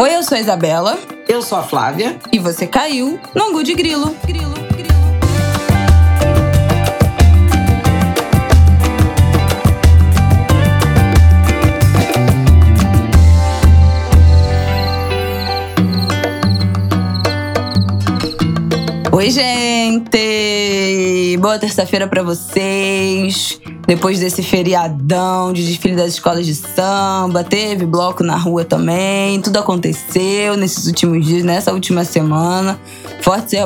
Oi, eu sou a Isabela. Eu sou a Flávia. E você caiu no Angu de Grilo. Grilo. Oi, gente! Boa terça-feira para vocês. Depois desse feriadão de desfile das escolas de samba, teve bloco na rua também. Tudo aconteceu nesses últimos dias, nessa última semana. Fortes,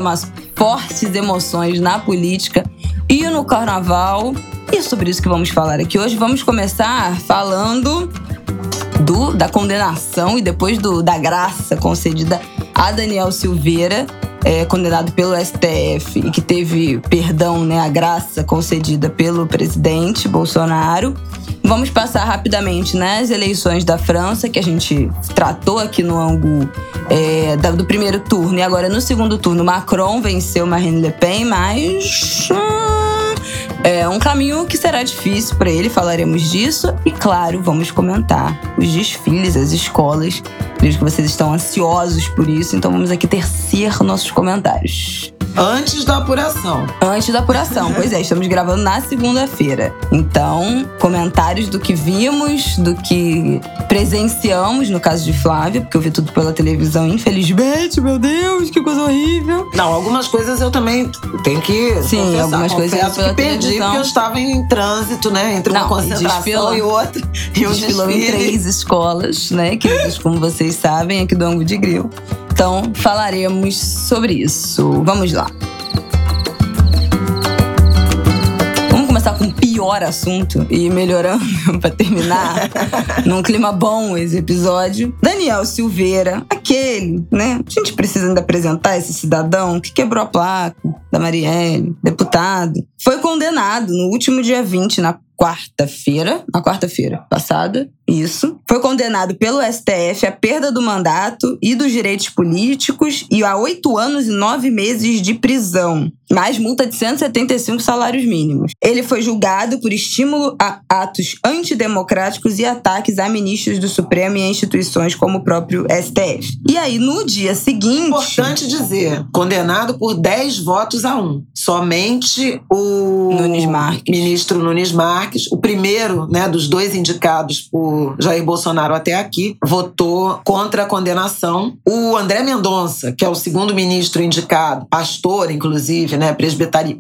fortes emoções na política e no carnaval. E é sobre isso que vamos falar aqui hoje. Vamos começar falando do, da condenação e depois do, da graça concedida a Daniel Silveira é, condenado pelo STF e que teve perdão, né, a graça concedida pelo presidente Bolsonaro. Vamos passar rapidamente nas eleições da França, que a gente tratou aqui no ângulo é, do primeiro turno. E agora, no segundo turno, Macron venceu Marine Le Pen, mas. Hum, é um caminho que será difícil para ele, falaremos disso. E, claro, vamos comentar os desfiles, as escolas Vejo que vocês estão ansiosos por isso, então vamos aqui tecer nossos comentários. Antes da apuração. Antes da apuração, pois é, estamos gravando na segunda-feira. Então, comentários do que vimos, do que presenciamos, no caso de Flávia, porque eu vi tudo pela televisão, infelizmente, meu Deus, que coisa horrível. Não, algumas coisas eu também tenho que. Sim, confessar. algumas coisas eu pela perdi, televisão. porque eu estava em trânsito, né? Entre uma Não, concentração desfilou, e outra. E um desfilou desfile. em três escolas, né? Queridos, como vocês sabem, aqui do Ango de Grilo. Então, falaremos sobre isso. Vamos lá. Pior assunto e melhorando para terminar num clima bom esse episódio. Daniel Silveira, aquele, né? A gente precisa ainda apresentar esse cidadão que quebrou a placa da Marielle, deputado. Foi condenado no último dia 20 na quarta-feira, na quarta-feira passada, isso, foi condenado pelo STF à perda do mandato e dos direitos políticos e a oito anos e nove meses de prisão, mais multa de 175 salários mínimos. Ele foi julgado por estímulo a atos antidemocráticos e ataques a ministros do Supremo e a instituições como o próprio STF. E aí, no dia seguinte. Importante dizer, condenado por 10 votos a um. Somente o Nunes Marques. ministro Nunes Marques, o primeiro né, dos dois indicados por Jair Bolsonaro até aqui, votou contra a condenação. O André Mendonça, que é o segundo ministro indicado, pastor, inclusive, né,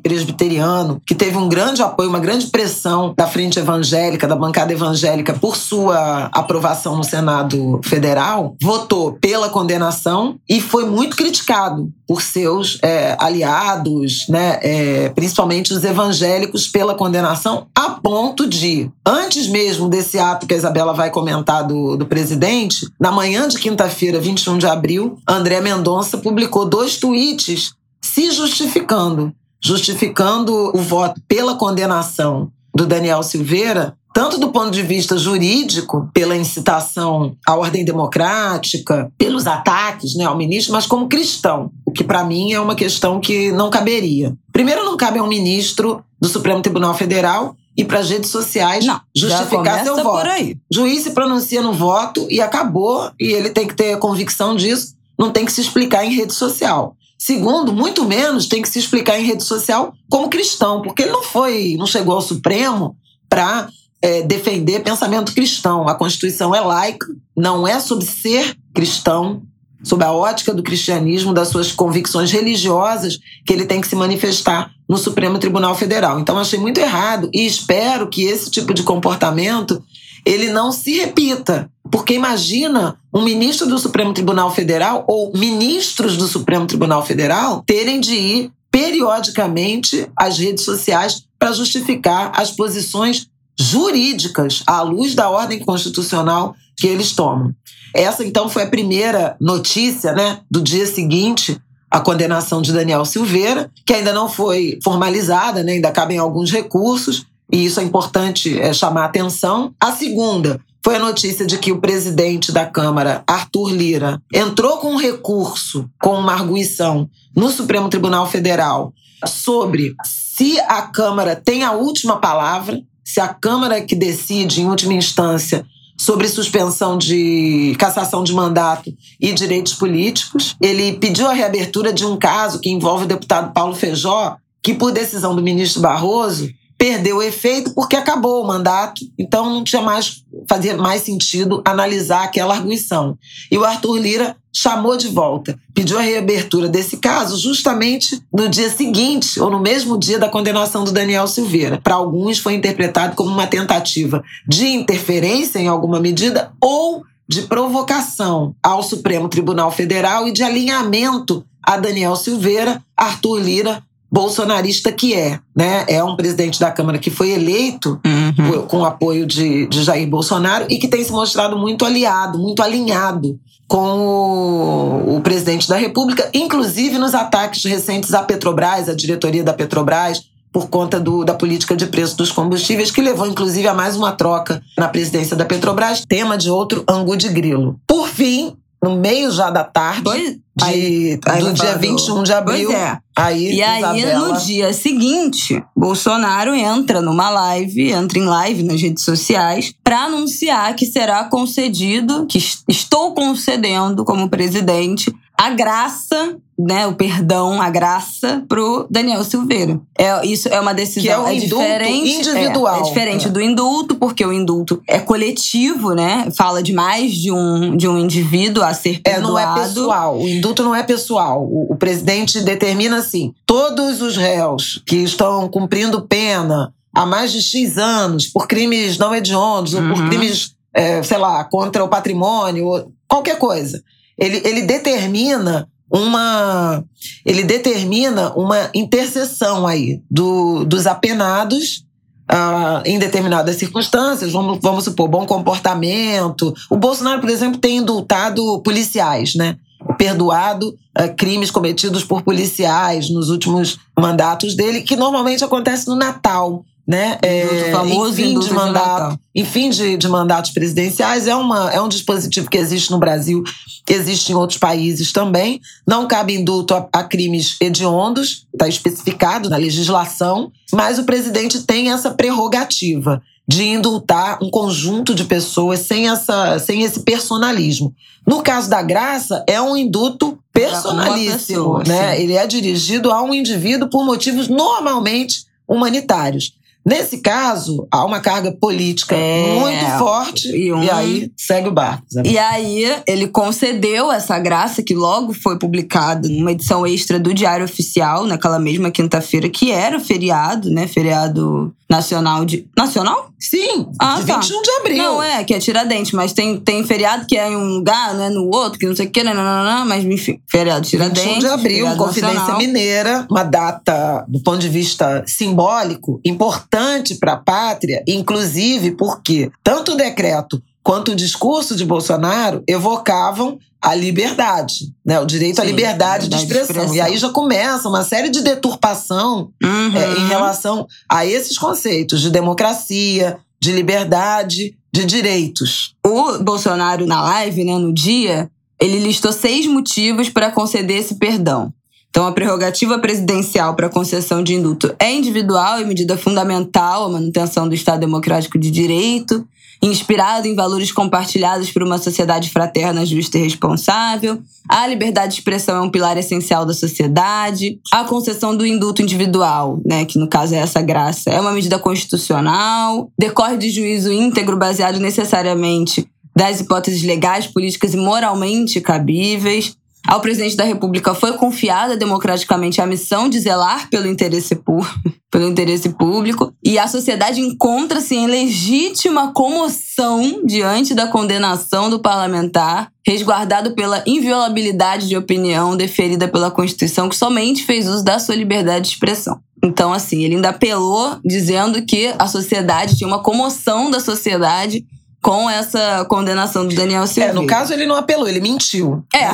presbiteriano, que teve um grande apoio, uma grande pressão da frente evangélica, da bancada evangélica, por sua aprovação no Senado Federal, votou pela condenação e foi muito criticado por seus é, aliados, né, é, principalmente os evangélicos, pela condenação, a ponto de, antes mesmo desse ato que a Isabela ela vai comentar do, do presidente, na manhã de quinta-feira, 21 de abril, André Mendonça publicou dois tweets se justificando, justificando o voto pela condenação do Daniel Silveira, tanto do ponto de vista jurídico, pela incitação à ordem democrática, pelos ataques né, ao ministro, mas como cristão, o que para mim é uma questão que não caberia. Primeiro, não cabe a um ministro do Supremo Tribunal Federal ir para as redes sociais Não, justificar seu voto. Juiz se pronuncia no voto e acabou, e ele tem que ter convicção disso, não tem que se explicar em rede social. Segundo, muito menos tem que se explicar em rede social como cristão, porque ele não foi, não chegou ao Supremo para é, defender pensamento cristão. A Constituição é laica, não é sobre ser cristão, sob a ótica do cristianismo, das suas convicções religiosas, que ele tem que se manifestar no Supremo Tribunal Federal. Então achei muito errado e espero que esse tipo de comportamento ele não se repita, porque imagina um ministro do Supremo Tribunal Federal ou ministros do Supremo Tribunal Federal terem de ir periodicamente às redes sociais para justificar as posições jurídicas à luz da ordem constitucional que eles tomam. Essa, então, foi a primeira notícia né, do dia seguinte à condenação de Daniel Silveira, que ainda não foi formalizada, né, ainda cabem alguns recursos, e isso é importante é, chamar a atenção. A segunda foi a notícia de que o presidente da Câmara, Arthur Lira, entrou com um recurso, com uma arguição no Supremo Tribunal Federal sobre se a Câmara tem a última palavra, se a Câmara que decide, em última instância, sobre suspensão de cassação de mandato e direitos políticos. Ele pediu a reabertura de um caso que envolve o deputado Paulo Feijó, que, por decisão do ministro Barroso, perdeu o efeito porque acabou o mandato, então não tinha mais fazia mais sentido analisar aquela arguição. E o Arthur Lira chamou de volta, pediu a reabertura desse caso justamente no dia seguinte ou no mesmo dia da condenação do Daniel Silveira. Para alguns foi interpretado como uma tentativa de interferência em alguma medida ou de provocação ao Supremo Tribunal Federal e de alinhamento a Daniel Silveira, Arthur Lira bolsonarista que é, né? É um presidente da Câmara que foi eleito uhum. com o apoio de, de Jair Bolsonaro e que tem se mostrado muito aliado, muito alinhado com o, o, presidente da República, inclusive nos ataques recentes à Petrobras, à diretoria da Petrobras, por conta do, da política de preço dos combustíveis, que levou inclusive a mais uma troca na presidência da Petrobras, tema de outro angu de grilo. Por fim, no meio já da tarde, pois, de, aí, aí do dia 21 de abril. Pois é. Aí, e aí, Isabela... no dia seguinte, Bolsonaro entra numa live, entra em live nas redes sociais, para anunciar que será concedido, que estou concedendo como presidente, a graça, né, o perdão, a graça pro Daniel Silveira. É, isso é uma decisão que é, um é diferente, individual. É, é diferente é. do indulto, porque o indulto é coletivo, né? Fala de mais de um, de um indivíduo a ser perdoado. É, não é pessoal. O indulto não é pessoal. O, o presidente determina assim: todos os réus que estão cumprindo pena há mais de X anos por crimes não hediondos uhum. ou por uhum. crimes, é, sei lá, contra o patrimônio, qualquer coisa ele, ele determina uma ele determina uma interseção aí do, dos apenados uh, em determinadas circunstâncias, vamos, vamos supor, bom comportamento. O Bolsonaro, por exemplo, tem indultado policiais, né? Perdoado uh, crimes cometidos por policiais nos últimos mandatos dele, que normalmente acontece no Natal né? É, famoso em fim de mandato, em fim de, de, mandatos presidenciais é uma é um dispositivo que existe no Brasil, que existe em outros países também. Não cabe indulto a, a crimes hediondos, está especificado na legislação, mas o presidente tem essa prerrogativa de indultar um conjunto de pessoas sem essa sem esse personalismo. No caso da Graça é um indulto personalíssimo, pessoa, né? Sim. Ele é dirigido a um indivíduo por motivos normalmente humanitários. Nesse caso, há uma carga política é, muito forte e, um, e, aí segue o barco. E aí ele concedeu essa graça que logo foi publicada numa edição extra do Diário Oficial, naquela mesma quinta-feira, que era feriado, né? Feriado nacional de. Nacional? Sim, ah, de 21 tá. de abril. Não, é, que é Tiradentes, mas tem, tem feriado que é em um lugar, não é no outro, que não sei o que, não, não, não, mas enfim, feriado Tiradentes. 21 de abril, Confidência nacional. Mineira, uma data, do ponto de vista simbólico, importante para a pátria, inclusive porque tanto o decreto quanto o discurso de Bolsonaro evocavam a liberdade, né? o direito Sim, à liberdade, de, expressão. de, expressão. E aí já começa uma série de deturpação uhum. é, em relação a esses conceitos de democracia, de liberdade, de direitos. O Bolsonaro, na live, né, no dia, ele listou seis motivos para conceder esse perdão. Então, a prerrogativa presidencial para concessão de indulto é individual e medida fundamental à manutenção do Estado Democrático de Direito inspirado em valores compartilhados por uma sociedade fraterna, justa e responsável. A liberdade de expressão é um pilar essencial da sociedade. A concessão do indulto individual, né, que no caso é essa graça, é uma medida constitucional. Decorre de juízo íntegro baseado necessariamente das hipóteses legais, políticas e moralmente cabíveis. Ao presidente da República foi confiada democraticamente a missão de zelar pelo interesse, pelo interesse público e a sociedade encontra-se em legítima comoção diante da condenação do parlamentar, resguardado pela inviolabilidade de opinião deferida pela Constituição, que somente fez uso da sua liberdade de expressão. Então, assim, ele ainda apelou dizendo que a sociedade tinha uma comoção da sociedade com essa condenação do Daniel Silveira. É, no caso ele não apelou, ele mentiu. É.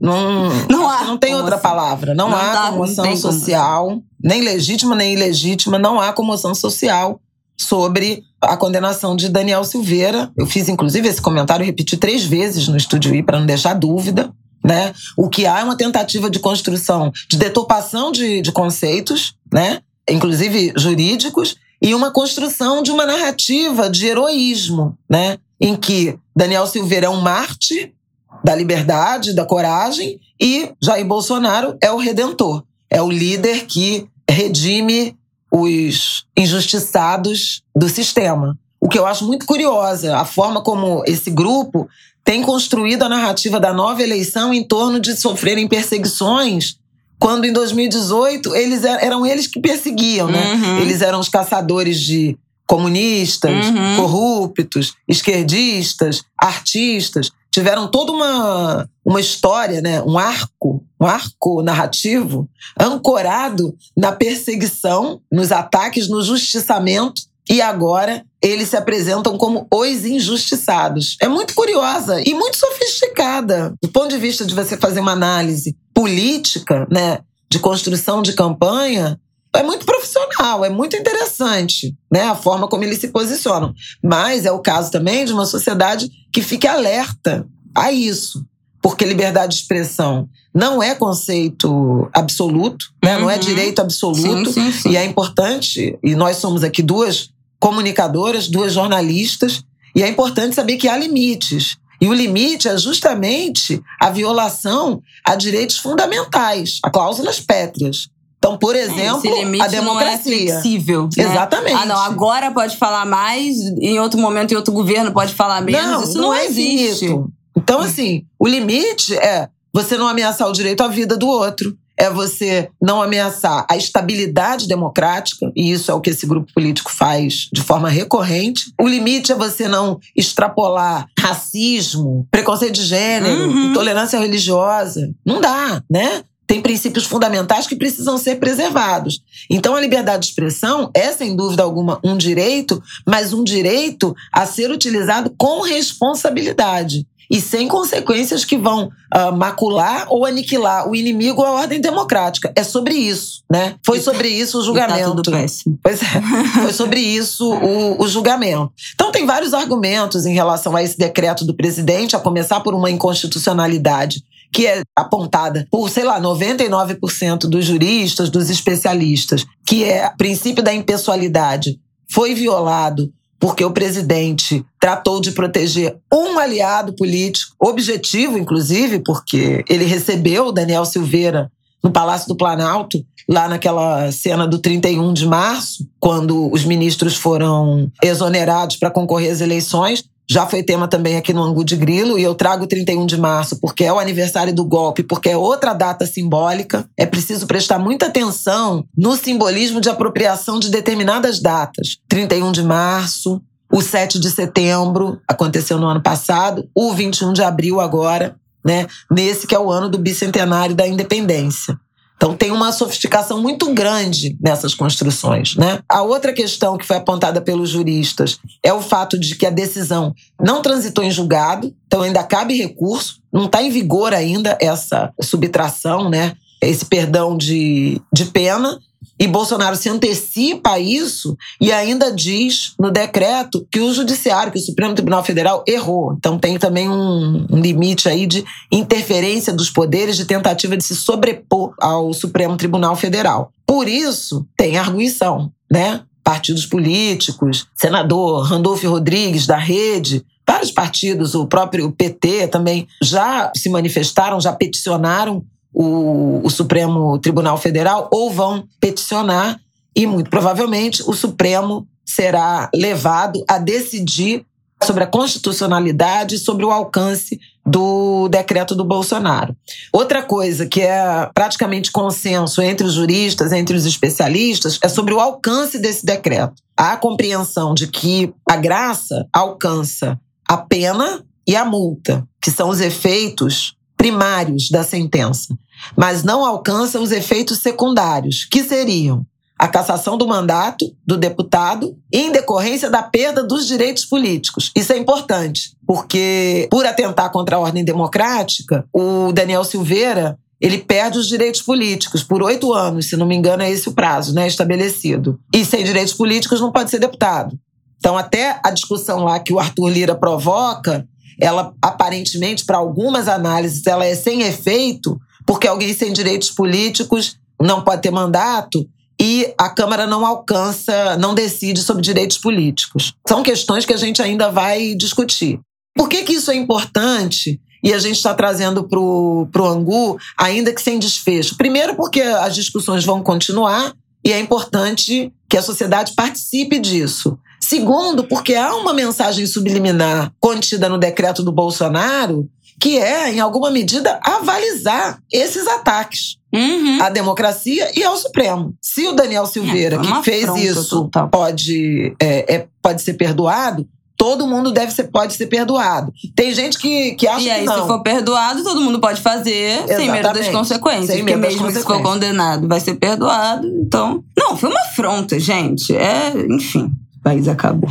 Não, não, há não tem outra palavra. Não, não há dá, comoção não social, como. nem legítima nem ilegítima, não há comoção social sobre a condenação de Daniel Silveira. Eu fiz, inclusive, esse comentário, repeti três vezes no Estúdio I para não deixar dúvida. Né? O que há é uma tentativa de construção, de deturpação de, de conceitos, né? inclusive jurídicos, e uma construção de uma narrativa de heroísmo, né? em que Daniel Silveira é um Marte da liberdade, da coragem, e Jair Bolsonaro é o redentor, é o líder que redime os injustiçados do sistema. O que eu acho muito curiosa, a forma como esse grupo tem construído a narrativa da nova eleição em torno de sofrerem perseguições, quando em 2018 eles eram eles que perseguiam, né? Uhum. Eles eram os caçadores de comunistas, uhum. corruptos, esquerdistas, artistas tiveram toda uma, uma história, né? um arco, um arco narrativo ancorado na perseguição, nos ataques, no justiçamento, e agora eles se apresentam como os injustiçados. É muito curiosa e muito sofisticada. Do ponto de vista de você fazer uma análise política, né, de construção de campanha, é muito profissional, é muito interessante, né? A forma como eles se posicionam. Mas é o caso também de uma sociedade que fique alerta a isso. Porque liberdade de expressão não é conceito absoluto, né? Uhum. não é uhum. direito absoluto. Sim, sim, sim. E é importante, e nós somos aqui duas comunicadoras, duas jornalistas, e é importante saber que há limites. E o limite é justamente a violação a direitos fundamentais, a cláusulas pétreas. Então, por é, exemplo, a democracia. Não é flexível. Né? Exatamente. Ah, não, agora pode falar mais, em outro momento, em outro governo pode falar menos. Não, Isso não, não é existe. Infinito. Então, assim, o limite é você não ameaçar o direito à vida do outro. É você não ameaçar a estabilidade democrática, e isso é o que esse grupo político faz de forma recorrente. O limite é você não extrapolar racismo, preconceito de gênero, uhum. intolerância religiosa. Não dá, né? tem princípios fundamentais que precisam ser preservados. Então, a liberdade de expressão é, sem dúvida alguma, um direito, mas um direito a ser utilizado com responsabilidade e sem consequências que vão uh, macular ou aniquilar o inimigo a ordem democrática. É sobre isso, né? Foi sobre isso o julgamento. E tá tudo péssimo. Pois é, foi sobre isso o, o julgamento. Então tem vários argumentos em relação a esse decreto do presidente, a começar por uma inconstitucionalidade que é apontada por, sei lá, 99% dos juristas, dos especialistas, que é o princípio da impessoalidade, foi violado porque o presidente tratou de proteger um aliado político, objetivo, inclusive, porque ele recebeu Daniel Silveira no Palácio do Planalto, lá naquela cena do 31 de março, quando os ministros foram exonerados para concorrer às eleições já foi tema também aqui no Angu de Grilo, e eu trago 31 de março porque é o aniversário do golpe, porque é outra data simbólica. É preciso prestar muita atenção no simbolismo de apropriação de determinadas datas. 31 de março, o 7 de setembro, aconteceu no ano passado, o 21 de abril agora, né? Nesse que é o ano do bicentenário da independência. Então tem uma sofisticação muito grande nessas construções, né? A outra questão que foi apontada pelos juristas é o fato de que a decisão não transitou em julgado, então ainda cabe recurso, não está em vigor ainda essa subtração, né? Esse perdão de, de pena, e Bolsonaro se antecipa a isso e ainda diz no decreto que o Judiciário, que o Supremo Tribunal Federal errou. Então tem também um, limite aí de interferência dos poderes, de tentativa de se sobrepor ao Supremo Tribunal Federal. Por isso, tem arguição, né? Partidos políticos, senador Randolfo Rodrigues, da Rede, vários partidos, o próprio PT também já se manifestaram, já peticionaram o, o Supremo Tribunal Federal ou vão peticionar e, muito provavelmente, o Supremo será levado a decidir sobre a constitucionalidade sobre o alcance do decreto do Bolsonaro. Outra coisa que é praticamente consenso entre os juristas, entre os especialistas, é sobre o alcance desse decreto. Há a compreensão de que a graça alcança a pena e a multa, que são os efeitos primários da sentença, mas não alcança os efeitos secundários, que seriam a cassação do mandato do deputado em decorrência da perda dos direitos políticos. Isso é importante, porque por atentar contra a ordem democrática, o Daniel Silveira ele perde os direitos políticos por oito anos, se não me engano, é esse o prazo né, estabelecido. E sem direitos políticos não pode ser deputado. Então, até a discussão lá que o Arthur Lira provoca ela aparentemente, para algumas análises, ela é sem efeito, porque alguém sem direitos políticos não pode ter mandato. e a Câmara não alcança, não decide sobre direitos políticos. São questões que a gente ainda vai discutir. Por que, que isso é importante? E a gente está trazendo para o Angu, ainda que sem desfecho. Primeiro, porque as discussões vão continuar e é importante que a sociedade participe disso. Segundo, porque há uma mensagem subliminar contida no decreto do Bolsonaro que é, em alguma medida, avalizar esses ataques uhum. à democracia e ao Supremo. Se o Daniel Silveira, é, que fez isso, pode, é, é, pode ser perdoado, todo mundo deve ser, pode ser perdoado. Tem gente que, que acha e aí, que não. se for perdoado, todo mundo pode fazer Exatamente. sem medo das consequências. Sem porque mesmo se for condenado, vai ser perdoado. Então. Não, foi uma afronta, gente. É, enfim, o país acabou.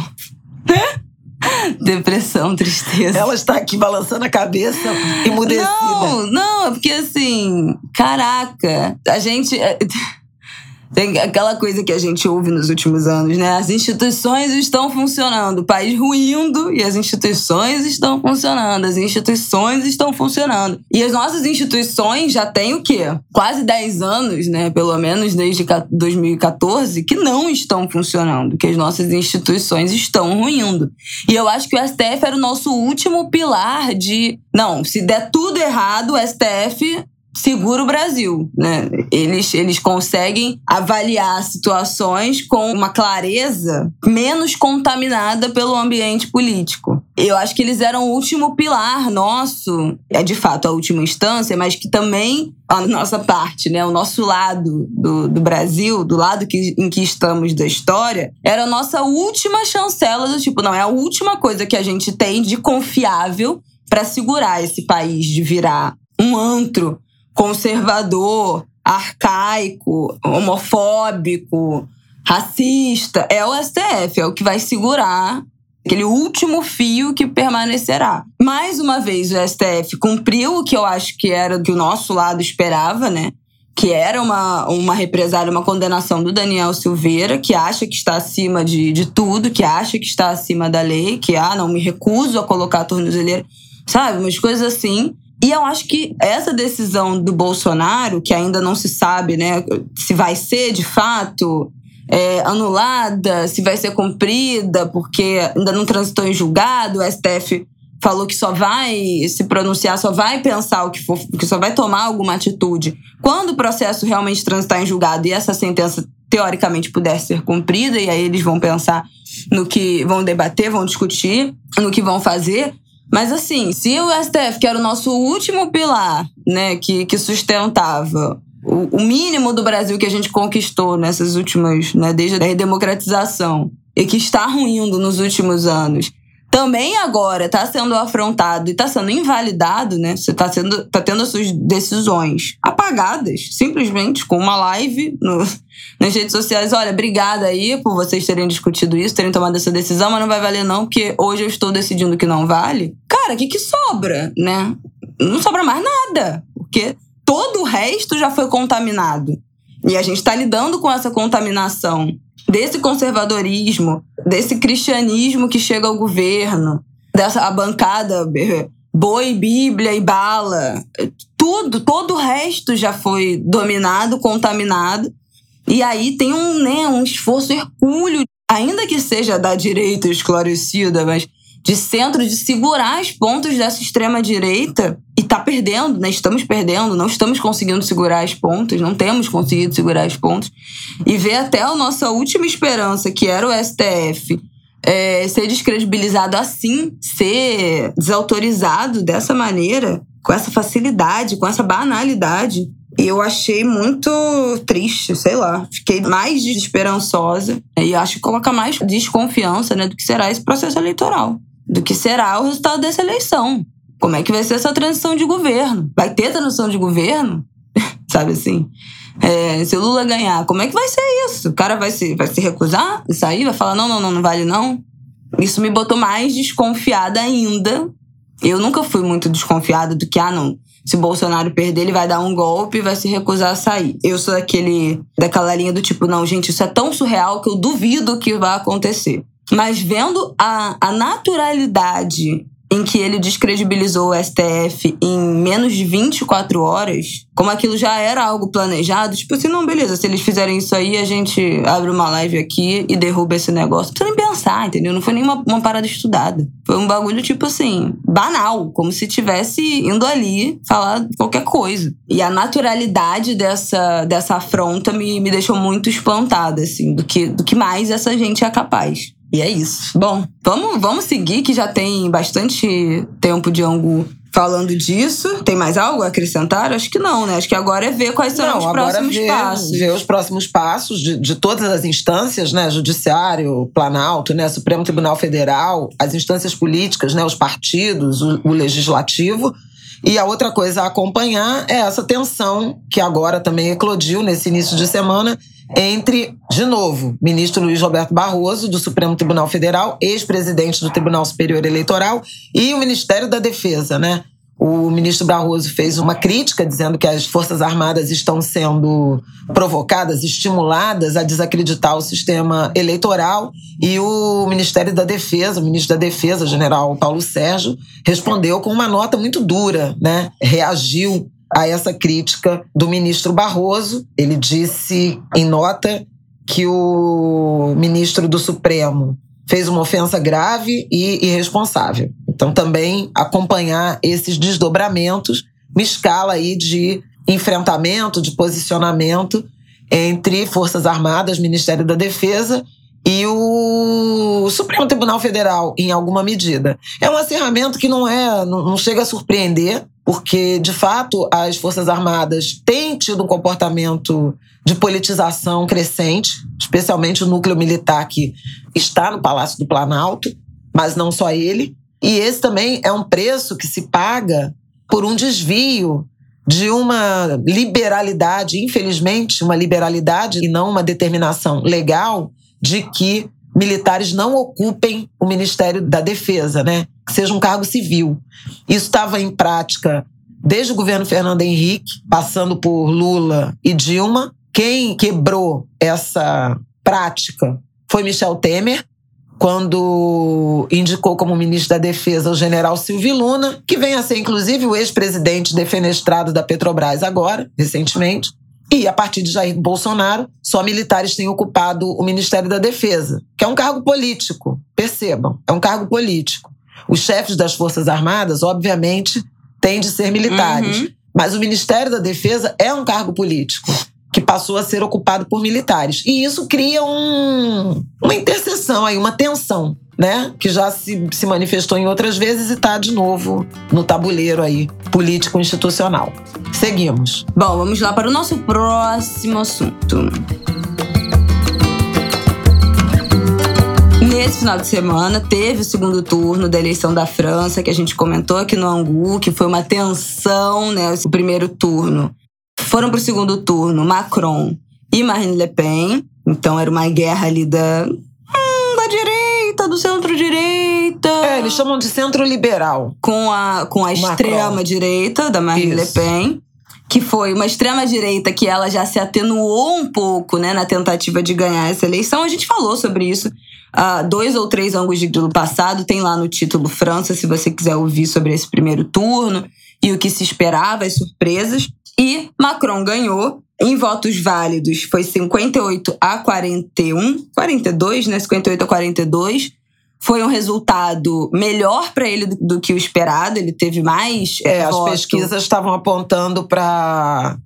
Depressão, tristeza. Ela está aqui balançando a cabeça, emudecida. Não, não, é porque assim, caraca, a gente. Tem aquela coisa que a gente ouve nos últimos anos, né? As instituições estão funcionando, o país ruindo e as instituições estão funcionando, as instituições estão funcionando. E as nossas instituições já têm o quê? Quase 10 anos, né? Pelo menos desde 2014, que não estão funcionando, que as nossas instituições estão ruindo. E eu acho que o STF era o nosso último pilar de. Não, se der tudo errado, o STF segura o Brasil, né? Eles, eles conseguem avaliar situações com uma clareza menos contaminada pelo ambiente político. Eu acho que eles eram o último pilar nosso, é de fato a última instância, mas que também a nossa parte, né, o nosso lado do, do Brasil, do lado que, em que estamos da história, era a nossa última chancela do tipo, não, é a última coisa que a gente tem de confiável para segurar esse país de virar um antro conservador, arcaico, homofóbico, racista, é o STF, é o que vai segurar aquele último fio que permanecerá. Mais uma vez, o STF cumpriu o que eu acho que era o que o nosso lado esperava, né? Que era uma, uma represália, uma condenação do Daniel Silveira, que acha que está acima de, de tudo, que acha que está acima da lei, que, ah, não, me recuso a colocar a tornozeleira, sabe? Umas coisas assim. E eu acho que essa decisão do Bolsonaro, que ainda não se sabe né, se vai ser de fato é, anulada, se vai ser cumprida, porque ainda não transitou em julgado, o STF falou que só vai se pronunciar, só vai pensar o que for, que só vai tomar alguma atitude quando o processo realmente transitar em julgado e essa sentença teoricamente puder ser cumprida, e aí eles vão pensar no que vão debater, vão discutir, no que vão fazer. Mas assim, se o STF, que era o nosso último pilar, né, que, que sustentava o, o mínimo do Brasil que a gente conquistou nessas últimas, né, desde a redemocratização, e que está ruindo nos últimos anos, também agora está sendo afrontado e está sendo invalidado, né? Você está tá tendo as suas decisões apagadas, simplesmente com uma live no, nas redes sociais. Olha, obrigada aí por vocês terem discutido isso, terem tomado essa decisão, mas não vai valer não, porque hoje eu estou decidindo que não vale. Cara, o que, que sobra, né? Não sobra mais nada, porque todo o resto já foi contaminado. E a gente está lidando com essa contaminação desse conservadorismo, desse cristianismo que chega ao governo, dessa a bancada boi, bíblia e bala, tudo, todo o resto já foi dominado, contaminado. E aí tem um, né, um esforço hercúleo, ainda que seja da direita esclarecida, mas de centro, de segurar as pontas dessa extrema-direita e tá perdendo, né? Estamos perdendo, não estamos conseguindo segurar as pontas, não temos conseguido segurar as pontas. E ver até a nossa última esperança, que era o STF, é, ser descredibilizado assim, ser desautorizado dessa maneira, com essa facilidade, com essa banalidade. E eu achei muito triste, sei lá. Fiquei mais desesperançosa. E acho que coloca mais desconfiança né, do que será esse processo eleitoral do que será o resultado dessa eleição. Como é que vai ser essa transição de governo? Vai ter transição de governo? Sabe assim? É, se o Lula ganhar, como é que vai ser isso? O cara vai se, vai se recusar e sair? Vai falar: não, não, não, não vale não? Isso me botou mais desconfiada ainda. Eu nunca fui muito desconfiada do que, ah, não, se Bolsonaro perder, ele vai dar um golpe e vai se recusar a sair. Eu sou daquele, daquela linha do tipo, não, gente, isso é tão surreal que eu duvido que vai acontecer. Mas vendo a, a naturalidade em que ele descredibilizou o STF em menos de 24 horas, como aquilo já era algo planejado, tipo assim, não, beleza, se eles fizerem isso aí, a gente abre uma live aqui e derruba esse negócio. Não precisa nem pensar, entendeu? Não foi nem uma, uma parada estudada. Foi um bagulho, tipo assim, banal, como se tivesse indo ali falar qualquer coisa. E a naturalidade dessa, dessa afronta me, me deixou muito espantada, assim, do que, do que mais essa gente é capaz. E é isso. Bom, vamos, vamos seguir, que já tem bastante tempo de Angu falando disso. Tem mais algo a acrescentar? Acho que não, né? Acho que agora é ver quais serão não, os próximos ver, passos. Ver os próximos passos de, de todas as instâncias, né? Judiciário, Planalto, né? Supremo Tribunal Federal, as instâncias políticas, né? Os partidos, o, o legislativo. E a outra coisa a acompanhar é essa tensão que agora também eclodiu nesse início de semana entre, de novo, ministro Luiz Roberto Barroso, do Supremo Tribunal Federal, ex-presidente do Tribunal Superior Eleitoral, e o Ministério da Defesa, né? O ministro Barroso fez uma crítica dizendo que as Forças Armadas estão sendo provocadas, estimuladas a desacreditar o sistema eleitoral. E o Ministério da Defesa, o ministro da Defesa, general Paulo Sérgio, respondeu com uma nota muito dura, né? Reagiu a essa crítica do ministro Barroso. Ele disse em nota que o ministro do Supremo fez uma ofensa grave e irresponsável. Então, também acompanhar esses desdobramentos, uma escala aí de enfrentamento, de posicionamento entre Forças Armadas, Ministério da Defesa e o Supremo Tribunal Federal, em alguma medida. É um acirramento que não é, não chega a surpreender, porque, de fato, as Forças Armadas têm tido um comportamento de politização crescente, especialmente o núcleo militar que está no Palácio do Planalto, mas não só ele. E esse também é um preço que se paga por um desvio de uma liberalidade, infelizmente, uma liberalidade e não uma determinação legal de que militares não ocupem o Ministério da Defesa, né? que seja um cargo civil. Isso estava em prática desde o governo Fernando Henrique, passando por Lula e Dilma. Quem quebrou essa prática foi Michel Temer, quando indicou como ministro da Defesa o general Silvio Luna, que vem a ser inclusive o ex-presidente defenestrado da Petrobras agora, recentemente. E a partir de Jair Bolsonaro, só militares têm ocupado o Ministério da Defesa, que é um cargo político, percebam, é um cargo político. Os chefes das Forças Armadas, obviamente, têm de ser militares. Uhum. Mas o Ministério da Defesa é um cargo político que passou a ser ocupado por militares. E isso cria um, uma interseção aí, uma tensão, né? Que já se, se manifestou em outras vezes e está de novo no tabuleiro aí político institucional. Seguimos. Bom, vamos lá para o nosso próximo assunto. Nesse final de semana, teve o segundo turno da eleição da França, que a gente comentou aqui no Angu, que foi uma tensão, né? O primeiro turno. Foram para o segundo turno Macron e Marine Le Pen. Então era uma guerra ali da, do centro-direita. É, eles chamam de centro-liberal. Com a, com a extrema-direita da Marine Isso. Le Pen que foi uma extrema-direita que ela já se atenuou um pouco né, na tentativa de ganhar essa eleição. A gente falou sobre isso uh, dois ou três ângulos do passado, tem lá no título França, se você quiser ouvir sobre esse primeiro turno e o que se esperava, as surpresas. E Macron ganhou. Em votos válidos foi 58 a 41, 42, né? 58 a 42 foi um resultado melhor para ele do, do, que o esperado. Ele teve mais. É, as pesquisas estavam apontando para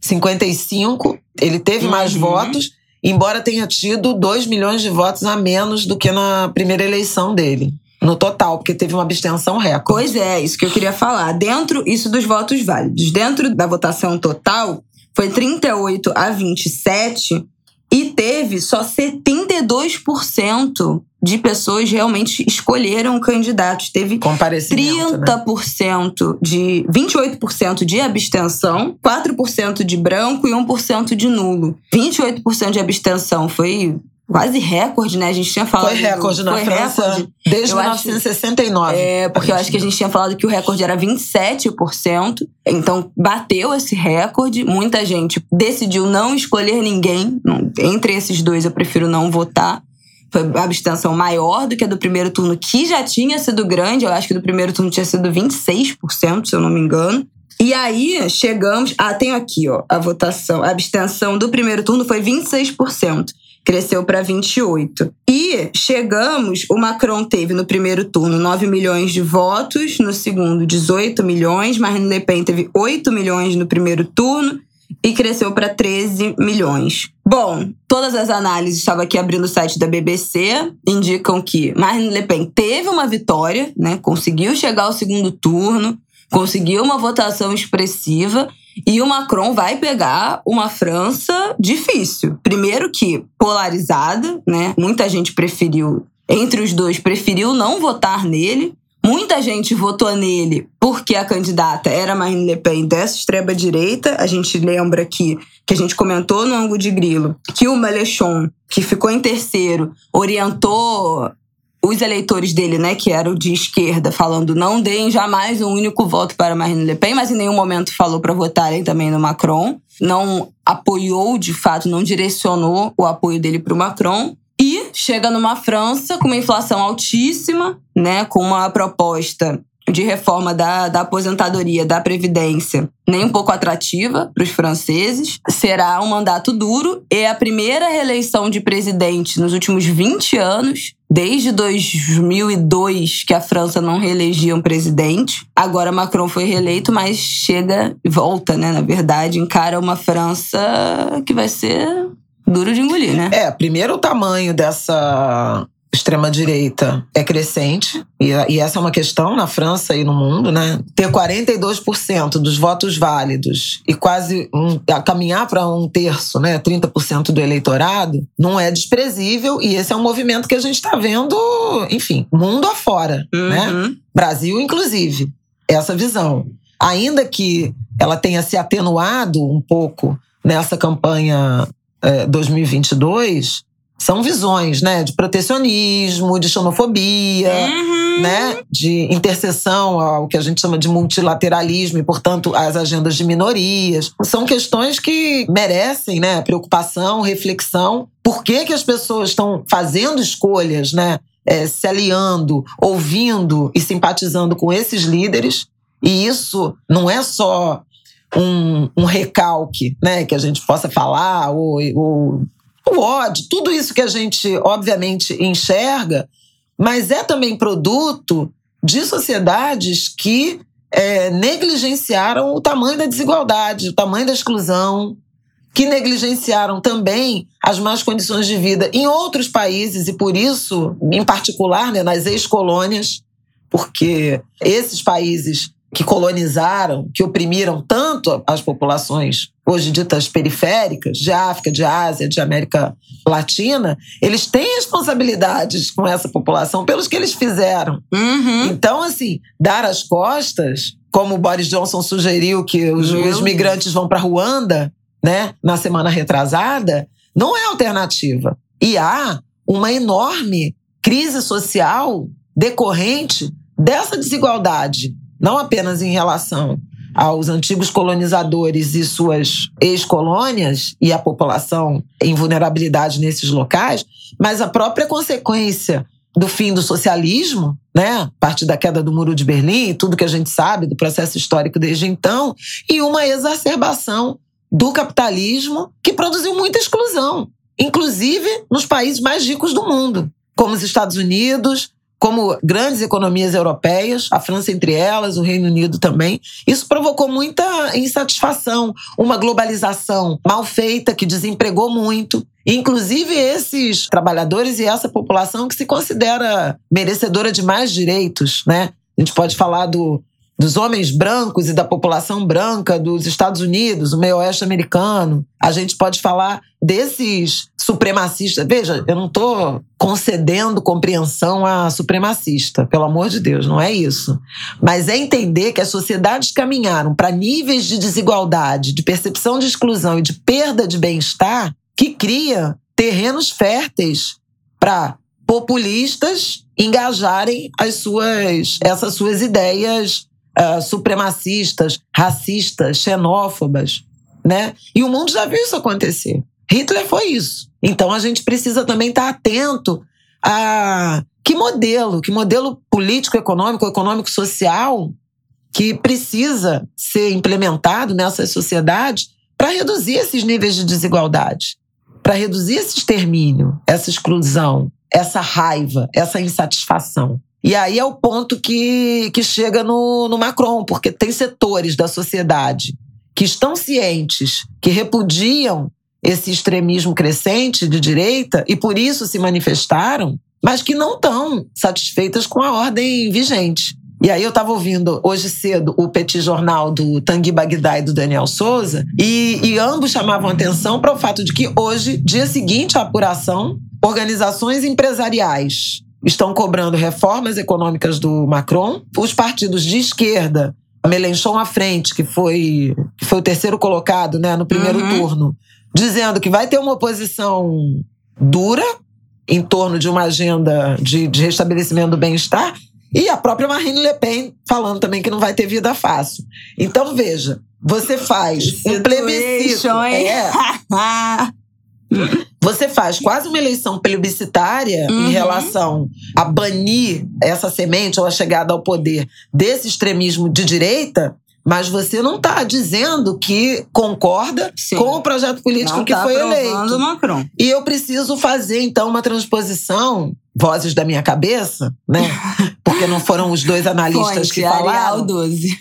55. Ele teve uhum. mais votos, embora tenha tido 2 milhões de votos a menos do que na primeira eleição dele. No total, porque teve uma abstenção recorde. Pois é, isso que eu queria falar. Dentro, isso dos votos válidos. Dentro da votação total, foi 38 a 27 e teve só 72% de pessoas realmente escolheram candidatos. Teve 30% né? de 28% de abstenção, 4% de branco e 1% de nulo. 28% de abstenção foi quase recorde, né? A gente tinha falado. Foi recorde do, na foi França recorde. desde eu 1969. Acho, é, porque eu acho que a gente tinha falado que o recorde era 27%. Então, bateu esse recorde. Muita gente decidiu não escolher ninguém. Entre esses dois, eu prefiro não votar. Foi uma abstenção maior do que a do primeiro turno, que já tinha sido grande. Eu acho que do primeiro turno tinha sido 26%, se eu não me engano. E aí chegamos. Ah, tenho aqui, ó, a votação. A abstenção do primeiro turno foi 26%. Cresceu para 28. E chegamos, o Macron teve no primeiro turno 9 milhões de votos, no segundo 18 milhões, Marine Le Pen teve 8 milhões no primeiro turno e cresceu para 13 milhões. Bom, todas as análises, estava aqui abrindo o site da BBC, indicam que Marine Le Pen teve uma vitória, né? Conseguiu chegar ao segundo turno, conseguiu uma votação expressiva e o Macron vai pegar uma França difícil. Primeiro que polarizada, né? Muita gente preferiu entre os dois preferiu não votar nele. Muita gente votou nele porque a candidata era Marine Le Pen dessa extrema direita. A gente lembra aqui que a gente comentou no ângulo de grilo que o Mélenchon, que ficou em terceiro, orientou os eleitores dele, né, que eram de esquerda, falando não deem jamais um único voto para Marine Le Pen, mas em nenhum momento falou para votarem também no Macron. Não apoiou, de fato, não direcionou o apoio dele para o Macron. E chega numa França com uma inflação altíssima, né, com uma proposta de reforma da, da aposentadoria, da Previdência, nem um pouco atrativa para os franceses. Será um mandato duro. É a primeira reeleição de presidente nos últimos 20 anos. Desde 2002 que a França não reelegia um presidente. Agora Macron foi reeleito, mas chega e volta, né? Na verdade, encara uma França que vai ser duro de engolir, né? É, primeiro o tamanho dessa extrema-direita é crescente, e, e, essa é uma questão na França e no mundo, né? Ter 42% dos votos válidos e quase um, caminhar para um terço, né? 30% do eleitorado, não é desprezível, e esse é um movimento que a gente está vendo, enfim, mundo afora, né? uhum. né? Brasil, inclusive, essa visão. Ainda que ela tenha se atenuado um pouco nessa campanha 2022, é, são visões, né, de protecionismo, de xenofobia, uhum. né, de interseção ao que a gente chama de multilateralismo e, portanto, às agendas de minorias. São questões que merecem, né, preocupação, reflexão. Por que, que as pessoas estão fazendo escolhas, né, é, se aliando, ouvindo e simpatizando com esses líderes? E isso não é só um, um recalque, né, que a gente possa falar ou, ou o ódio, tudo isso que a gente, obviamente, enxerga, mas é também produto de sociedades que é, negligenciaram o tamanho da desigualdade, o tamanho da exclusão, que negligenciaram também as más condições de vida em outros países e por isso, em particular, né, nas ex-colônias, porque esses países que colonizaram, que oprimiram tanto as populações hoje ditas periféricas, de África, de Ásia, de América Latina, eles têm responsabilidades com essa população pelos que eles fizeram. Uhum. Então, assim, dar as costas, como o Boris Johnson sugeriu que os, os migrantes vão para Ruanda, né, na semana retrasada, não é alternativa. E há uma enorme crise social decorrente dessa desigualdade não apenas em relação aos antigos colonizadores e suas ex-colônias e a população em vulnerabilidade nesses locais, mas a própria consequência do fim do socialismo, né, a partir da queda do Muro de Berlim, tudo que a gente sabe do processo histórico desde então, e uma exacerbação do capitalismo que produziu muita exclusão, inclusive nos países mais ricos do mundo, como os Estados Unidos, como grandes economias europeias, a França entre elas, o Reino Unido também. Isso provocou muita insatisfação, uma globalização mal feita que desempregou muito. Inclusive esses trabalhadores e essa população que se considera merecedora de mais direitos, né? A gente pode falar do dos homens brancos e da população branca dos Estados Unidos, o meio oeste americano. A gente pode falar desses supremacistas. Veja, eu não estou concedendo compreensão a supremacista, pelo amor de Deus, não é isso. Mas é entender que as sociedades caminharam para níveis de desigualdade, de percepção de exclusão e de perda de bem-estar que cria terrenos férteis para populistas engajarem as suas essas suas ideias uh, supremacistas, racistas, xenófobas, né? E o mundo já viu isso acontecer. Hitler foi isso. Então a gente precisa também estar atento a que modelo, que modelo político, econômico, econômico, social que precisa ser implementado nessas sociedades para reduzir esses níveis de desigualdade, para reduzir esse extermínio, essa exclusão, essa raiva, essa insatisfação. E aí é o ponto que, que chega no, no Macron, porque tem setores da sociedade que estão cientes, que repudiam esse extremismo crescente de direita e por isso se manifestaram, mas que não estão satisfeitas com a ordem vigente. E aí eu estava ouvindo hoje cedo o Petit Jornal do Tanguy Bagdá e do Daniel Souza, e, e ambos chamavam atenção para o fato de que hoje, dia seguinte à apuração, organizações empresariais estão cobrando reformas econômicas do Macron. Os partidos de esquerda, Melenchon à frente, que foi, que foi o terceiro colocado né, no primeiro uhum. turno, dizendo que vai ter uma oposição dura em torno de uma agenda de, de restabelecimento do bem-estar. E a própria Marine Le Pen falando também que não vai ter vida fácil. Então, veja, você faz um plebiscito. É, Você faz quase uma eleição plebiscitária uhum. em relação a banir essa semente ou a chegada ao poder desse extremismo de direita, mas você não está dizendo que concorda Sim. com o projeto político não que tá foi eleito. Macron. E eu preciso fazer, então, uma transposição, vozes da minha cabeça, né? Porque não foram os dois analistas Fonte, que falaram. Arial 12.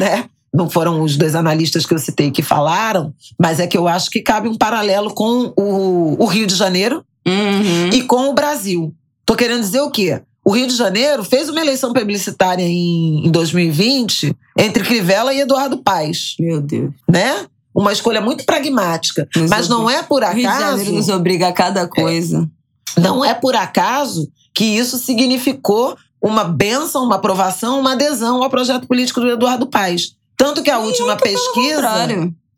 né? Não foram os dois analistas que eu citei que falaram, mas é que eu acho que cabe um paralelo com o, o Rio de Janeiro uhum. e com o Brasil. Tô querendo dizer o quê? O Rio de Janeiro fez uma eleição publicitária em, em 2020 entre Crivella e Eduardo Paes. Meu Deus. Né? Uma escolha muito pragmática. Nos mas não é por acaso. O Rio de Janeiro nos obriga a cada coisa. É, não é por acaso que isso significou uma benção, uma aprovação, uma adesão ao projeto político do Eduardo Paes. Tanto que a última pesquisa.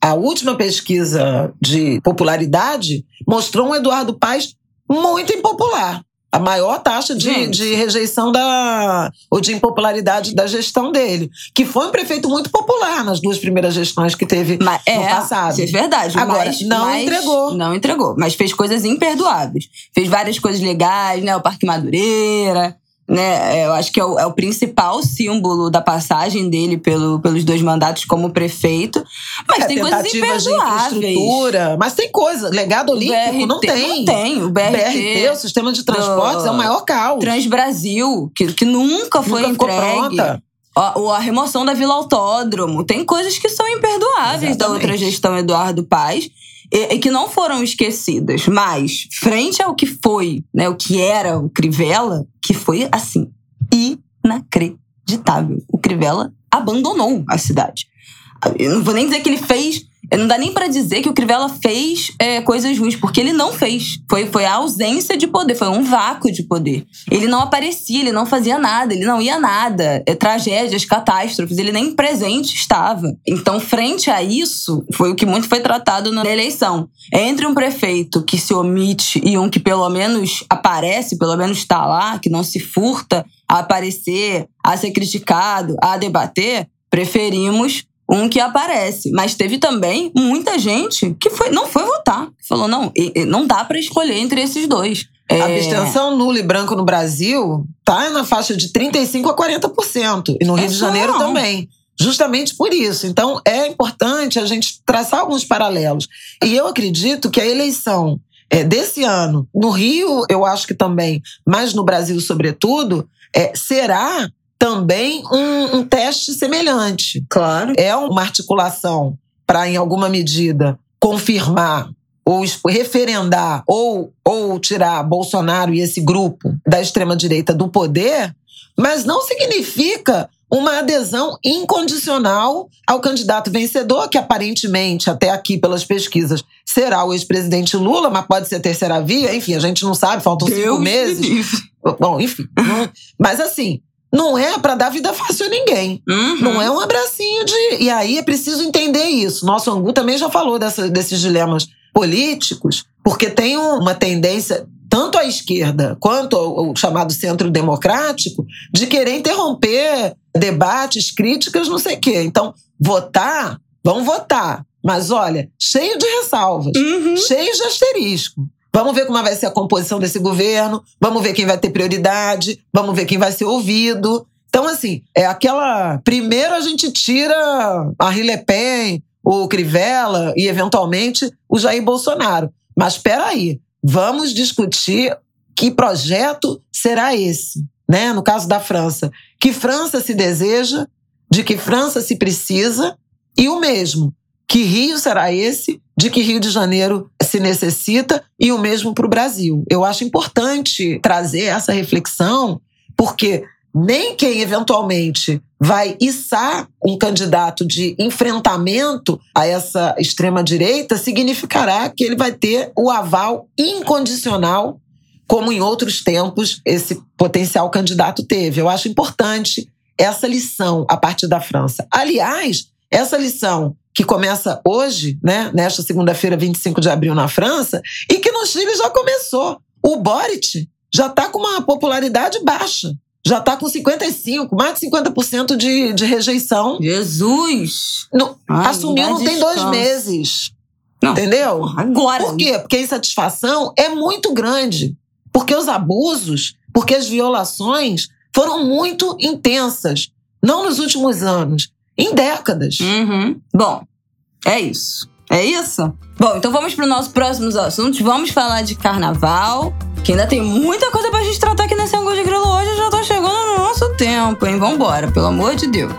A última pesquisa de popularidade mostrou um Eduardo Paes muito impopular. A maior taxa de, de, rejeição da, ou de impopularidade da gestão dele. Que foi um prefeito muito popular nas duas primeiras gestões que teve mas, é, no passado. Isso é verdade. Agora, mas, não mas entregou. Não entregou. Mas fez coisas imperdoáveis. Fez várias coisas legais, né? O Parque Madureira né? É, eu acho que é o, é o, principal símbolo da passagem dele pelo, pelos dois mandatos como prefeito. Mas é, tem coisas imperdoáveis. Mas tem coisa. Legado olímpico BRT, não tem. Não tem. O BRT, BRT o sistema de transportes, é o maior caos. Transbrasil, que, que nunca foi nunca entregue. A, a, remoção da Vila Autódromo. Tem coisas que são imperdoáveis Exatamente. da outra gestão Eduardo Paes e, e, que não foram esquecidas. Mas, frente ao que foi, né, o que era o Crivella, que foi, assim, inacreditável. O Crivella abandonou a cidade. Eu não vou nem dizer que ele fez não dá nem para dizer que o Crivella fez é, coisas ruins, porque ele não fez. Foi, foi a ausência de poder, foi um vácuo de poder. Ele não aparecia, ele não fazia nada, ele não ia nada. É, tragédias, catástrofes, ele nem presente estava. Então, frente a isso, foi o que muito foi tratado na eleição. Entre um prefeito que se omite e um que pelo menos aparece, pelo menos está lá, que não se furta a aparecer, a ser criticado, a debater, preferimos um que aparece. Mas teve também muita gente que foi, não foi votar. Falou, não, não dá para escolher entre esses dois. É... A abstenção nulo e branco no Brasil tá na faixa de 35% a 40%. E no Rio é de Janeiro não. também. Justamente por isso. Então, é importante a gente traçar alguns paralelos. E eu acredito que a eleição é, desse ano, no Rio, eu acho que também, mas no Brasil, sobretudo, é, será também um, um teste semelhante. Claro. É uma articulação para, em alguma medida, confirmar ou referendar ou, ou tirar Bolsonaro e esse grupo da extrema-direita do poder, mas não significa uma adesão incondicional ao candidato vencedor, que aparentemente, até aqui pelas pesquisas, será o ex-presidente Lula, mas pode ser a terceira via, enfim, a gente não sabe, faltam Deus cinco meses. Bom, enfim. mas assim, não é para dar vida fácil a ninguém. Uhum. Não é um abracinho de. E aí é preciso entender isso. Nosso Angu também já falou dessa, desses dilemas políticos, porque tem uma tendência, tanto à esquerda quanto ao, chamado centro democrático, de querer interromper debates, críticas, não sei o quê. Então, votar, vão votar. Mas olha, cheio de ressalvas, uhum. cheio de asterisco. Vamos ver como vai ser a composição desse governo, vamos ver quem vai ter prioridade, vamos ver quem vai ser ouvido. Então, assim, é aquela. Primeiro a gente tira a Hillary Le Pen, o Crivella e, eventualmente, o Jair Bolsonaro. Mas espera aí, vamos discutir que projeto será esse, né? No caso da França, que França se deseja, de que França se precisa e o mesmo, que Rio será esse, de que Rio de Janeiro se necessita e o mesmo para o Brasil. Eu acho importante trazer essa reflexão, porque nem quem eventualmente vai içar um candidato de enfrentamento a essa extrema-direita significará que ele vai ter o aval incondicional, como em outros tempos esse potencial candidato teve. Eu acho importante essa lição a partir da França. Aliás, essa lição que começa hoje, né, nesta segunda-feira, 25 de abril, na França, e que no Chile já começou. O Boric já está com uma popularidade baixa já está com 55, mais de 50% de, de rejeição. Jesus! No, Ai, assumiu não tem dois meses. Não. Entendeu? Agora. Por quê? Porque a insatisfação é muito grande. Porque os abusos, porque as violações foram muito intensas. Não nos últimos anos, em décadas. Uhum. Bom, é isso. É isso? Bom, então vamos para os nossos próximos assuntos. Vamos falar de carnaval, que ainda tem muita coisa para a gente tratar aqui nesse ângulo de grilo hoje. Já tá chegando no nosso tempo, hein? Vambora, pelo amor de Deus.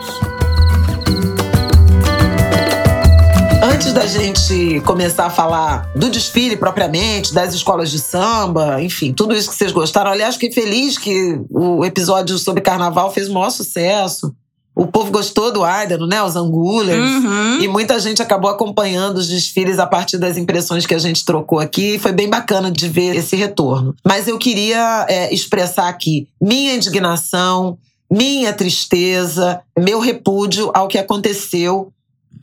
Antes da gente começar a falar do desfile propriamente, das escolas de samba, enfim, tudo isso que vocês gostaram. Aliás, fiquei feliz que o episódio sobre carnaval fez o maior sucesso. O povo gostou do Aidano, né? Os Angulers. Uhum. E muita gente acabou acompanhando os desfiles a partir das impressões que a gente trocou aqui. Foi bem bacana de ver esse retorno. Mas eu queria é, expressar aqui minha indignação, minha tristeza, meu repúdio ao que aconteceu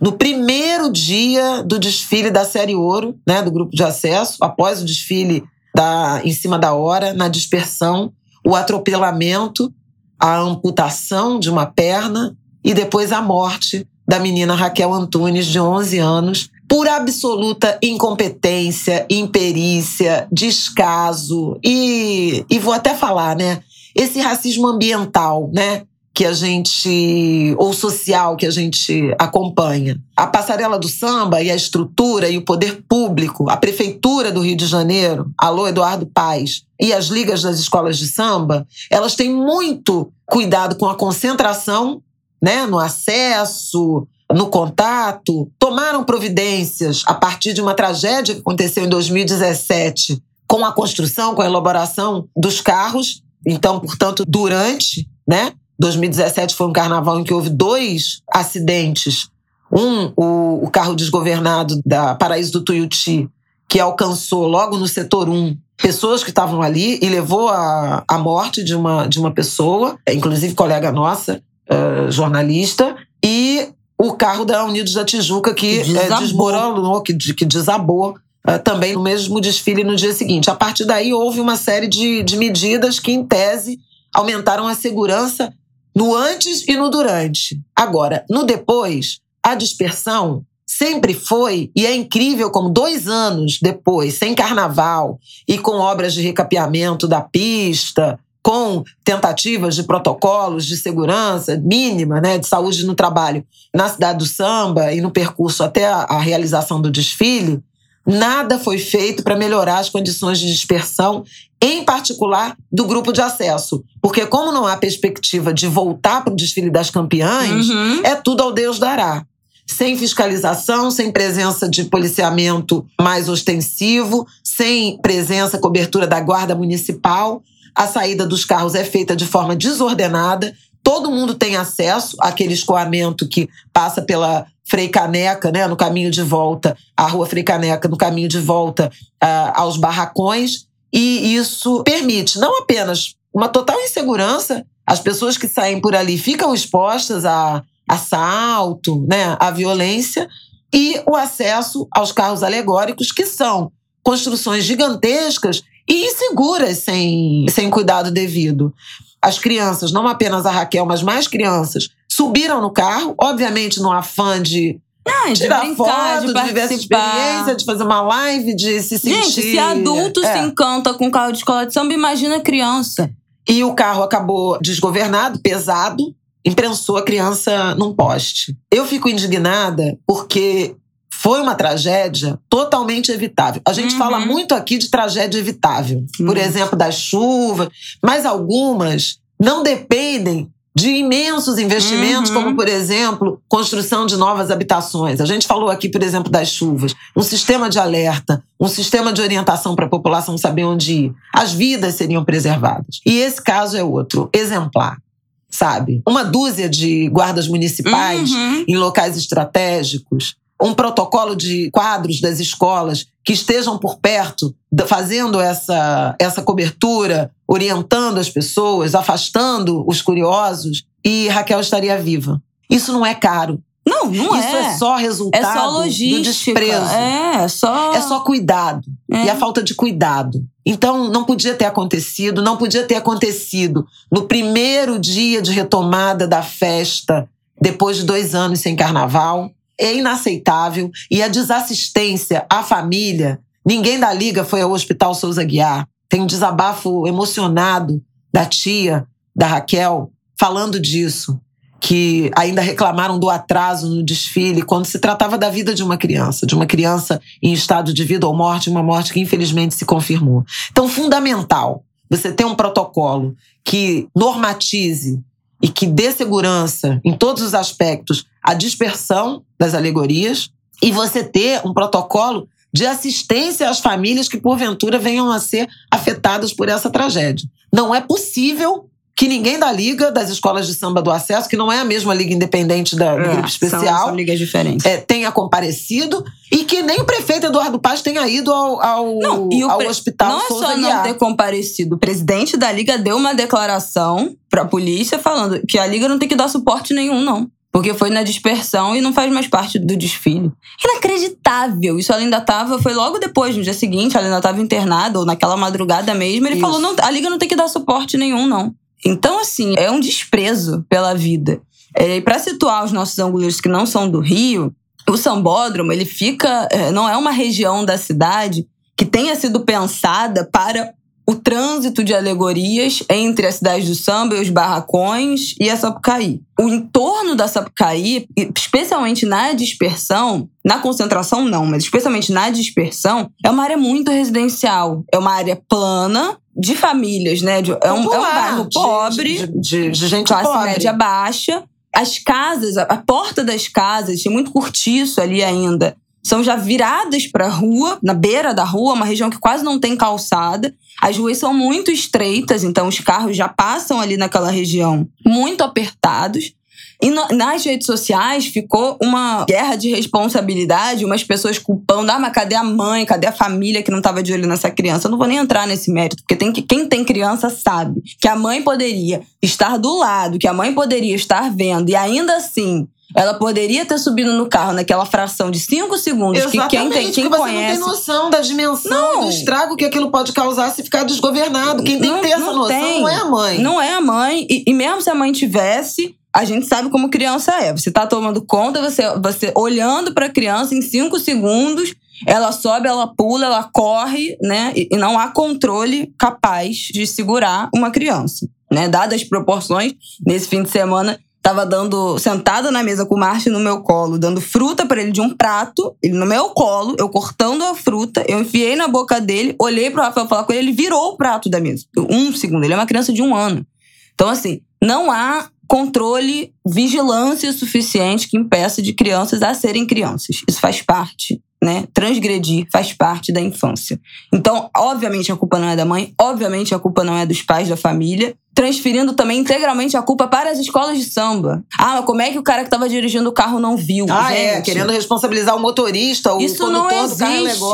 no primeiro dia do desfile da Série Ouro, né? Do grupo de acesso, após o desfile da, em cima da hora, na dispersão, o atropelamento a amputação de uma perna e depois a morte da menina Raquel Antunes, de 11 anos, por absoluta incompetência, imperícia, descaso e, e vou até falar, né? Esse racismo ambiental, né? Que a gente, ou social que a gente acompanha. A passarela do samba e a estrutura e o poder público, a prefeitura do Rio de Janeiro, alô Eduardo Paz, e as ligas das escolas de samba, elas têm muito cuidado com a concentração, né, no acesso, no contato, tomaram providências a partir de uma tragédia que aconteceu em 2017 com a construção, com a elaboração dos carros. Então, portanto, durante, né, 2017 foi um carnaval em que houve dois acidentes. Um, o, o carro desgovernado da Paraíso do Tuiuti, que alcançou logo no setor 1 pessoas que estavam ali e levou à a, a morte de uma, de uma pessoa, inclusive colega nossa, uh, jornalista, e o carro da Unidos da Tijuca que eh, desabou. desmoronou, que, que desabou uh, também no mesmo desfile no dia seguinte. A partir daí houve uma série de, de medidas que, em tese, aumentaram a segurança no antes e no durante. Agora, no depois, a dispersão sempre foi, e é incrível como dois anos depois, sem carnaval e com obras de recapeamento da pista, com tentativas de protocolos de segurança mínima, né, de saúde no trabalho na cidade do samba e no percurso até a, a realização do desfile, nada foi feito para melhorar as condições de dispersão em particular do grupo de acesso. Porque, como não há perspectiva de voltar para o desfile das campeãs, uhum. é tudo ao Deus dará. Sem fiscalização, sem presença de policiamento mais ostensivo, sem presença, cobertura da guarda municipal. A saída dos carros é feita de forma desordenada. Todo mundo tem acesso àquele escoamento que passa pela Frei Caneca, né, no caminho de volta, a rua Frei Caneca, no caminho de volta uh, aos barracões e isso permite não apenas uma total insegurança, as pessoas que saem por ali ficam expostas a assalto, né, a violência e o acesso aos carros alegóricos, que são construções gigantescas e inseguras sem, sem cuidado devido. As crianças, não apenas a Raquel, mas mais crianças, subiram no carro, obviamente no afã de de tirar brincar, foto, de de viver essa experiência, de fazer uma live, de se sentir. Gente, se adulto É. se encanta com carro de escola de samba, imagina criança. E o carro acabou desgovernado, pesado, imprensou a criança num poste. Eu fico indignada porque foi uma tragédia totalmente evitável. A gente Uhum. fala muito aqui de tragédia evitável, por Muito. exemplo, das chuvas, mas algumas não dependem de imensos investimentos, Uhum. como, por exemplo, construção de novas habitações. A gente falou aqui, por exemplo, das chuvas. Um sistema de alerta, um sistema de orientação para a população saber onde ir. As vidas seriam preservadas. E esse caso é outro, exemplar, sabe? Uma dúzia de guardas municipais Uhum. em locais estratégicos, um protocolo de quadros das escolas que estejam por perto, fazendo essa, essa cobertura, orientando as pessoas, afastando os curiosos, e Raquel estaria viva. Isso não é caro. Não, não Isso é. é só resultado É só do logística. desprezo. É, é só. É só cuidado. É. E a falta de cuidado. Então, não podia ter acontecido, não podia ter acontecido no primeiro dia de retomada da festa, depois de dois anos sem carnaval. É inaceitável. E a desassistência à família. Ninguém da Liga foi ao Hospital Souza Guiar. Tem um desabafo emocionado da tia, da Raquel, falando disso. Que ainda reclamaram do atraso no desfile quando se tratava da vida de uma criança, de uma criança em estado de vida ou morte, uma morte que infelizmente se confirmou. Então, fundamental você ter um protocolo que normatize e que dê segurança em todos os aspectos a dispersão das alegorias e você ter um protocolo de assistência às famílias que porventura venham a ser afetadas por essa tragédia. Não é possível que ninguém da liga das escolas de samba do acesso, que não é a mesma liga independente da, do É, grupo são- especial, São, ligas diferentes. é, tenha comparecido e que nem o prefeito Eduardo Paz tenha ido ao, ao, Não, e o ao pre- hospital não é Souza só não ter comparecido. O presidente da liga deu uma declaração pra polícia falando que a liga não tem que dar suporte nenhum, não. Porque foi na dispersão e não faz mais parte do desfile. Inacreditável. Isso ela ainda tava. Foi logo depois, no dia seguinte, ela ainda tava internada, ou naquela madrugada mesmo. Ele Isso. falou: não, a liga não tem que dar suporte nenhum, não. Então, assim, é um desprezo pela vida. É, e pra situar os nossos anguleiros que não são do Rio, o Sambódromo, ele fica. é, não é uma região da cidade que tenha sido pensada para o trânsito de alegorias entre a cidade do samba e os barracões e a Sapucaí. O entorno da Sapucaí, especialmente na dispersão, na concentração não, mas especialmente na dispersão, é uma área muito residencial. É uma área plana, de famílias, né? De- é, um, é um bairro pobre, De, de- de gente classe pobre. média baixa. As casas, a, a porta das casas, tem muito cortiço ali ainda. São já viradas para a rua, na beira da rua, uma região que quase não tem calçada. As ruas são muito estreitas, então os carros já passam ali naquela região muito apertados. E no- nas redes sociais ficou uma guerra de responsabilidade, umas pessoas culpando, ah, mas cadê a mãe, cadê a família que não estava de olho nessa criança? Eu não vou nem entrar nesse mérito, porque tem que, quem tem criança sabe que a mãe poderia estar do lado, que a mãe poderia estar vendo, e ainda assim ela poderia ter subido no carro naquela fração de cinco segundos Exatamente, que quem tem, quem conhece. você não tem noção da dimensão Não. do estrago que aquilo pode causar se ficar desgovernado. Quem tem Não- que ter essa não noção tem. não é a mãe. Não é a mãe. E, e mesmo se a mãe tivesse, a gente sabe como criança é. Você tá tomando conta, você, você olhando pra criança em cinco segundos, ela sobe, ela pula, ela corre, né? E, e não há controle capaz de segurar uma criança. Né? Dadas as proporções, nesse fim de semana, tava dando, sentada na mesa com o Márcio no meu colo, dando fruta pra ele de um prato, ele no meu colo, eu cortando a fruta, eu enfiei na boca dele, olhei pro Rafael falar com ele, ele virou o prato da mesa. Um segundo, ele é uma criança de um ano. Então, assim, não há controle, vigilância suficiente que impeça de crianças a serem crianças. Isso faz parte, né? Transgredir faz parte da infância. Então, obviamente, a culpa não é da mãe, obviamente, a culpa não é dos pais da família. Transferindo também integralmente a culpa para as escolas de samba. Ah, mas como é que o cara que estava dirigindo o carro não viu? Ah, é, Gente, querendo responsabilizar o motorista, o isso não existe.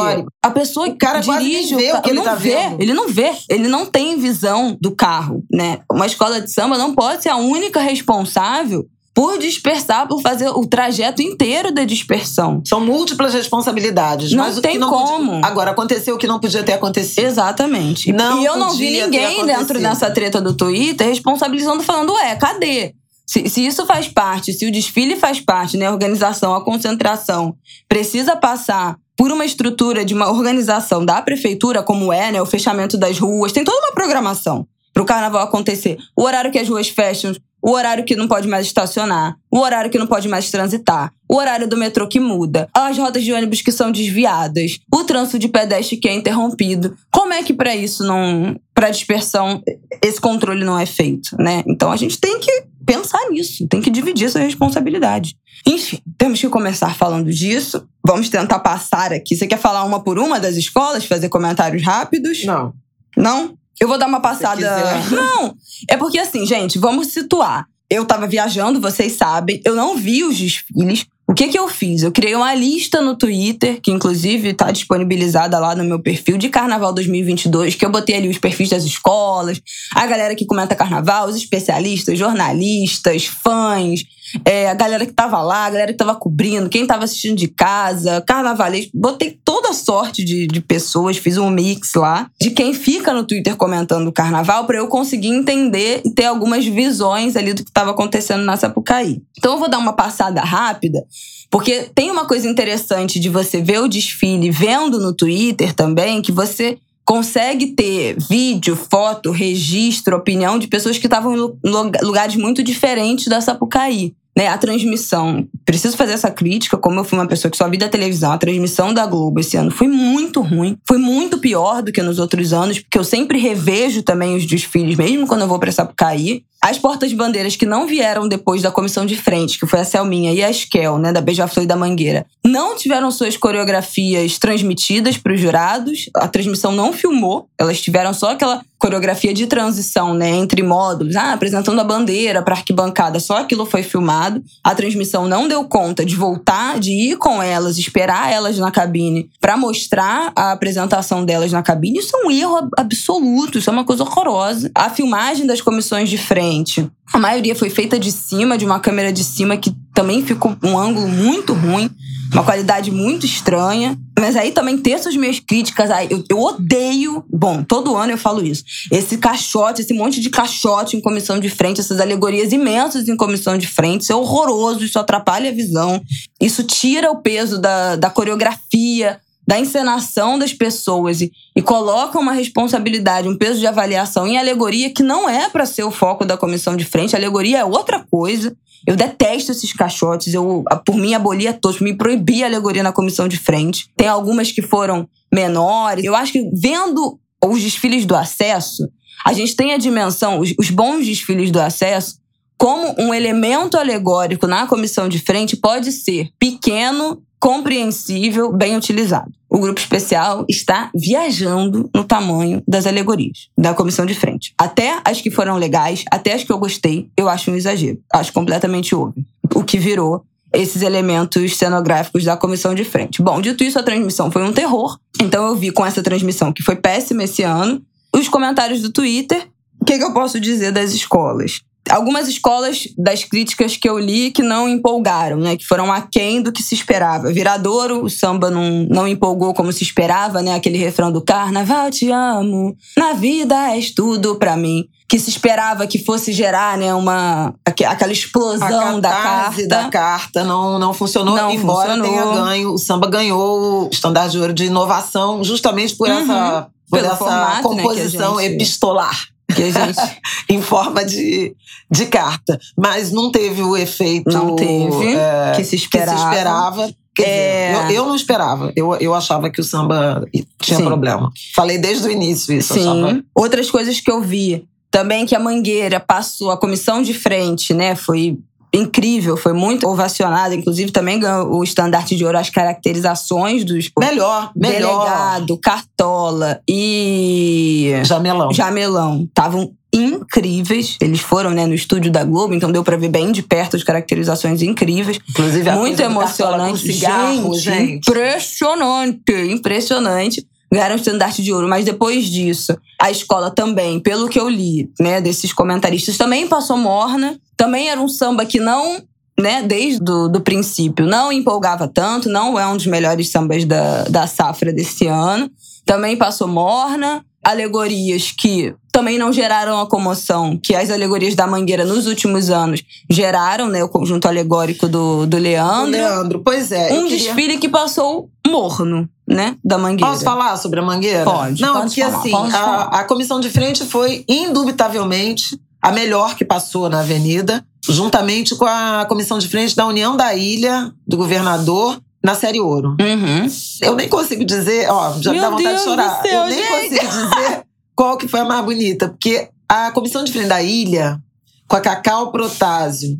A pessoa O cara que quase dirige vê o carro que ele não tá vê, vendo. ele não vê, ele não tem visão do carro, né? Uma escola de samba não pode ser a única responsável por dispersar, por fazer o trajeto inteiro da dispersão. São múltiplas responsabilidades. Não mas o tem que não como. Podia... Agora, aconteceu o que não podia ter acontecido. Exatamente. Não e eu não vi ninguém dentro dessa treta do Twitter responsabilizando, falando, ué, cadê? Se, se isso faz parte, se o desfile faz parte, né, a organização, a concentração, precisa passar por uma estrutura de uma organização da prefeitura, como é, né, o fechamento das ruas, tem toda uma programação para o carnaval acontecer. O horário que as ruas fecham, o horário que não pode mais estacionar, o horário que não pode mais transitar, o horário do metrô que muda, as rodas de ônibus que são desviadas, o trânsito de pedestre que é interrompido. Como é que para isso não, para dispersão, esse controle não é feito, né? Então a gente tem que pensar nisso, tem que dividir essa responsabilidade. Enfim, temos que começar falando disso. Vamos tentar passar aqui. Você quer falar uma por uma das escolas, fazer comentários rápidos? Não. Não? Eu vou dar uma passada. Não! É porque assim, gente, vamos situar. Eu tava viajando, vocês sabem, eu não vi os desfiles. O que que eu fiz? Eu criei uma lista no Twitter, que inclusive está disponibilizada lá no meu perfil de Carnaval 2022, que eu botei ali os perfis das escolas, a galera que comenta carnaval, os especialistas, jornalistas, fãs, é, a galera que tava lá, a galera que tava cobrindo, quem tava assistindo de casa, carnavalês. Botei toda sorte de, de pessoas, fiz um mix lá de quem fica no Twitter comentando o carnaval para eu conseguir entender e ter algumas visões ali do que tava acontecendo na Sapucaí. Então eu vou dar uma passada rápida, porque tem uma coisa interessante de você ver o desfile vendo no Twitter também, que você consegue ter vídeo, foto, registro, opinião de pessoas que estavam em lugares muito diferentes da Sapucaí né, a transmissão. Preciso fazer essa crítica, como eu fui uma pessoa que só vi da televisão, a transmissão da Globo esse ano foi muito ruim. Foi muito pior do que nos outros anos, porque eu sempre revejo também os desfiles, mesmo quando eu vou pra Sapucaí. As portas-bandeiras que não vieram depois da comissão de frente, que foi a Selminha e a Esquel, né, da Beija-Flor e da Mangueira, não tiveram suas coreografias transmitidas para os jurados. A transmissão não filmou, elas tiveram só aquela coreografia de transição, né, entre módulos, ah, apresentando a bandeira para arquibancada, só aquilo foi filmado. A transmissão não deu conta de voltar, de ir com elas, esperar elas na cabine para mostrar a apresentação delas na cabine. Isso é um erro absoluto, isso é uma coisa horrorosa. A filmagem das comissões de frente, a maioria foi feita de cima, de uma câmera de cima que também ficou um ângulo muito ruim uma qualidade muito estranha. Mas aí também ter suas minhas críticas. Aí, eu, eu odeio. Bom, todo ano eu falo isso. Esse caixote, esse monte de caixote em comissão de frente, essas alegorias imensas em comissão de frente. Isso é horroroso, isso atrapalha a visão. Isso tira o peso da, da coreografia, da encenação das pessoas e, e coloca uma responsabilidade, um peso de avaliação em alegoria que não é para ser o foco da comissão de frente. A alegoria é outra coisa. Eu detesto esses caixotes. Eu, por mim, abolia todos. Me proibi a alegoria na comissão de frente. Tem algumas que foram menores. Eu acho que vendo os desfiles do acesso, a gente tem a dimensão, os, os bons desfiles do acesso, como um elemento alegórico na comissão de frente pode ser pequeno, compreensível, bem utilizado. O grupo especial está viajando no tamanho das alegorias da comissão de frente. Até as que foram legais, até as que eu gostei, eu acho um exagero. Acho completamente over. O que virou esses elementos cenográficos da comissão de frente. Bom, dito isso, a transmissão foi um terror. Então eu vi com essa transmissão que foi péssima esse ano. Os comentários do Twitter. O que, que eu posso dizer das escolas? Algumas escolas das críticas que eu li que não empolgaram, né? Que foram aquém do que se esperava. Viradouro, o samba não, não empolgou como se esperava, né? Aquele refrão do Carnaval te amo, na vida és tudo pra mim. Que se esperava que fosse gerar, né, uma aquela explosão da carta. da carta não, não funcionou, não embora funcionou. tenha ganho. O samba ganhou o estandarte de ouro de inovação justamente por uhum. essa, por essa formato, composição né, gente... epistolar que a gente em forma de, de carta, mas não teve o efeito não teve é, que se esperava. Que se esperava. É... Dizer, eu, eu, não esperava. Eu, eu achava que o samba tinha Sim. problema. Falei desde o início isso. Sim. Achava... Outras coisas que eu vi também que a Mangueira passou a comissão de frente, né? Foi incrível, foi muito ovacionada. Inclusive, também ganhou o estandarte de ouro as caracterizações dos. Melhor, melhor. Delegado, Cartola e. Jamelão. Jamelão. Estavam incríveis. Eles foram, né, no estúdio da Globo, então deu para ver bem de perto as caracterizações incríveis. Inclusive, muito emocionante. Cigarro, gente, gente, impressionante, impressionante ganharam o estandarte de ouro. Mas depois disso, a escola também, pelo que eu li, né, desses comentaristas, também passou morna. Também era um samba que não, né, desde do, do princípio, não empolgava tanto, não é um dos melhores sambas da, da safra desse ano. Também passou morna. Alegorias que também não geraram a comoção que as alegorias da Mangueira nos últimos anos geraram, né? O conjunto alegórico do, do Leandro. Leandro, pois é. Um queria... desfile que passou morno, né? Da Mangueira. Posso falar sobre a Mangueira? Pode. Não, pode porque falar, assim, a, a comissão de frente foi indubitavelmente a melhor que passou na Avenida, juntamente com a comissão de frente da União da Ilha, do governador, na Série Ouro. Uhum. Eu nem consigo dizer, ó, já Meu me dá vontade Deus de chorar. céu, eu nem gente. consigo dizer qual que foi a mais bonita, porque a comissão de frente da Ilha, com a Cacau Protásio,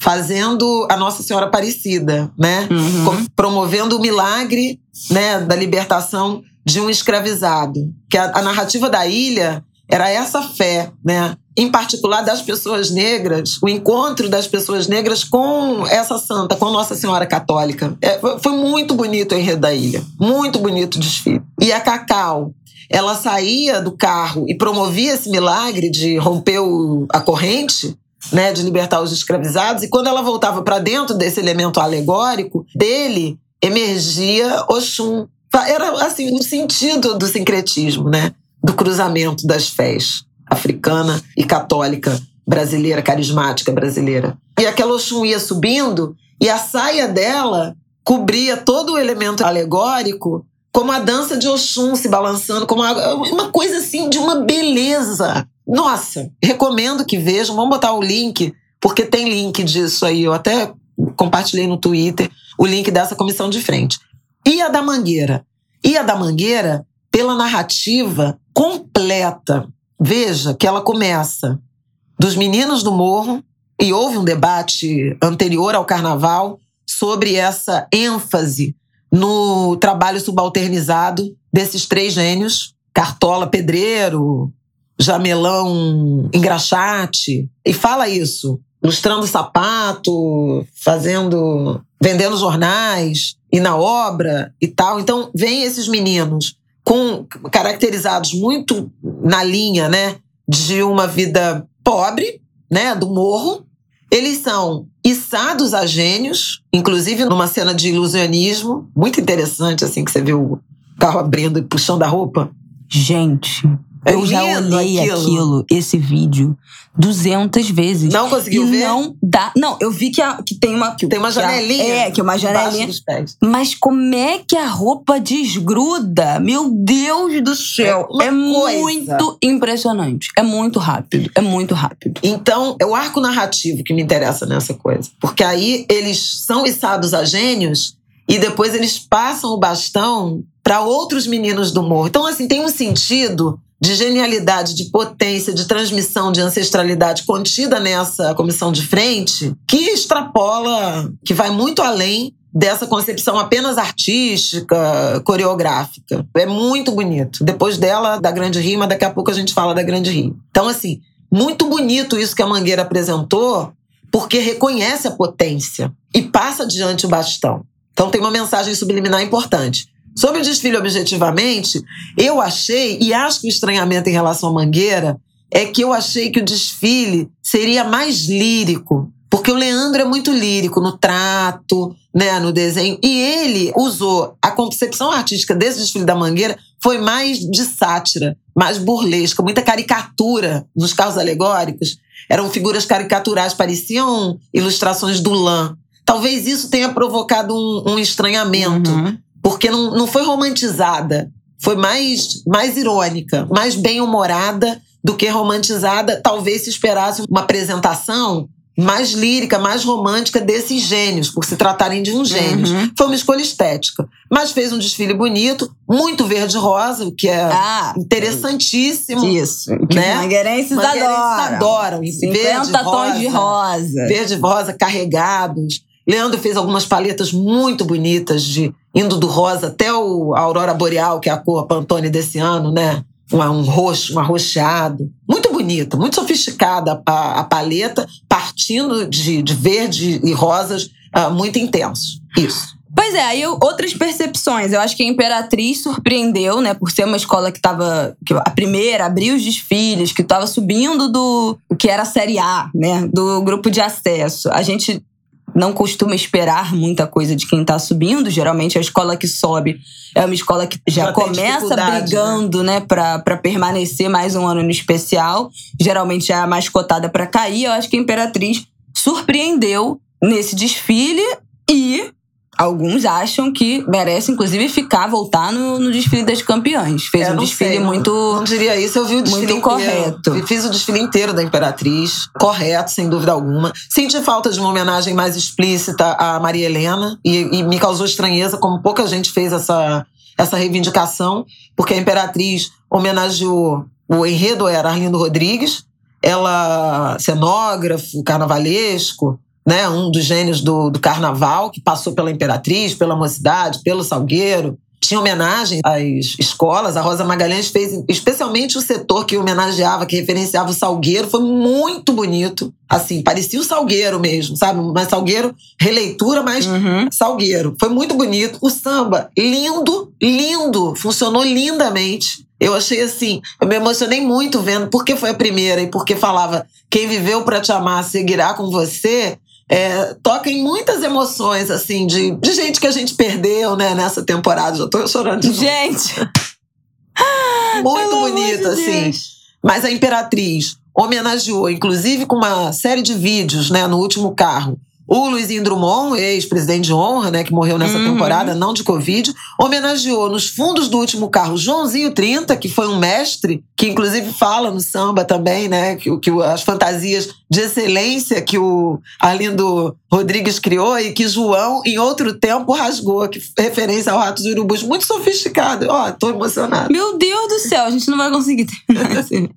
fazendo a Nossa Senhora Aparecida, né? Uhum. Promovendo o milagre né, da libertação de um escravizado. Que a, a narrativa da ilha era essa fé, né? Em particular das pessoas negras, o encontro das pessoas negras com essa santa, com Nossa Senhora Católica. É, foi- foi muito bonito o enredo da ilha. Muito bonito o desfile. E a Cacau, ela saía do carro e promovia esse milagre de romper o- a corrente, né, de libertar os escravizados. E quando ela voltava para dentro desse elemento alegórico, dele emergia Oxum. Era assim o sentido do sincretismo, né, do cruzamento das fés africana e católica brasileira, carismática brasileira. E aquela Oxum ia subindo e a saia dela cobria todo o elemento alegórico como a dança de Oxum se balançando, como uma, coisa assim de uma beleza. Nossa, recomendo que vejam. Vamos botar o link, porque tem link disso aí. Eu até compartilhei no Twitter o link dessa comissão de frente. E a da Mangueira? E a da Mangueira, pela narrativa completa. Veja que ela começa dos meninos do morro, e houve um debate anterior ao carnaval sobre essa ênfase no trabalho subalternizado desses três gênios, Cartola Pedreiro, Jamelão Engraxate, e fala isso, lustrando sapato, fazendo, vendendo jornais e na obra e tal. Então, vem esses meninos com caracterizados muito na linha, né, de uma vida pobre, né, do morro. Eles são içados a gênios, inclusive numa cena de ilusionismo, muito interessante, assim, que você vê o carro abrindo e puxando a roupa. Gente, eu já olhei aquilo. aquilo. esse vídeo, 200 vezes. Não conseguiu e ver? não dá. Não, eu vi que, a- que tem uma. Que, Tem uma a- janelinha. é, que é uma janelinha. dos pés. Mas como é que a roupa desgruda? Meu Deus do céu. É É, muito impressionante. É muito rápido. É muito rápido. Então, é o arco narrativo que me interessa nessa coisa. Porque aí eles são içados a gênios e depois eles passam o bastão para outros meninos do morro. Então, assim, tem um sentido de genialidade, de potência, de transmissão, de ancestralidade contida nessa comissão de frente que extrapola, que vai muito além dessa concepção apenas artística, coreográfica. É muito bonito. Depois dela, da Grande Rima, daqui a pouco a gente fala da Grande Rio. Então, assim, muito bonito isso que a Mangueira apresentou, porque reconhece a potência e passa adiante o bastão. Então tem uma mensagem subliminar importante. Sobre o desfile objetivamente, eu achei, e acho que o estranhamento em relação à Mangueira é que eu achei que o desfile seria mais lírico. Porque o Leandro é muito lírico no trato, né, no desenho. E ele usou a concepção artística desse desfile da Mangueira foi mais de sátira, mais burlesca, muita caricatura nos carros alegóricos. Eram figuras caricaturais, pareciam ilustrações do Lan. Talvez isso tenha provocado um, um estranhamento, Uhum. Porque não, não foi romantizada. Foi mais, mais irônica, mais bem-humorada do que romantizada. Talvez se esperasse uma apresentação mais lírica, mais romântica desses gênios, por se tratarem de um gênios. Uhum. Foi uma escolha estética. Mas fez um desfile bonito, muito verde-rosa, o que é Ah, interessantíssimo. isso. Que Né? os mangueirenses Mangueirenses adoram. adoram. 50 Verde, tons de rosa. Verde e rosa carregados. Leandro fez algumas paletas muito bonitas, de indo do rosa até o, aurora boreal, que é a cor Pantone desse ano, né? Um, um roxo, um arroxeado. Muito bonita, muito sofisticada a, a paleta, partindo de, de verde e rosas ah, muito intensos. Isso. Pois é, aí outras percepções. Eu acho que a Imperatriz surpreendeu, né? Por ser uma escola que tava. Que a primeira abriu os desfiles, que tava subindo do. que era a Série A, né? Do grupo de acesso. A gente não costuma esperar muita coisa de quem está subindo. Geralmente a escola que sobe é uma escola que já, já começa né? brigando, né, né para permanecer mais um ano no especial. Geralmente é a mais cotada para cair. Eu acho que a Imperatriz surpreendeu nesse desfile e alguns acham que merece, inclusive, ficar, voltar no, no desfile das campeãs. Fez é, um desfile sei, muito. Não, não diria isso, eu vi o desfile muito correto. E fiz o desfile inteiro da Imperatriz. Correto, sem dúvida alguma. Senti falta de uma homenagem mais explícita à Maria Helena. E, e me causou estranheza como pouca gente fez essa, essa reivindicação, porque a Imperatriz homenageou. O enredo era Arlindo Rodrigues, ela cenógrafo, carnavalesco, né, um dos gênios do, do carnaval, que passou pela Imperatriz, pela Mocidade, pelo Salgueiro. Tinha homenagem às escolas. A Rosa Magalhães fez, especialmente o setor que homenageava, que referenciava o Salgueiro. Foi muito bonito. Assim, parecia o Salgueiro mesmo, sabe? Mas Salgueiro, releitura, mas uhum. Salgueiro. Foi muito bonito. O samba, lindo, lindo. Funcionou lindamente. Eu achei assim, eu me emocionei muito vendo, porque foi a primeira e porque falava quem viveu para te amar seguirá com você é, toca em muitas emoções, assim, de, de gente que a gente perdeu, né, nessa temporada. Já tô chorando de Gente! Muito bonito, assim. Mas a Imperatriz homenageou, inclusive com uma série de vídeos, né, no último carro, o Luizinho Drummond, ex-presidente de honra, né, que morreu nessa uhum. temporada, não de Covid, homenageou nos fundos do último carro Joãozinho 30, que foi um mestre, que inclusive fala no samba também, né, que, que as fantasias de excelência que o Arlindo Rodrigues criou e que João, em outro tempo, rasgou, que referência ao Ratos e Urubus. Muito sofisticado. Ó, oh, tô emocionada. Meu Deus do céu, a gente não vai conseguir terminar esse,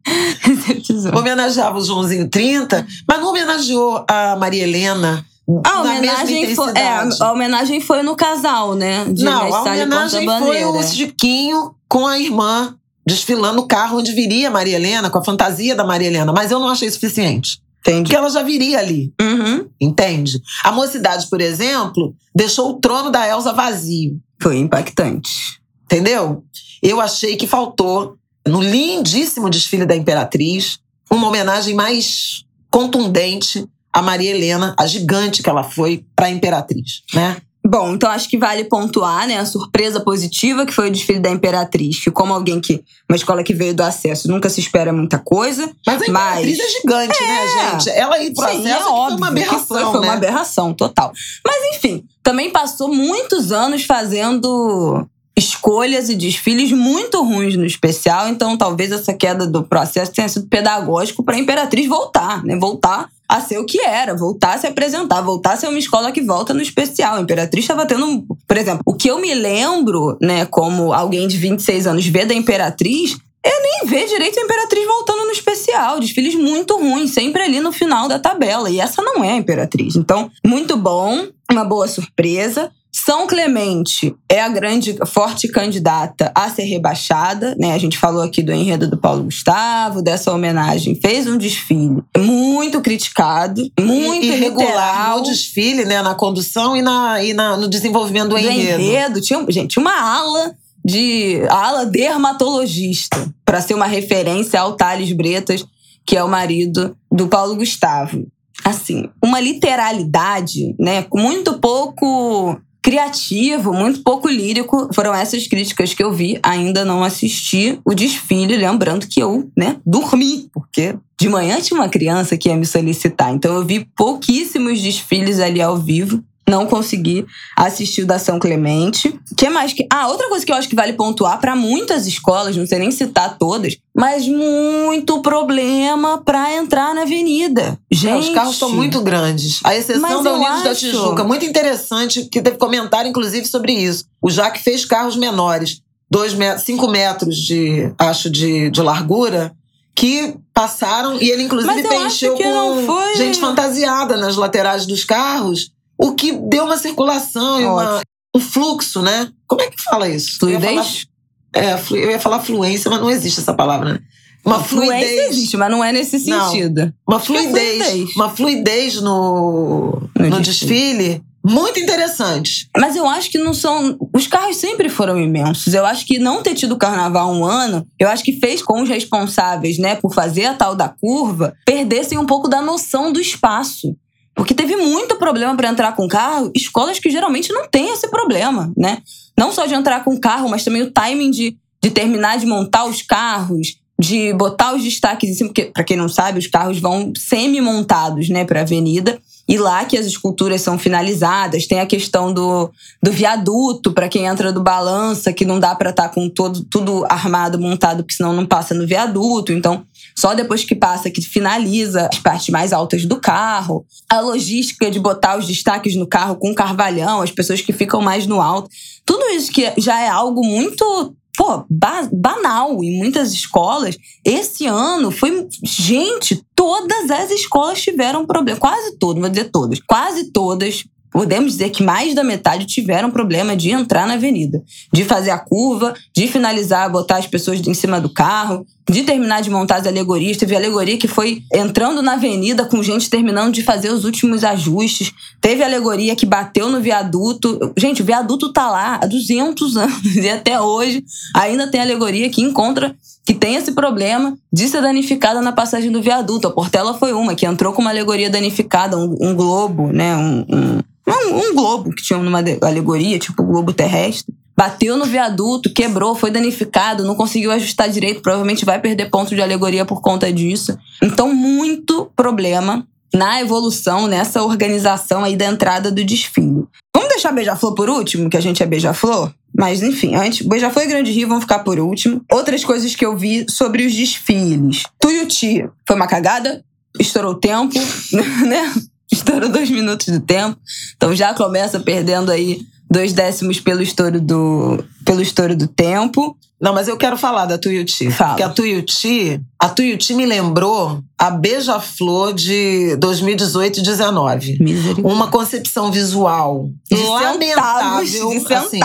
episódio. Homenageava o Joãozinho 30, mas não homenageou a Maria Helena, a homenagem, foi, é, a homenagem foi no casal, né? De Não, a homenagem foi o Chiquinho com a irmã desfilando o carro onde viria a Maria Helena, com a fantasia da Maria Helena. Mas eu não achei suficiente. Entendi. Porque ela já viria ali. Uhum. Entende? A mocidade, por exemplo, deixou o trono da Elsa vazio. Foi impactante. Entendeu? Eu achei que faltou, no lindíssimo desfile da Imperatriz, uma homenagem mais contundente a Maria Helena, a gigante que ela foi para a Imperatriz, né? Bom, então acho que vale pontuar, né, a surpresa positiva que foi o desfile da Imperatriz, que como alguém que uma escola que veio do acesso, nunca se espera muita coisa. Mas a Imperatriz mas... é gigante, né, é. né, gente? Ela ir pro Sim, acesso é óbvio, foi uma aberração, foi, foi né? uma aberração total. Mas enfim, também passou muitos anos fazendo escolhas e desfiles muito ruins no especial, então talvez essa queda do processo tenha sido pedagógico para a Imperatriz voltar, né? Voltar a ser o que era, voltar a se apresentar, voltar a ser uma escola que volta no especial. A Imperatriz estava tendo, por exemplo, o que eu me lembro, né, como alguém de 26 anos vê da Imperatriz, eu nem ver direito a Imperatriz voltando no especial. Desfiles muito ruins, sempre ali no final da tabela. E essa não é a Imperatriz. Então, muito bom, uma boa surpresa. São Clemente é a grande, forte candidata a ser rebaixada, né? A gente falou aqui do enredo do Paulo Gustavo, dessa homenagem. Fez um desfile muito criticado, muito e, irregular no desfile, né? Na condução e, na, e na, no desenvolvimento do, do enredo. enredo. Tinha, gente, uma ala de ala dermatologista para ser uma referência ao Thales Bretas, que é o marido do Paulo Gustavo. Assim, uma literalidade, né? Muito pouco criativo, muito pouco lírico. Foram essas críticas que eu vi. Ainda não assisti o desfile, lembrando que eu, né, dormi, porque de manhã tinha uma criança que ia me solicitar. Então eu vi pouquíssimos desfiles ali ao vivo não consegui assistir o da São Clemente. que mais que. Ah, outra coisa que eu acho que vale pontuar para muitas escolas, não sei nem citar todas, mas muito problema para entrar na avenida. Gente, é, os carros estão muito grandes. A exceção da Unidos acho... da Tijuca, muito interessante, que teve comentário inclusive sobre isso. O Jaque fez carros menores, dois metros, cinco metros de, acho, de, de largura que passaram e ele inclusive preencheu com foi... gente fantasiada nas laterais dos carros o que deu uma circulação e uma, um fluxo, né? Como é que fala isso? Fluidez? é, eu ia falar fluência, mas não existe essa palavra, né? Uma fluidez. Fluência existe, mas não é nesse sentido. Não, uma fluidez, é fluidez. Uma fluidez no, no, no desfile. Muito interessante. Mas eu acho que não são. Os carros sempre foram imensos. Eu acho que não ter tido carnaval um ano, eu acho que fez com os responsáveis, né, por fazer a tal da curva, perdessem um pouco da noção do espaço. Porque teve muito problema para entrar com carro, escolas que geralmente não têm esse problema, né? Não só de entrar com carro, mas também o timing de, de terminar de montar os carros, de botar os destaques em cima, porque, para quem não sabe, os carros vão semi-montados, né, para a avenida. E lá que as esculturas são finalizadas, tem a questão do, do viaduto, para quem entra do balança, que não dá para estar tá com todo, tudo armado, montado, porque senão não passa no viaduto. Então, só depois que passa que finaliza as partes mais altas do carro. A logística de botar os destaques no carro com carvalhão, as pessoas que ficam mais no alto. Tudo isso que já é algo muito pô, ba banal em muitas escolas. Esse ano foi. Gente, todas as escolas tiveram problema. Quase todas, vou dizer todas. Quase todas podemos dizer que mais da metade tiveram problema de entrar na avenida, de fazer a curva, de finalizar, botar as pessoas em cima do carro, de terminar de montar as alegorias. Teve alegoria que foi entrando na avenida com gente terminando de fazer os últimos ajustes. Teve alegoria que bateu no viaduto. Gente, o viaduto tá lá há 200 anos e até hoje ainda tem alegoria que encontra que tem esse problema de ser danificada na passagem do viaduto. A Portela foi uma que entrou com uma alegoria danificada, um, um globo, né? Um, um, um, globo que tinha numa alegoria, tipo globo terrestre. Bateu no viaduto, quebrou, foi danificado, não conseguiu ajustar direito, provavelmente vai perder ponto de alegoria por conta disso. Então, muito problema na evolução, nessa organização aí da entrada do desfile. Vamos deixar Beija-Flor por último, que a gente é Beija-Flor? Mas enfim, antes, Beija-Flor e Grande Rio vão ficar por último. Outras coisas que eu vi sobre os desfiles. Tuiuti foi uma cagada, estourou o tempo, né? estourou dois minutos do tempo. Então já começa perdendo aí dois décimos pelo estouro do, pelo estouro do tempo. Não, mas eu quero falar da Tuiuti. Fala. Porque a Tuiuti, a Tuiuti me lembrou a Beija-Flor de 2018 e 19. Uma concepção visual de lamentável, de assim,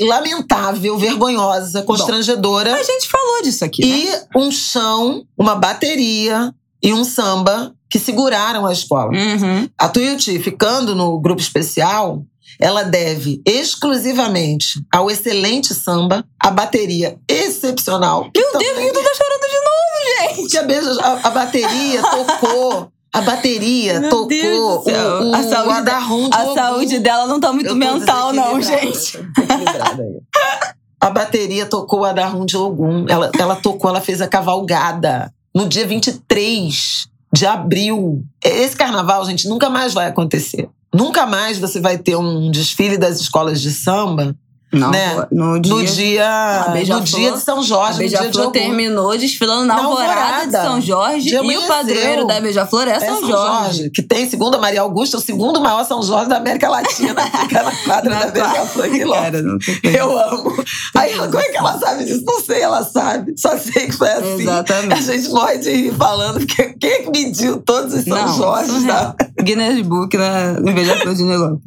lamentável, vergonhosa, constrangedora. Bom, a gente falou disso aqui. E né? um chão, uma bateria e um samba que seguraram a escola. Uhum. A Tuiuti, ficando no grupo especial, ela deve exclusivamente ao excelente samba, a bateria excepcional. Meu Deus, também... tu tá chorando de novo, gente! a, a, a bateria tocou. A bateria Meu tocou o, o, a saúde, de A saúde dela não tá muito mental, não, gente. a bateria tocou o Adarrum de Ogum. Ela, ela tocou, ela fez a cavalgada no dia 23 de abril. Esse carnaval, gente, nunca mais vai acontecer. Nunca mais você vai ter um desfile das escolas de samba não, né? no dia, no dia, no dia de São Jorge. A Beija-Flor terminou desfilando na, na alvorada, de São Jorge e o padroeiro da Beija-Flor é, é São, São Jorge. Jorge. Que tem, segundo a Maria Augusta, o segundo maior São Jorge da América Latina. Fica na quadra na da Beija-Flor. Eu amo. Aí, como é que ela sabe disso? Não sei, ela sabe. Só sei que foi assim. Exatamente. A gente morre de rir falando, porque quem é que mediu todos os São Jorge? Tá? Guinness Book na, Beija-Flor de negócio.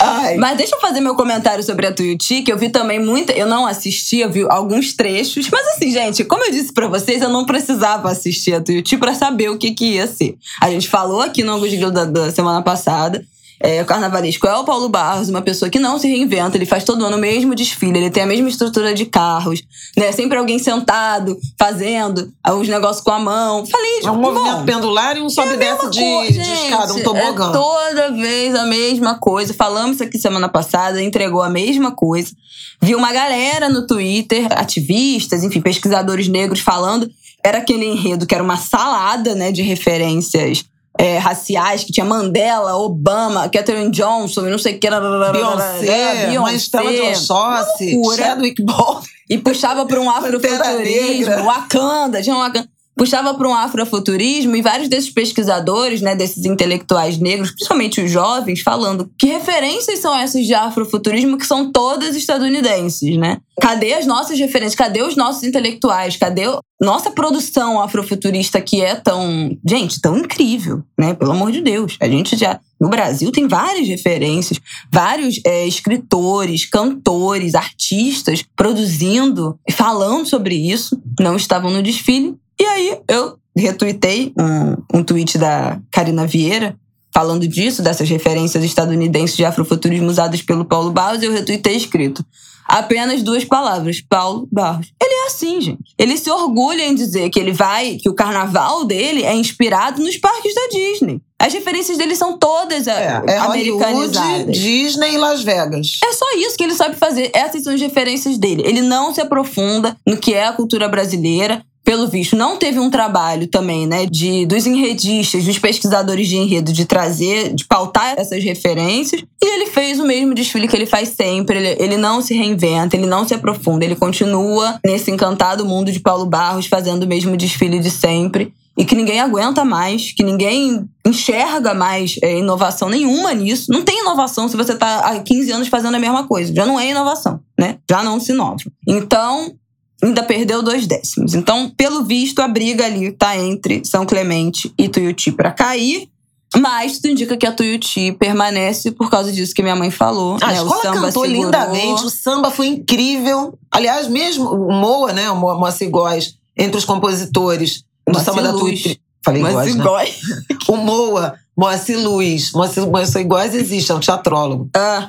Ai. Mas deixa eu fazer meu comentário sobre a Tuiuti, que eu vi também muita. Eu não assisti, eu vi alguns trechos. Mas assim, gente, como eu disse para vocês, eu não precisava assistir a Tuiuti para saber o que, que ia ser. A gente falou aqui no Angus da, da semana passada é, o carnavalesco é o Paulo Barros, uma pessoa que não se reinventa, ele faz todo ano o mesmo desfile, ele tem a mesma estrutura de carros, né? Sempre alguém sentado, fazendo os negócios com a mão. Falei, É um movimento pendular e um sobe e desce de, de escada, um tobogã. É toda vez a mesma coisa. Falamos isso aqui semana passada, entregou a mesma coisa. Vi uma galera no Twitter, ativistas, enfim, pesquisadores negros falando. Era aquele enredo que era uma salada, né, de referências é, raciais, que tinha Mandela, Obama, Catherine Johnson, não sei o que. Beyoncé, é, Beyoncé de Oxóssi, Chadwick Baldwin. E puxava para um afrofuturismo, Wakanda, tinha um Wakanda puxava para um afrofuturismo e vários desses pesquisadores, né, desses intelectuais negros, principalmente os jovens, falando que referências são essas de afrofuturismo que são todas estadunidenses, né? Cadê as nossas referências? Cadê os nossos intelectuais? Cadê nossa produção afrofuturista que é tão, gente, tão incrível, né? Pelo amor de Deus. A gente já no Brasil tem várias referências, vários é, escritores, cantores, artistas produzindo e falando sobre isso. Não estavam no desfile e aí eu retuitei um, um tweet da Karina Vieira falando disso, dessas referências estadunidenses de afrofuturismo usadas pelo Paulo Barros, eu retuitei escrito apenas duas palavras, Paulo Barros. Ele é assim, gente. Ele se orgulha em dizer que ele vai, que o carnaval dele é inspirado nos parques da Disney. As referências dele são todas é, é americanizadas. Disney e Las Vegas. É só isso que ele sabe fazer. Essas são as referências dele. Ele não se aprofunda no que é a cultura brasileira pelo visto, não teve um trabalho também, né, de dos enredistas, dos pesquisadores de enredo, de trazer, de pautar essas referências. E ele fez o mesmo desfile que ele faz sempre. Ele, ele não se reinventa, ele não se aprofunda, ele continua nesse encantado mundo de Paulo Barros, fazendo o mesmo desfile de sempre. E que ninguém aguenta mais, que ninguém enxerga mais é, inovação nenhuma nisso. Não tem inovação se você está há 15 anos fazendo a mesma coisa. Já não é inovação, né? Já não se inova. Então, ainda perdeu dois décimos. Então, pelo visto, a briga ali tá entre São Clemente e Tuiuti para cair. Mas tudo indica que a Tuiuti permanece por causa disso que minha mãe falou. A né? escola o samba cantou segurou. lindamente, o samba foi incrível. Aliás, mesmo o Moa, né, o Moacir Góes, entre os compositores do Moacir samba da Luz. Tuiuti. Falei Mas Góes, né? O Moa, Moacir Luiz. Moacir, Moacir Góes existe, é um teatrólogo. Ah,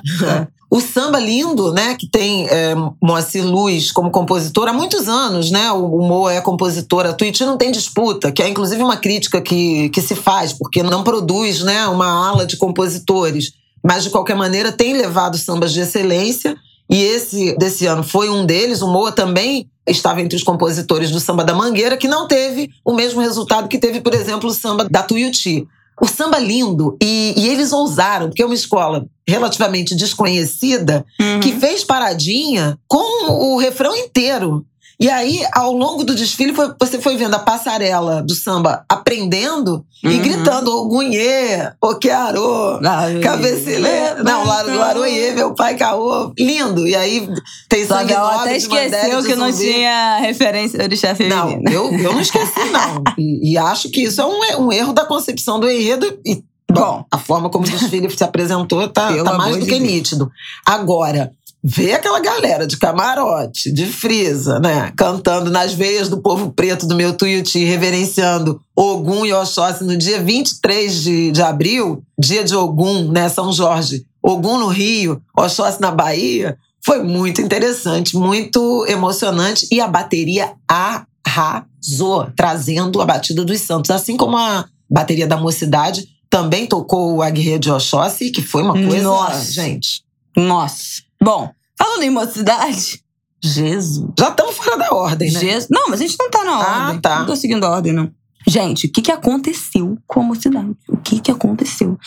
O samba lindo, né, que tem é, Moacir Luz como compositor há muitos anos, né? O, o Moa é compositor, a Tuiuti não tem disputa, que é inclusive uma crítica que, que se faz, porque não produz, né, uma ala de compositores. Mas, de qualquer maneira, tem levado sambas de excelência. E esse desse ano foi um deles. O Moa também estava entre os compositores do Samba da Mangueira, que não teve o mesmo resultado que teve, por exemplo, o samba da Tuiuti. O samba lindo, e, e eles ousaram, porque é uma escola relativamente desconhecida, uhum. que fez paradinha com o refrão inteiro. E aí, ao longo do desfile, foi- você foi vendo a passarela do samba aprendendo e Uhum. gritando Ogunhê, Oquearô, Cabecilê. Não, Lar- Laroie, meu pai caô. Lindo. E aí tem sangue ela nobre até esqueceu que não tinha referência de chefe Não, eu, eu não esqueci, não. E, e acho que isso é um, e- um erro da concepção do enredo. E, bom, a forma como o desfile se apresentou tá, tá mais do que Deus. nítido. Agora, ver aquela galera de camarote, de frisa, né? Cantando nas veias do povo preto do meu Tuiuti, reverenciando Ogum e Oxóssi no dia 23 de, de abril, dia de Ogum, né? São Jorge. Ogum no Rio, Oxóssi na Bahia. Foi muito interessante, muito emocionante. E a bateria arrasou, trazendo a batida dos Santos. Assim como a bateria da Mocidade também tocou o Aguirre de Oxóssi, que foi uma coisa... Nossa. Gente, Nossa. Bom, falando em mocidade, Jesus. já estamos fora da ordem, né? Jesus. Não, mas a gente não tá na Ah, ordem. tá. Não tô seguindo a ordem, não. Gente, o que, que aconteceu com a mocidade? O que, que aconteceu?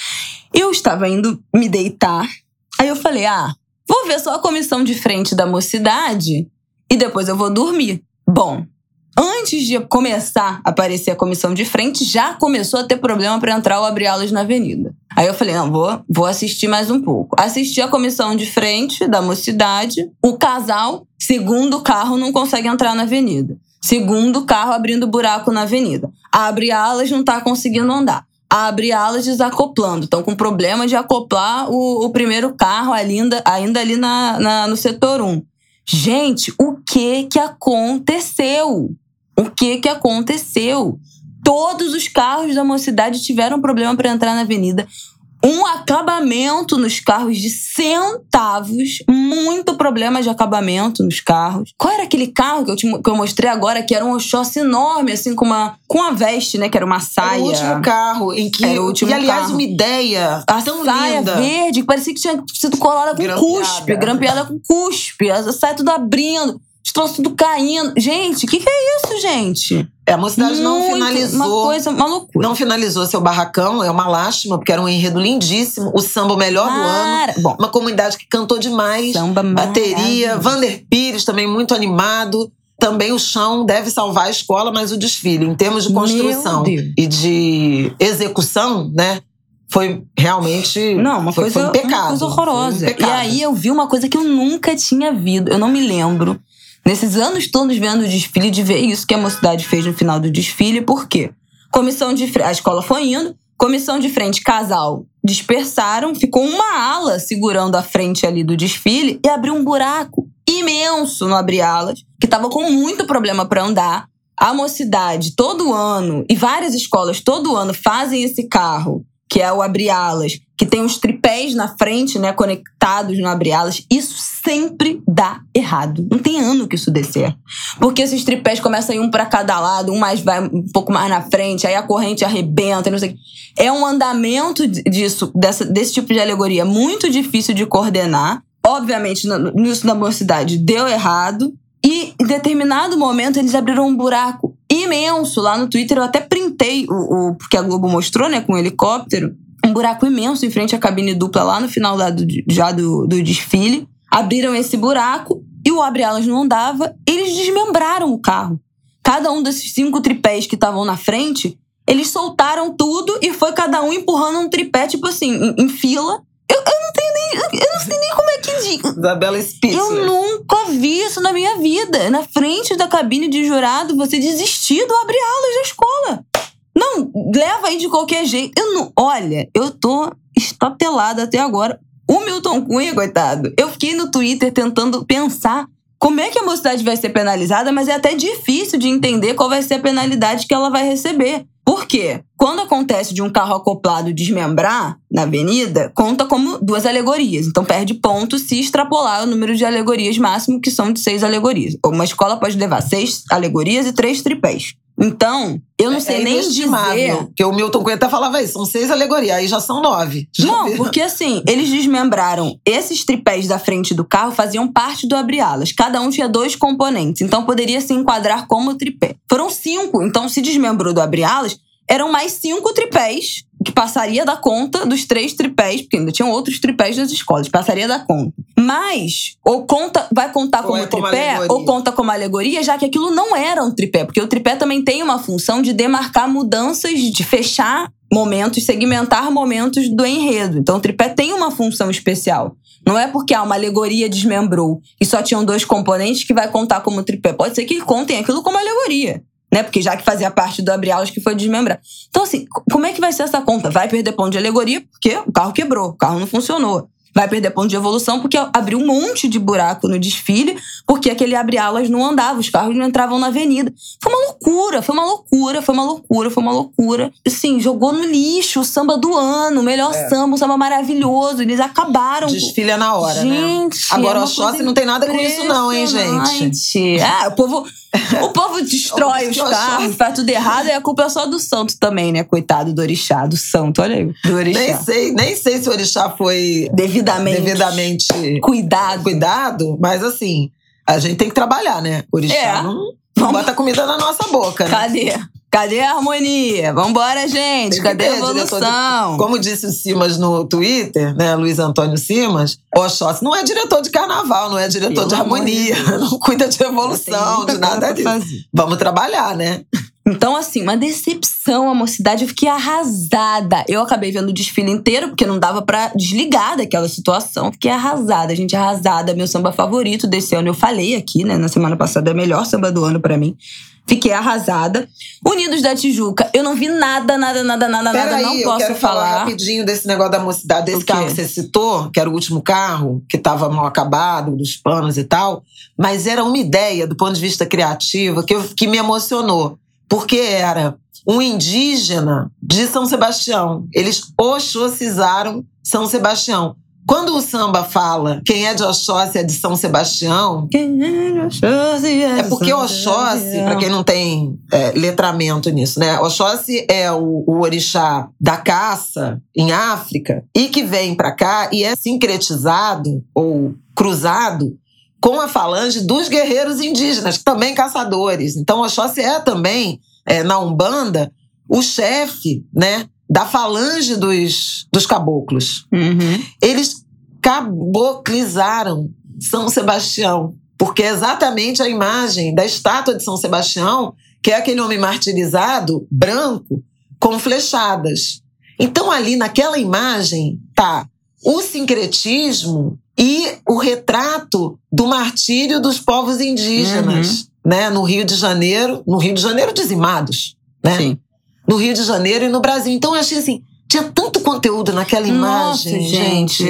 Eu estava indo me deitar, aí eu falei: ah, vou ver só a comissão de frente da mocidade e depois eu vou dormir. Bom, antes de começar a aparecer a comissão de frente, já começou a ter problema para entrar ou abrir aulas na avenida. Aí eu falei, não, vou, vou assistir mais um pouco. Assisti a comissão de frente da mocidade. O casal, segundo carro, não consegue entrar na avenida. Segundo carro abrindo buraco na avenida. Abre alas, não tá conseguindo andar. Abre alas desacoplando. Estão com problema de acoplar o, o primeiro carro ainda, ainda ali na, na- no setor 1. Gente, o que que aconteceu? O que que aconteceu? Todos os carros da mocidade tiveram problema para entrar na avenida. Um acabamento nos carros de centavos, muito problema de acabamento nos carros. Qual era aquele carro que eu, te- que eu mostrei agora, que era um Oxóssi enorme, assim, com uma, com uma veste, né? Que era uma saia. Era o último carro em que. Era o último e, aliás, carro. uma ideia A tão saia linda. verde, que parecia que tinha sido colada com Grampeada. cuspe, grampeada com cuspe. A saia tudo abrindo, os troços tudo caindo. Gente, o que, que é isso, gente? É, a mocidade não Muito- finalizou. Uma coisa, uma loucura. Não finalizou seu barracão, é uma lástima, porque era um enredo lindíssimo. O samba o melhor do ano. Para. Bom, Uma comunidade que cantou demais. samba Bateria. Vander Pires também muito animado. Também o chão deve salvar a escola, mas o desfile, em termos de construção e de execução, né? Foi realmente. Não, uma foi, coisa, foi impecável. uma coisa horrorosa. Foi E aí eu vi uma coisa que eu nunca tinha visto. Eu não me lembro. Nesses anos todos vendo o desfile, de ver isso que a mocidade fez no final do desfile. Por quê? Comissão de. A escola foi indo. Comissão de frente, casal dispersaram. Ficou uma ala segurando a frente ali do desfile e abriu um buraco imenso no abri-alas, que tava com muito problema para andar. A mocidade, todo ano, e várias escolas todo ano fazem esse carro, que é o abri-alas, que tem os tripés na frente, né, conectados no abre-alas, isso sempre dá errado. Não tem ano que isso dê certo. Porque esses tripés começam a ir um para cada lado, um mais vai um pouco mais na frente, aí a corrente arrebenta, não sei É um andamento disso, dessa, desse tipo de alegoria muito difícil de coordenar. Obviamente, nisso da mocidade deu errado. E em determinado momento eles abriram um buraco imenso lá no Twitter. Eu até o, o porque a Globo mostrou, né, com um helicóptero um buraco imenso em frente à cabine dupla lá no final da, do, já do, do desfile. Abriram esse buraco e o abre-alas não andava. Eles desmembraram o carro. Cada um desses cinco tripés que estavam na frente, eles soltaram tudo e foi cada um empurrando um tripé, tipo assim, em, em fila. Eu, eu, não tenho nem. Eu não sei nem como é que diga. Isabela Spitzer. Eu nunca vi isso na minha vida. Na frente da cabine de jurado, você desistir do abre-alas da escola. Não, leva aí de qualquer jeito. Eu não. Olha, eu tô estatelada até agora. O Milton Cunha, coitado. Eu fiquei no Twitter tentando pensar como é que a mocidade vai ser penalizada, mas é até difícil de entender qual vai ser a penalidade que ela vai receber. Por quê? Quando acontece de um carro acoplado desmembrar na avenida, conta como duas alegorias. Então perde ponto se extrapolar o número de alegorias máximo, que são de seis alegorias. Uma escola pode levar seis alegorias e três tripés. Então, eu não é, sei é nem dizer. Porque o Milton Cunha até falava isso, são seis alegorias, aí já são nove. Já não, porque assim, eles desmembraram. Esses tripés da frente do carro faziam parte do abre-alas. Cada um tinha dois componentes, então poderia se enquadrar como tripé. Foram cinco, então se desmembrou do abre-alas, eram mais cinco tripés que passaria da conta dos três tripés, porque ainda tinham outros tripés das escolas, passaria da conta. Mas, ou conta, vai contar como, é como tripé, alegoria. ou conta como alegoria, já que aquilo não era um tripé, porque o tripé também tem uma função de demarcar mudanças, de fechar momentos, segmentar momentos do enredo. Então, o tripé tem uma função especial. Não é porque ah, uma alegoria desmembrou e só tinham dois componentes que vai contar como tripé. Pode ser que contem aquilo como alegoria né? Porque já que fazia parte do abre-alas que foi desmembrar. Então, assim, como é que vai ser essa conta? Vai perder ponto de alegoria porque o carro quebrou, o carro não funcionou vai perder ponto de evolução porque abriu um monte de buraco no desfile, porque aquele abre-alas não andava, os carros não entravam na avenida. Foi uma loucura, foi uma loucura, foi uma loucura, foi uma loucura. Assim, jogou no lixo o samba do ano, o melhor é. samba, um samba maravilhoso. Eles acabaram. Desfile é na hora, né? gente, né? Agora, o Oxóssi não tem nada com isso, não, hein, gente? Ah, o povo. O povo destrói os carros, faz tudo errado, e a culpa é só do santo também, né? Coitado do orixá, do santo, olha aí. Do orixá. Nem sei, nem sei se o orixá foi devidamente, devidamente cuidado. cuidado, mas assim, a gente tem que trabalhar, né? O orixá é. não, não bota comida na nossa boca, né? Cadê? Cadê a harmonia? Vambora, gente. Cadê a evolução? De, como disse o Simas no Twitter, né? Luiz Antônio Simas, o Oxóssi não é diretor de carnaval, não é diretor Pelo de harmonia, não cuida de evolução, de nada disso. Vamos trabalhar, né? Então, assim, uma decepção a mocidade. Eu fiquei arrasada. Eu acabei vendo o desfile inteiro, porque não dava para desligar daquela situação. Fiquei arrasada, gente, arrasada. Meu samba favorito desse ano. Eu falei aqui, né, na semana passada, é o melhor samba do ano para mim. Fiquei arrasada. Unidos da Tijuca, eu não vi nada, nada, nada, nada, Pera nada. Aí, não posso eu quero falar. falar rapidinho desse negócio da mocidade, desse carro que você citou, que era o último carro, que estava mal acabado, dos panos e tal. Mas era uma ideia, do ponto de vista criativo, que, eu, que me emocionou. Porque era um indígena de São Sebastião. Eles oxocizaram São Sebastião. Quando o samba fala quem é de Oxóssi é de São Sebastião. Quem é de Oxóssi é, é porque Oxóssi, para quem não tem é, letramento nisso, né? Oxóssi é o, o, orixá da caça em África e que vem para cá e é sincretizado ou cruzado com a falange dos guerreiros indígenas, também caçadores. Então Oxóssi é também, é, na Umbanda, o chefe, né? da falange dos, dos caboclos. Uhum. Eles caboclizaram São Sebastião, porque é exatamente a imagem da estátua de São Sebastião, que é aquele homem martirizado, branco, com flechadas. Então, ali naquela imagem tá o sincretismo e o retrato do martírio dos povos indígenas, uhum. né? No Rio de Janeiro, no Rio de Janeiro dizimados, né? Sim no Rio de Janeiro e no Brasil. Então eu achei assim, tinha tanto conteúdo naquela imagem, Nossa, gente.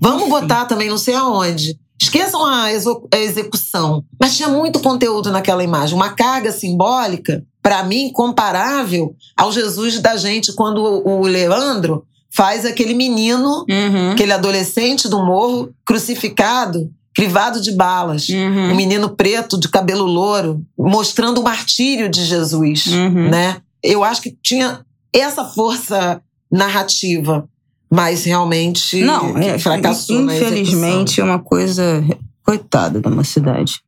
Vamos botar também não sei aonde. Esqueçam a, execução, mas tinha muito conteúdo naquela imagem, uma carga simbólica, para mim, comparável ao Jesus da gente quando o Leandro faz aquele menino, Uhum. aquele adolescente do morro, crucificado, crivado de balas. Uhum. Um menino preto de cabelo louro, mostrando o martírio de Jesus, Uhum. né? Eu acho que tinha essa força narrativa, mas realmente Não, é, fracassou infelizmente é uma coisa. Coitada da mocidade.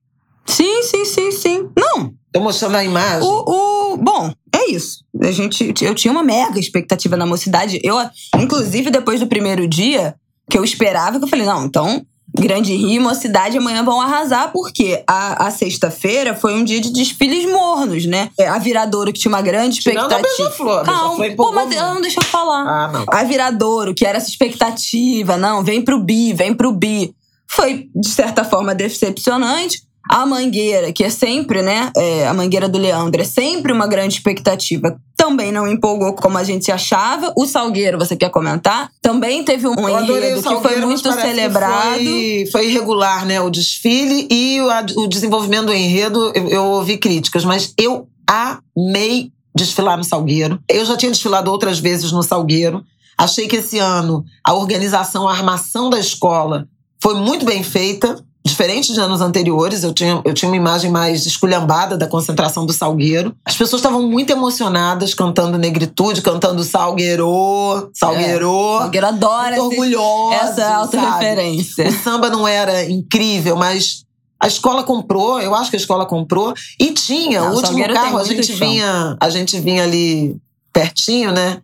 Sim, sim, sim, sim. Não, Tô mostrando a imagem. o, o- Bom, é isso. A gente, eu tinha uma mega expectativa na mocidade. Eu, inclusive, depois do primeiro dia, que eu esperava, que eu falei, não, então. Grande Rio e Mocidade amanhã vão arrasar, porque a, a sexta-feira foi um dia de desfiles mornos, né? É, A Viradouro, que tinha uma grande Tirando a expectativa. Beija-Flor. Calma, pô, mas ela não deixou eu falar. Ah, não. A Viradouro, que era essa expectativa, não, vem pro bi, vem pro bi. Foi, de certa forma, decepcionante. A Mangueira, que é sempre, né? é, a Mangueira do Leandro é sempre uma grande expectativa. Também não empolgou como a gente achava. O Salgueiro, você quer comentar? Também teve um enredo que foi muito celebrado. Foi, foi irregular, né? O desfile e o, o desenvolvimento do enredo, eu, eu ouvi críticas, mas eu amei desfilar no Salgueiro. Eu já tinha desfilado outras vezes no Salgueiro. Achei que esse ano a organização, a armação da escola foi muito bem feita. Diferente de anos anteriores, eu tinha, eu tinha uma imagem mais esculhambada da concentração do Salgueiro. As pessoas estavam muito emocionadas cantando Negritude, cantando Salgueiro, Salgueiro. Salgueiro adora Muito orgulhosa. essa autorreferência. O samba não era incrível, mas a escola comprou, eu acho que a escola comprou. E tinha, Não, o último carro, a gente vinha, a gente vinha ali pertinho, né?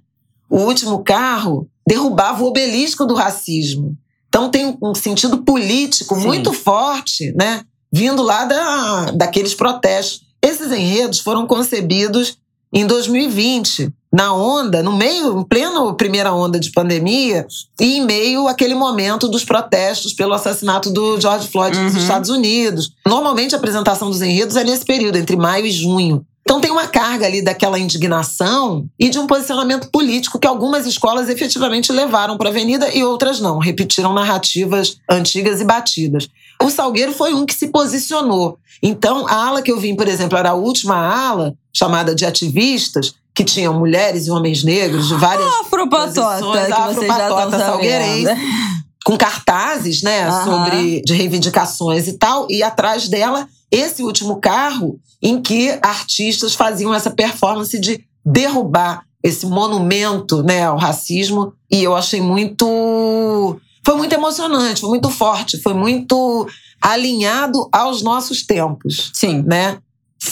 O último carro derrubava o obelisco do racismo. Então tem um sentido político Sim. muito forte, né? Vindo lá da, daqueles protestos. Esses enredos foram concebidos em 2020, na onda, no meio, em pleno primeira onda de pandemia, e em meio àquele momento dos protestos pelo assassinato do George Floyd nos Uhum. Estados Unidos. Normalmente a apresentação dos enredos é nesse período, entre maio e junho. Então tem uma carga ali daquela indignação e de um posicionamento político que algumas escolas efetivamente levaram para a avenida e outras não, repetiram narrativas antigas e batidas. O Salgueiro foi um que se posicionou. Então, a ala que eu vim, por exemplo, era a última ala, chamada de ativistas, que tinham mulheres e homens negros de várias Afropatota, Posições, Afropatota salgueirense. com cartazes, né, Aham. sobre de reivindicações e tal, e atrás dela esse último carro em que artistas faziam essa performance de derrubar esse monumento, né, ao racismo, e eu achei muito foi muito emocionante, foi muito forte, foi muito alinhado aos nossos tempos, Sim. né?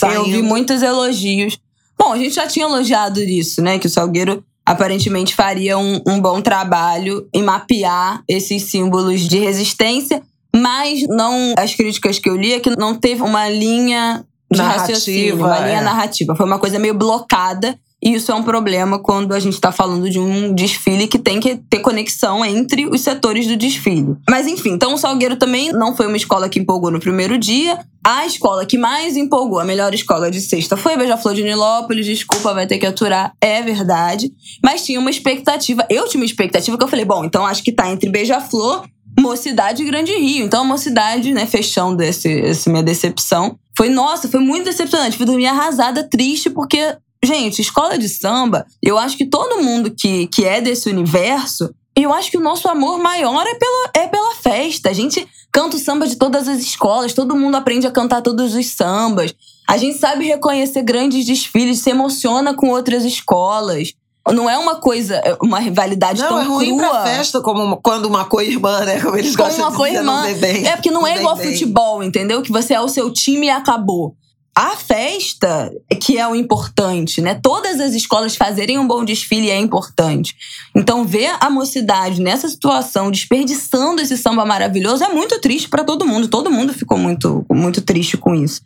Eu vi Saindo- muitos elogios. Bom, a gente já tinha elogiado isso, né? Que o Salgueiro aparentemente faria um, um bom trabalho em mapear esses símbolos de resistência, mas não as críticas que eu li é que não teve uma linha de Narrativa, raciocínio, uma linha é. narrativa. Foi uma coisa meio blocada. E isso é um problema quando a gente está falando de um desfile que tem que ter conexão entre os setores do desfile. Mas enfim, então o Salgueiro também não foi uma escola que empolgou no primeiro dia. A escola que mais empolgou, a melhor escola de sexta, foi a Beija-Flor de Nilópolis. Desculpa, vai ter que aturar, é verdade. Mas tinha uma expectativa, eu tinha uma expectativa que eu falei, bom, então acho que tá entre Beija-Flor, Mocidade Grande Rio. Então a Mocidade, né, fechando esse, esse minha decepção, foi, nossa, foi muito decepcionante. Fui dormir arrasada, triste, porque Gente, escola de samba, eu acho que todo mundo que, que é desse universo, eu acho que o nosso amor maior é pela, é pela festa. A gente canta o samba de todas as escolas, todo mundo aprende a cantar todos os sambas. A gente sabe reconhecer grandes desfiles, se emociona com outras escolas. Não é uma coisa, uma rivalidade Não, tão é ruim crua. pra festa como uma- quando uma co-irmã, né? Como eles Como gostam uma de dizer, não vê bem. É porque não é vem igual bem. futebol, entendeu? Que você é o seu time e acabou. A festa é que é o importante, né? Todas as escolas fazerem um bom desfile é importante. Então, ver a mocidade nessa situação, desperdiçando esse samba maravilhoso, é muito triste pra todo mundo. Todo mundo ficou muito, muito triste com isso.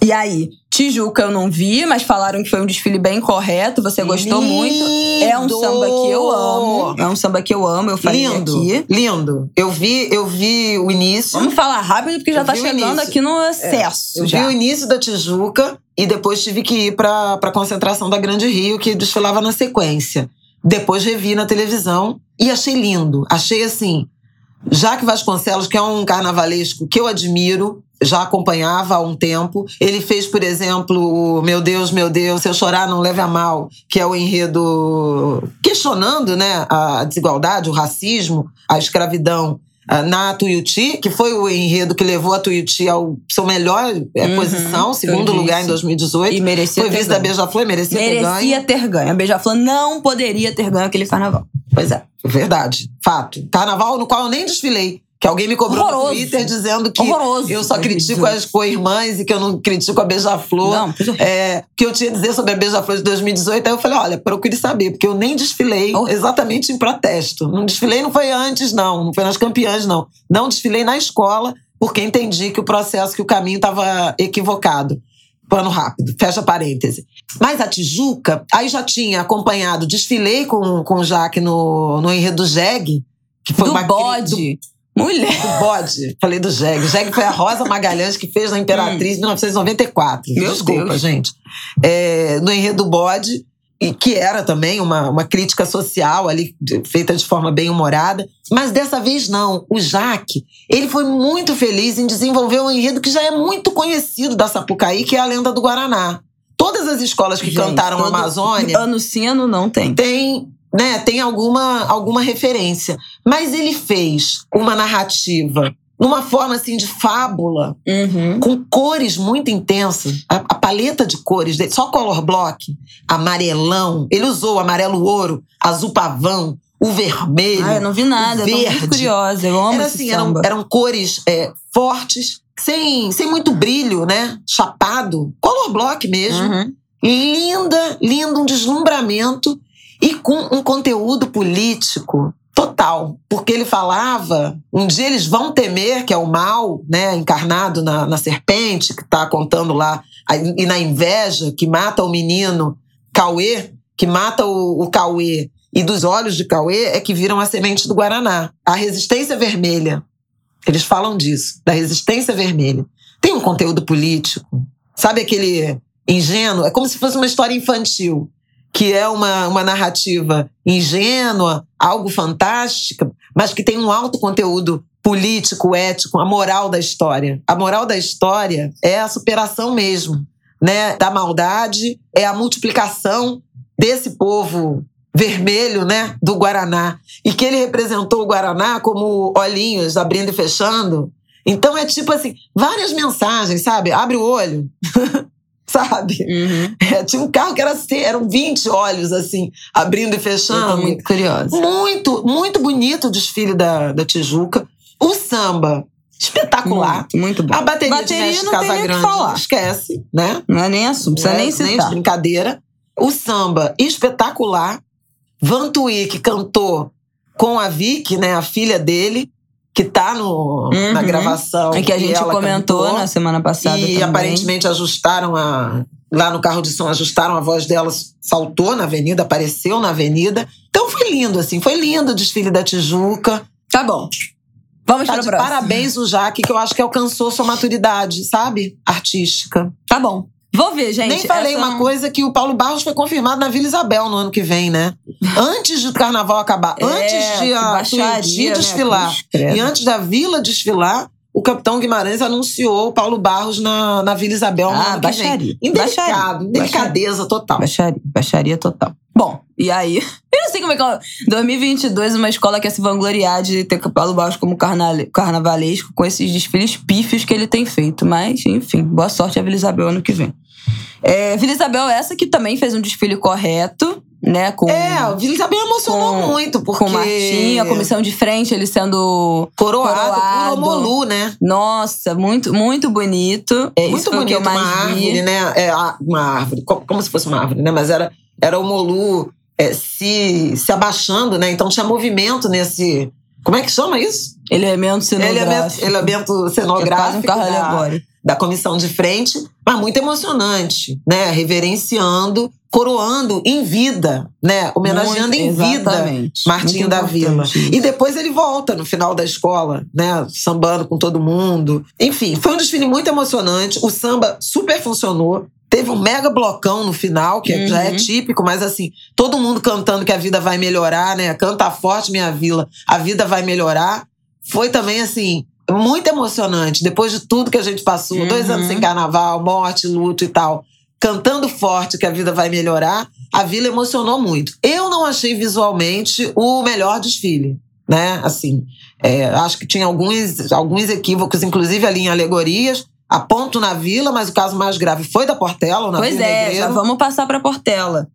E aí, Tijuca eu não vi, mas falaram que foi um desfile bem correto, você gostou muito. É um Lindo! samba que eu amo. É um samba que eu amo, eu falei Lindo, aqui. lindo. Eu vi, eu vi o início. Vamos falar rápido, porque já Eu tá chegando aqui no excesso. Eu já. vi o início da Tijuca e depois tive que ir pra, pra concentração da Grande Rio, que desfilava na sequência. Depois revi na televisão e achei lindo. Achei assim. Jaque Vasconcelos, que é um carnavalesco que eu admiro, já acompanhava há um tempo. Ele fez, por exemplo, Meu Deus, meu Deus, se eu chorar não leve a mal, que é o enredo questionando né, a desigualdade, o racismo, a escravidão ah, na Tuiuti, que foi o enredo que levou a Tuiuti ao seu melhor é, uhum, posição, segundo lugar em 2018. E merecia foi vice da Beija-Flor, merecia, merecia ter ganho. Merecia ter ganho. A Beija-Flor não poderia ter ganho aquele carnaval. Pois é, verdade, fato. Carnaval no qual eu nem desfilei. Que alguém me cobrou Horroroso. no Twitter dizendo que Horroroso. eu só critico as co-irmãs e que eu não critico a Beija-Flor. Não, é, que eu tinha a dizer sobre a Beija-Flor de 2018. Aí eu falei, olha, procure saber, porque eu nem desfilei exatamente em protesto. Não desfilei não foi antes, não. Não foi nas campeãs, não. Não desfilei na escola, porque entendi que o processo, que o caminho estava equivocado. Pano rápido, fecha parêntese. Mas a Tijuca, aí já tinha acompanhado, desfilei com, com o Jaque no, no enredo Jeg, que foi do uma bode. Do, Mulher. Do bode. Falei do Jeg. O Jeg foi a Rosa Magalhães que fez na Imperatriz em 1994. Meu Desculpa, Deus. gente. É, no enredo do bode, e que era também uma, uma crítica social ali, feita de forma bem humorada. Mas dessa vez não. O Jaque, ele foi muito feliz em desenvolver um enredo que já é muito conhecido da Sapucaí, que é a Lenda do Guaraná. Todas as escolas que Gente, cantaram todo... Amazônia. Ano sim, ano não tem. Tem né, tem alguma, alguma referência. Mas ele fez uma narrativa numa forma assim de fábula, uhum. com cores muito intensas. A, a, paleta de cores dele, só color block, amarelão. Ele usou amarelo ouro, azul pavão, o vermelho. Ah, eu não vi nada, verde. eu tô muito curiosa. Eu amo Era assim, eram, eram, cores é, fortes, sem, sem muito brilho, né? Chapado, color block mesmo. Uhum. Linda, lindo, um deslumbramento e com um conteúdo político total, porque ele falava, um dia eles vão temer, que é o mal, né, encarnado na, na serpente, que está contando lá, e na inveja, que mata o menino Cauê, que mata o, o Cauê, e dos olhos de Cauê é que viram a semente do Guaraná. A resistência vermelha, eles falam disso, da resistência vermelha. Tem um conteúdo político, sabe aquele ingênuo? É como se fosse uma história infantil que é uma, uma narrativa ingênua, algo fantástica, mas que tem um alto conteúdo político, ético, a moral da história. A moral da história é a superação mesmo, né, da maldade, é a multiplicação desse povo vermelho, né, do Guaraná, e que ele representou o Guaraná como olhinhos abrindo e fechando. Então é tipo assim, várias mensagens, sabe? Abre o olho. sabe? Uhum. É, tinha um carro que era assim, eram 20 olhos, assim, abrindo e fechando. Muito curiosa. Muito, muito bonito o desfile da, da Tijuca. O samba, espetacular. Muito, muito bom. A bateria, bateria de Mestre Casagrande, falar. esquece, né? Não é nem assunto, precisa é, nem citar. Nem de brincadeira. O samba, espetacular. Vantuí, que cantou com a Vicky, né, a filha dele que tá no, uhum. na gravação. É que a gente comentou cantou, na semana passada. E também. aparentemente ajustaram a. Lá no carro de som, ajustaram a voz dela, saltou na avenida, apareceu na avenida. Então foi lindo, assim, foi lindo o desfile da Tijuca. Tá bom. Vamos tá para o próximo. Parabéns, o Jaque, que eu acho que alcançou sua maturidade, sabe? Artística. Tá bom. Vou ver, gente. Nem falei essa... uma coisa que o Paulo Barros foi confirmado na Vila Isabel no ano que vem, né? Antes do carnaval acabar, é, antes de a Tuiuti né? desfilar e antes da Vila desfilar, o capitão Guimarães anunciou o Paulo Barros na, na Vila Isabel no ah, ano baixaria. que vem. Indelicado, baixaria. delicadeza total. Baixaria, baixaria total. Bom, e aí? Eu não sei como é que. É. 2022, uma escola quer se vangloriar de ter Paulo Barros como carnavalesco com esses desfiles pífios que ele tem feito. Mas, enfim, boa sorte a Vila Isabel ano que vem. É, Vila Isabel, essa que também fez um desfile correto, né? Com, é, a Vila Isabel emocionou com, muito, porque... Com o Martim, a comissão de frente, ele sendo coroado, coroado. por Omolu, né? Nossa, muito, muito bonito. É, muito bonito, uma árvore, né? É, uma árvore, como se fosse uma árvore, né? Mas era, era o Molu é, se, se abaixando, né? Então tinha movimento nesse... Como é que chama isso? Elemento cenográfico. Elemento, elemento cenográfico. É um alegórico da comissão de frente, mas muito emocionante, né? Reverenciando, coroando em vida, né? Homenageando muito, em vida Martinho da Vila. E depois ele volta no final da escola, né? Sambando com todo mundo. Enfim, foi um desfile muito emocionante. O samba super funcionou. Teve um mega blocão no final, que uhum. já é uhum. típico, mas assim, todo mundo cantando que a vida vai melhorar, né? Canta forte, minha vila, a vida vai melhorar foi também assim muito emocionante. Depois de tudo que a gente passou, uhum. dois anos sem carnaval, morte, luto e tal, cantando forte que a vida vai melhorar, a vila emocionou muito. Eu não achei visualmente o melhor desfile, né? Assim, é, acho que tinha alguns, alguns equívocos, inclusive ali em alegorias. Aponto na vila, mas o caso mais grave foi da Portela. Ou na pois vila é, já vamos passar para Portela.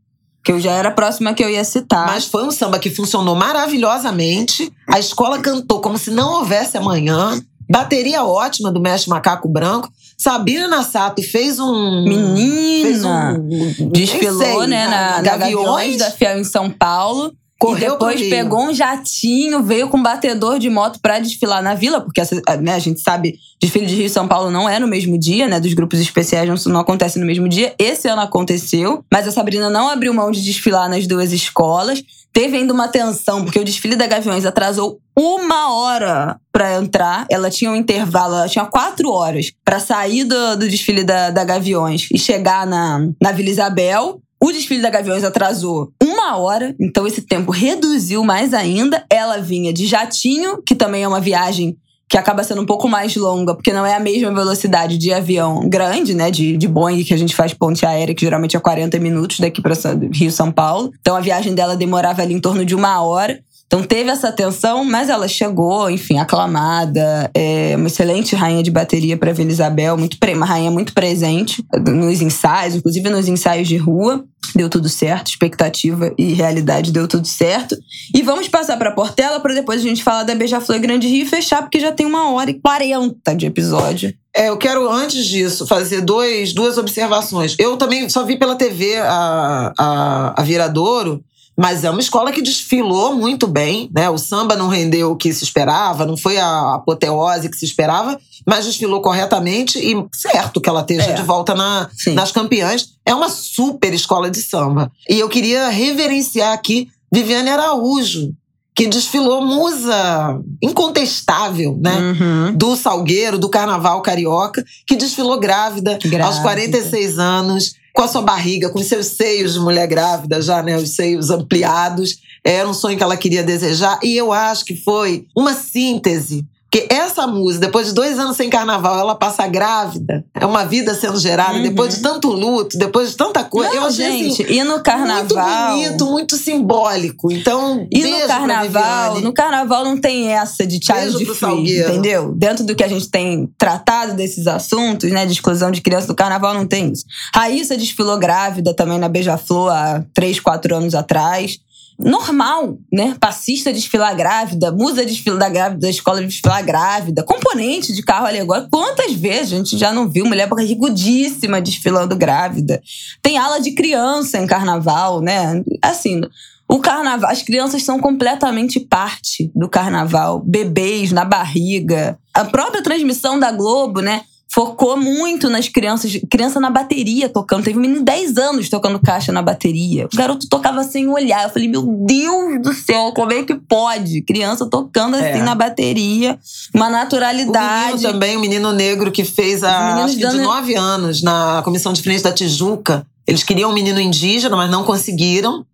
Que eu já era a próxima que eu ia citar. Mas foi um samba que funcionou maravilhosamente. A escola cantou como se não houvesse amanhã. Bateria ótima do Mestre Macaco Branco. Sabina Nassato fez um. Menina! Fez um, desfilou, sei, né, na, na Gaviões da Fiel em São Paulo. Correu e depois pegou um jatinho, veio com um batedor de moto para desfilar na vila, porque né, a gente sabe, desfile de Rio e São Paulo não é no mesmo dia, né? Dos grupos especiais não, não acontece no mesmo dia. Esse ano aconteceu, mas a Sabrina não abriu mão de desfilar nas duas escolas. Teve ainda uma tensão, porque o desfile da Gaviões atrasou uma hora para entrar. Ela tinha um intervalo, ela tinha quatro horas para sair do, do desfile da, da Gaviões e chegar na, na Vila Isabel. O desfile da Gaviões atrasou uma hora, então esse tempo reduziu mais ainda. Ela vinha de jatinho, que também é uma viagem que acaba sendo um pouco mais longa, porque não é a mesma velocidade de avião grande, né? De, de Boeing, que a gente faz ponte aérea, que geralmente é 40 minutos daqui para Rio São Paulo. Então a viagem dela demorava ali em torno de uma hora. Então teve essa tensão, mas ela chegou, enfim, aclamada, é uma excelente rainha de bateria para Vila Isabel, muito uma rainha muito presente nos ensaios, inclusive nos ensaios de rua. Deu tudo certo, expectativa e realidade deu tudo certo. E vamos passar para Portela para depois a gente falar da Beija-Flor Grande Rio e fechar, porque já tem uma hora e quarenta de episódio. É, eu quero, antes disso, fazer dois, duas observações. Eu também só vi pela TV a, a, a Viradouro, mas é uma escola que desfilou muito bem, né? O samba não rendeu o que se esperava, não foi a apoteose que se esperava, mas desfilou corretamente e certo que ela esteja é. de volta na, nas campeãs. É uma super escola de samba. E eu queria reverenciar aqui Viviane Araújo, que desfilou musa incontestável, né? Uhum. Do Salgueiro, do Carnaval Carioca, que desfilou grávida, grávida, aos 46 anos, com a sua barriga, com seus seios de mulher grávida já, né? Os seios ampliados. Era um sonho que ela queria desejar. E eu acho que foi uma síntese porque essa música, depois de dois anos sem carnaval, ela passa grávida. É uma vida sendo gerada, uhum. depois de tanto luto, depois de tanta coisa. Não, eu achei assim, gente, assim, e no carnaval. Muito bonito, muito simbólico. Então, e no carnaval, no carnaval não tem essa de child de free, entendeu? Dentro do que a gente tem tratado desses assuntos, né, de exclusão de criança do carnaval, não tem isso. Raíssa desfilou grávida também na Beija-Flor há três, quatro anos atrás normal, né? Passista desfilar grávida, musa desfilar grávida, escola desfilar grávida, componente de carro alegórico. Quantas vezes a gente já não viu mulher barrigudíssima desfilando grávida? Tem ala de criança em carnaval, né? Assim, o carnaval, as crianças são completamente parte do carnaval, bebês na barriga. A própria transmissão da Globo, né? Focou muito nas crianças, criança na bateria tocando. Teve um menino de 10 anos tocando caixa na bateria. O garoto tocava sem olhar. Eu falei, meu Deus do céu, como é que pode? Criança tocando assim é. na bateria, uma naturalidade. O menino também, o um menino negro que fez a, acho que de 9 anos na comissão de frente da Tijuca. Eles queriam um menino indígena, mas não conseguiram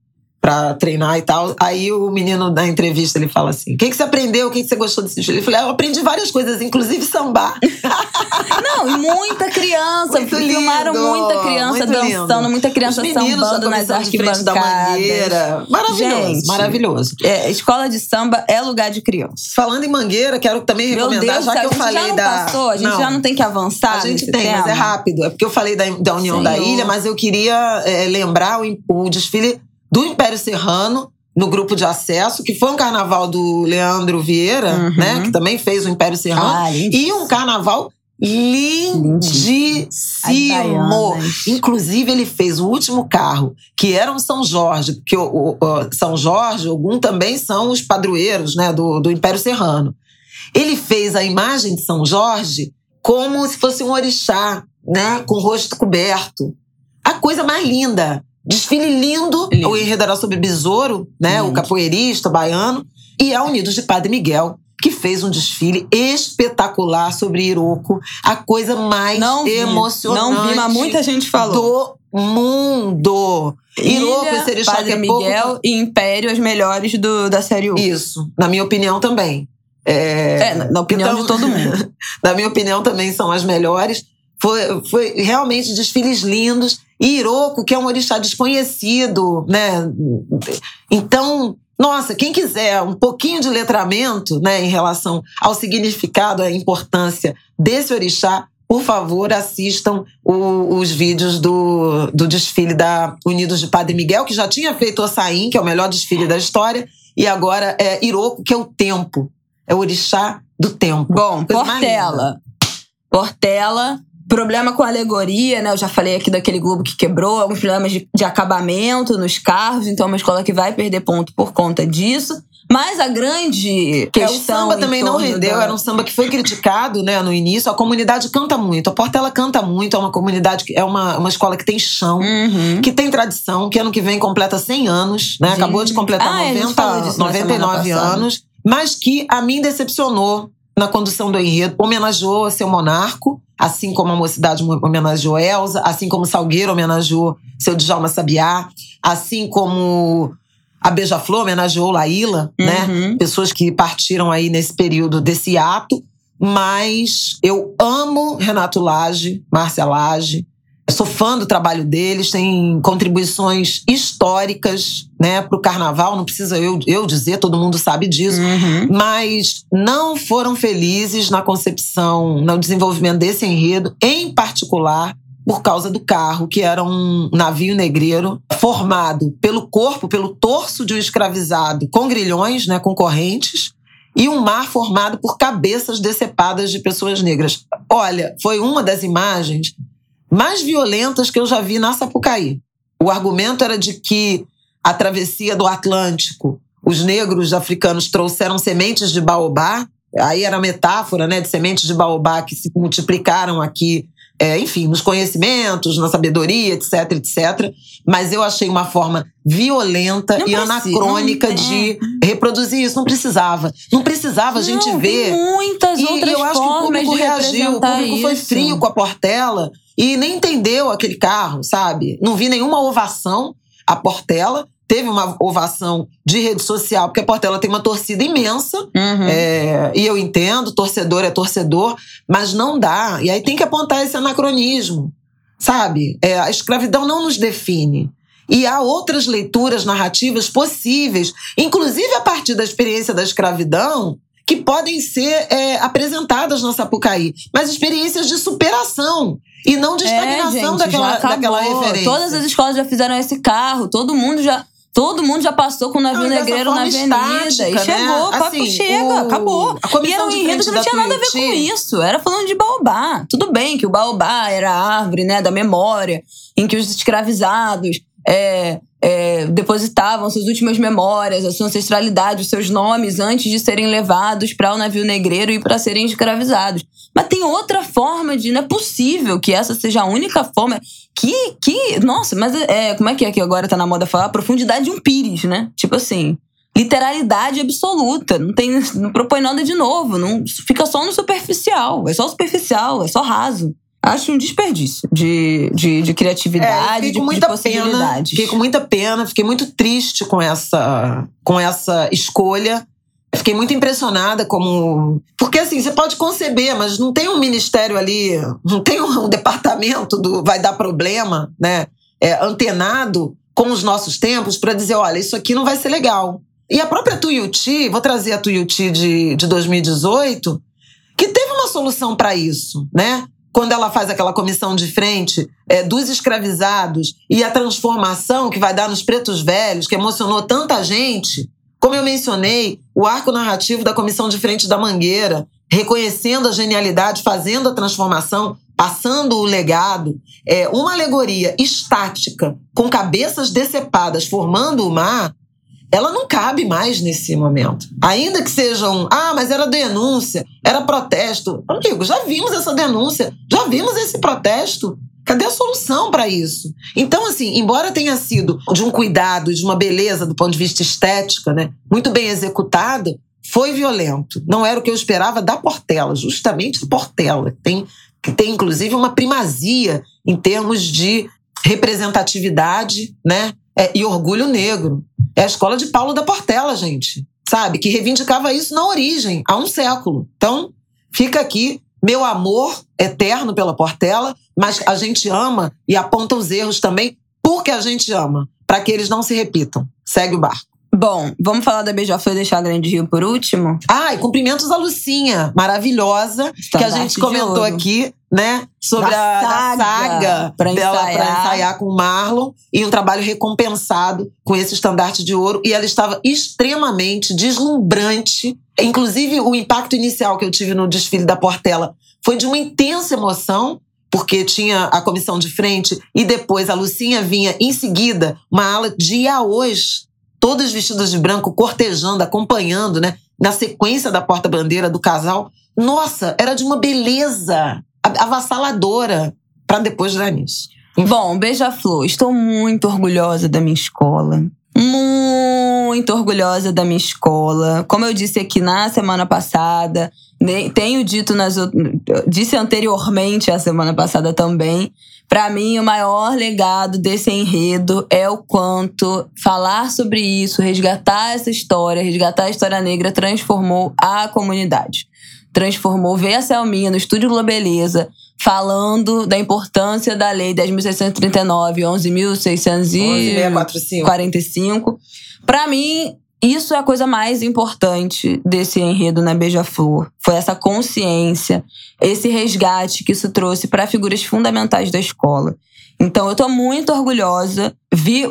para treinar e tal. Aí o menino da entrevista ele fala assim: o que, que você aprendeu? O que, que você gostou desse estilo? Ele falou: ah, eu aprendi várias coisas, inclusive sambar. Não, e muita criança. Muito filmaram lindo, muita criança dançando, lindo. muita criança sambando nas arquibancadas. Da mangueira. Maravilhoso, Gente, maravilhoso. É, escola de samba é lugar de criança. Falando em mangueira, quero também recomendar, Meu Deus, já que eu falei já não da. Passou, a gente não. já não tem que avançar. A gente tem, tema. mas é rápido. É porque eu falei da, da União Senhor. da Ilha, mas eu queria é, lembrar o, o desfile do Império Serrano no grupo de acesso, que foi um carnaval do Leandro Vieira, uhum. né? Que também fez o Império Serrano. Ah, e um carnaval lindíssimo. Inclusive, ele fez o último carro, que era um São Jorge, porque o, o, o São Jorge, algum também são os padroeiros né, do, do Império Serrano. Ele fez a imagem de São Jorge como se fosse um orixá, né, com o rosto coberto. A coisa mais linda. Desfile lindo, lindo. o enredo era sobre Besouro, né? Lindo. O capoeirista baiano. E a Unidos de Padre Miguel, que fez um desfile espetacular sobre Iroco. A coisa mais não vi, emocionante. Não vi, mas muita gente falou. Do mundo. Iroco e Serixá, Padre é Miguel pouco... e Império, as melhores do, da série 1. Isso, na minha opinião também. É, é na opinião então, de todo mundo. na minha opinião, também são as melhores. Foi, foi realmente desfiles lindos. E Iroko, que é um orixá desconhecido, né? Então, nossa, quem quiser um pouquinho de letramento, né, em relação ao significado, à importância desse orixá, por favor, assistam o, os vídeos do, do desfile da Unidos de Padre Miguel, que já tinha feito o Saim, que é o melhor desfile da história, e agora é Iroko, que é o tempo. É o orixá do tempo. Bom, Portela. Portela, problema com a alegoria, né? Eu já falei aqui daquele globo que quebrou, alguns problemas de, de acabamento nos carros, então é uma escola que vai perder ponto por conta disso. Mas a grande questão. É, o samba também não rendeu, da... era um samba que foi criticado né, no início. A comunidade canta muito. A Portela canta muito, é uma comunidade, é uma, uma escola que tem chão, uhum. que tem tradição, que ano que vem completa 100 anos, né? Acabou de completar ah, 90, 99 anos, mas que a mim decepcionou na condução do enredo, homenageou seu monarco, assim como a mocidade homenageou Elsa, assim como Salgueiro homenageou seu Djalma Sabiá, assim como a Beija-Flor homenageou Laíla, né? uhum. né? Pessoas que partiram aí nesse período desse ato. Mas eu amo Renato Lage, Márcia Lage. Sou fã do trabalho deles, tem contribuições históricas né, para o carnaval, não precisa eu, eu dizer, todo mundo sabe disso, uhum. mas não foram felizes na concepção, no desenvolvimento desse enredo, em particular por causa do carro, que era um navio negreiro formado pelo corpo, pelo torso de um escravizado com grilhões, né, com correntes, e um mar formado por cabeças decepadas de pessoas negras. Olha, foi uma das imagens mais violentas que eu já vi na Sapucaí. O argumento era de que a travessia do Atlântico, os negros africanos trouxeram sementes de baobá, aí era metáfora, né, de sementes de baobá que se multiplicaram aqui é, enfim, nos conhecimentos, na sabedoria, etc, etc. Mas eu achei uma forma violenta não e anacrônica de reproduzir isso. Não precisava. Não precisava a gente ver. Muitas e, outras eu acho que o público reagiu. O público isso. foi frio com a Portela e nem entendeu aquele carro, sabe? Não vi nenhuma ovação à Portela teve uma ovação de rede social, porque a Portela tem uma torcida imensa. Uhum. É, e eu entendo, torcedor é torcedor, mas não dá. E aí tem que apontar esse anacronismo, sabe? É, a escravidão não nos define. E há outras leituras narrativas possíveis, inclusive a partir da experiência da escravidão, que podem ser é, apresentadas na Sapucaí, mas experiências de superação e não de é, estagnação é, gente, daquela, daquela referência. Todas as escolas já fizeram esse carro, todo mundo já Todo mundo já passou com o navio não, negreiro na avenida. Estática, e chegou, né? papo assim, chega, o... acabou. e era um enredo que não tinha nada a ver com isso. Era falando de baobá. Tudo bem que o baobá era a árvore né, da memória, em que os escravizados é, é, depositavam suas últimas memórias, a sua ancestralidade, os seus nomes antes de serem levados para o navio negreiro e para serem escravizados. Mas tem outra forma de. Não é possível que essa seja a única forma. Que. que nossa, mas é, como é que é que agora tá na moda falar? A profundidade de um pires, né? Tipo assim. Literalidade absoluta. Não, tem, não propõe nada de novo. Não, fica só no superficial. É só superficial, é só raso. Acho um desperdício de, de, de criatividade, é, de, de possibilidades. Pena, fiquei com muita pena, fiquei muito triste com essa, com essa escolha. Fiquei muito impressionada como. Porque assim, você pode conceber, mas não tem um ministério ali, não tem um departamento do vai dar problema, né? É, antenado com os nossos tempos para dizer: olha, isso aqui não vai ser legal. E a própria Tuiuti, vou trazer a Tuiuti de, de 2018, que teve uma solução para isso, né? quando ela faz aquela comissão de frente é, dos escravizados e a transformação que vai dar nos pretos velhos, que emocionou tanta gente, como eu mencionei, o arco narrativo da comissão de frente da Mangueira, reconhecendo a genialidade, fazendo a transformação, passando o legado, é uma alegoria estática com cabeças decepadas formando o mar, ela não cabe mais nesse momento. Ainda que sejam, ah, mas era denúncia, era protesto. Amigo, já vimos essa denúncia, já vimos esse protesto. Cadê a solução para isso? Então, assim, embora tenha sido de um cuidado, de uma beleza do ponto de vista estética, né, muito bem executada, foi violento. Não era o que eu esperava da Portela, justamente a Portela, que tem, que tem inclusive uma primazia em termos de representatividade, né? É, e orgulho negro. É a escola de Paulo da Portela, gente. sabe? Que reivindicava isso na origem, há um século. Então, fica aqui meu amor eterno pela Portela, mas a gente ama e aponta os erros também porque a gente ama, para que eles não se repitam. Segue o barco. Bom, vamos falar da Beija-Flor e deixar a Grande Rio por último? Ah, e cumprimentos a Lucinha, maravilhosa, que a gente comentou aqui, né? Sobre da a saga, saga pra dela para ensaiar com o Marlon e um trabalho recompensado com esse estandarte de ouro. E ela estava extremamente deslumbrante. Inclusive, o impacto inicial que eu tive no desfile da Portela foi de uma intensa emoção, porque tinha a comissão de frente e depois a Lucinha vinha em seguida, uma ala de hoje todas vestidas de branco, cortejando, acompanhando, né? Na sequência da porta-bandeira do casal. Nossa, era de uma beleza avassaladora para depois dar nisso. Bom, Beija-Flor, estou muito orgulhosa da minha escola. Muito orgulhosa da minha escola. Como eu disse aqui na semana passada, tenho dito nas disse anteriormente a semana passada também. Para mim, o maior legado desse enredo é o quanto falar sobre isso, resgatar essa história, resgatar a história negra transformou a comunidade. Transformou, ver a Selminha no Estúdio Globeleza falando da importância da Lei 10.639, 11.645. Para mim, isso é a coisa mais importante desse enredo na Beija-Flor. Foi essa consciência, esse resgate que isso trouxe para figuras fundamentais da escola. Então eu tô muito orgulhosa. Vi,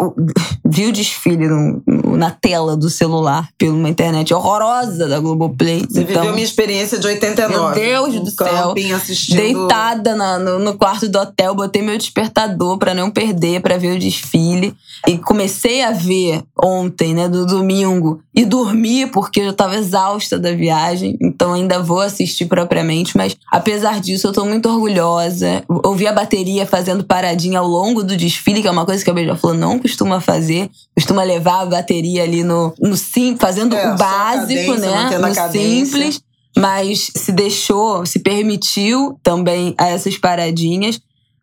vi o desfile no, na tela do celular pela internet horrorosa da Globoplay. Você então, viveu minha experiência de 89. Meu Deus do céu. Assistindo... Deitada na, no, no, quarto do hotel, botei meu despertador para não perder, para ver o desfile. E comecei a ver ontem, né, do domingo, e dormi porque eu tava exausta da viagem. Então ainda vou assistir propriamente, mas apesar disso, eu tô muito orgulhosa. Ouvi a bateria fazendo paradinha ao longo do desfile, que é uma coisa que a Beija-Flor não costuma fazer. Costuma levar a bateria ali no, no sim, fazendo é, o básico, cadência, né? No simples. Mas se deixou, se permitiu também a essas paradinhas.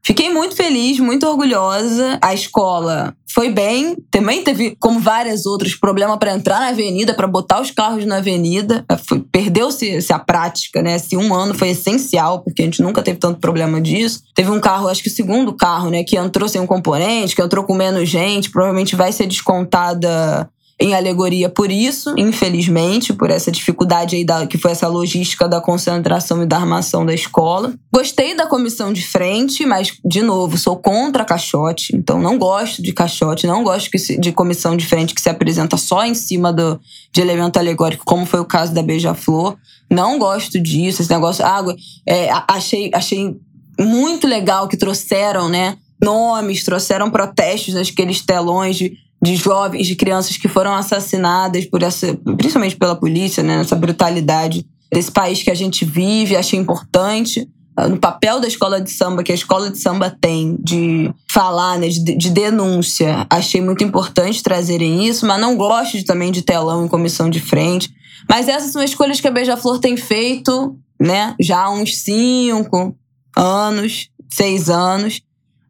Fiquei muito feliz, muito orgulhosa. A escola foi bem. Também teve, como várias outras, problema para entrar na avenida, para botar os carros na avenida. É, perdeu-se a prática, né? Esse um ano foi essencial, porque a gente nunca teve tanto problema disso. Teve um carro, acho que o segundo carro, né, que entrou sem um componente, que entrou com menos gente, provavelmente vai ser descontada em alegoria por isso, infelizmente, por essa dificuldade aí da, que foi essa logística da concentração e da armação da escola. Gostei da comissão de frente, mas, de novo, sou contra caixote, então não gosto de caixote, não gosto de comissão de frente que se apresenta só em cima do, de elemento alegórico, como foi o caso da Beija-Flor. Não gosto disso, esse negócio. Água, é, achei, achei muito legal que trouxeram, né? Nomes, trouxeram protestos naqueles telões de de jovens, de crianças que foram assassinadas por essa, principalmente pela polícia, né, nessa brutalidade desse país que a gente vive, achei importante ah, no papel da escola de samba que a escola de samba tem de falar, né, de, de, denúncia, achei muito importante trazerem isso, mas não gosto de, também de telão em comissão de frente. Mas essas são escolhas que a Beija-Flor tem feito, né, já há uns cinco anos, seis anos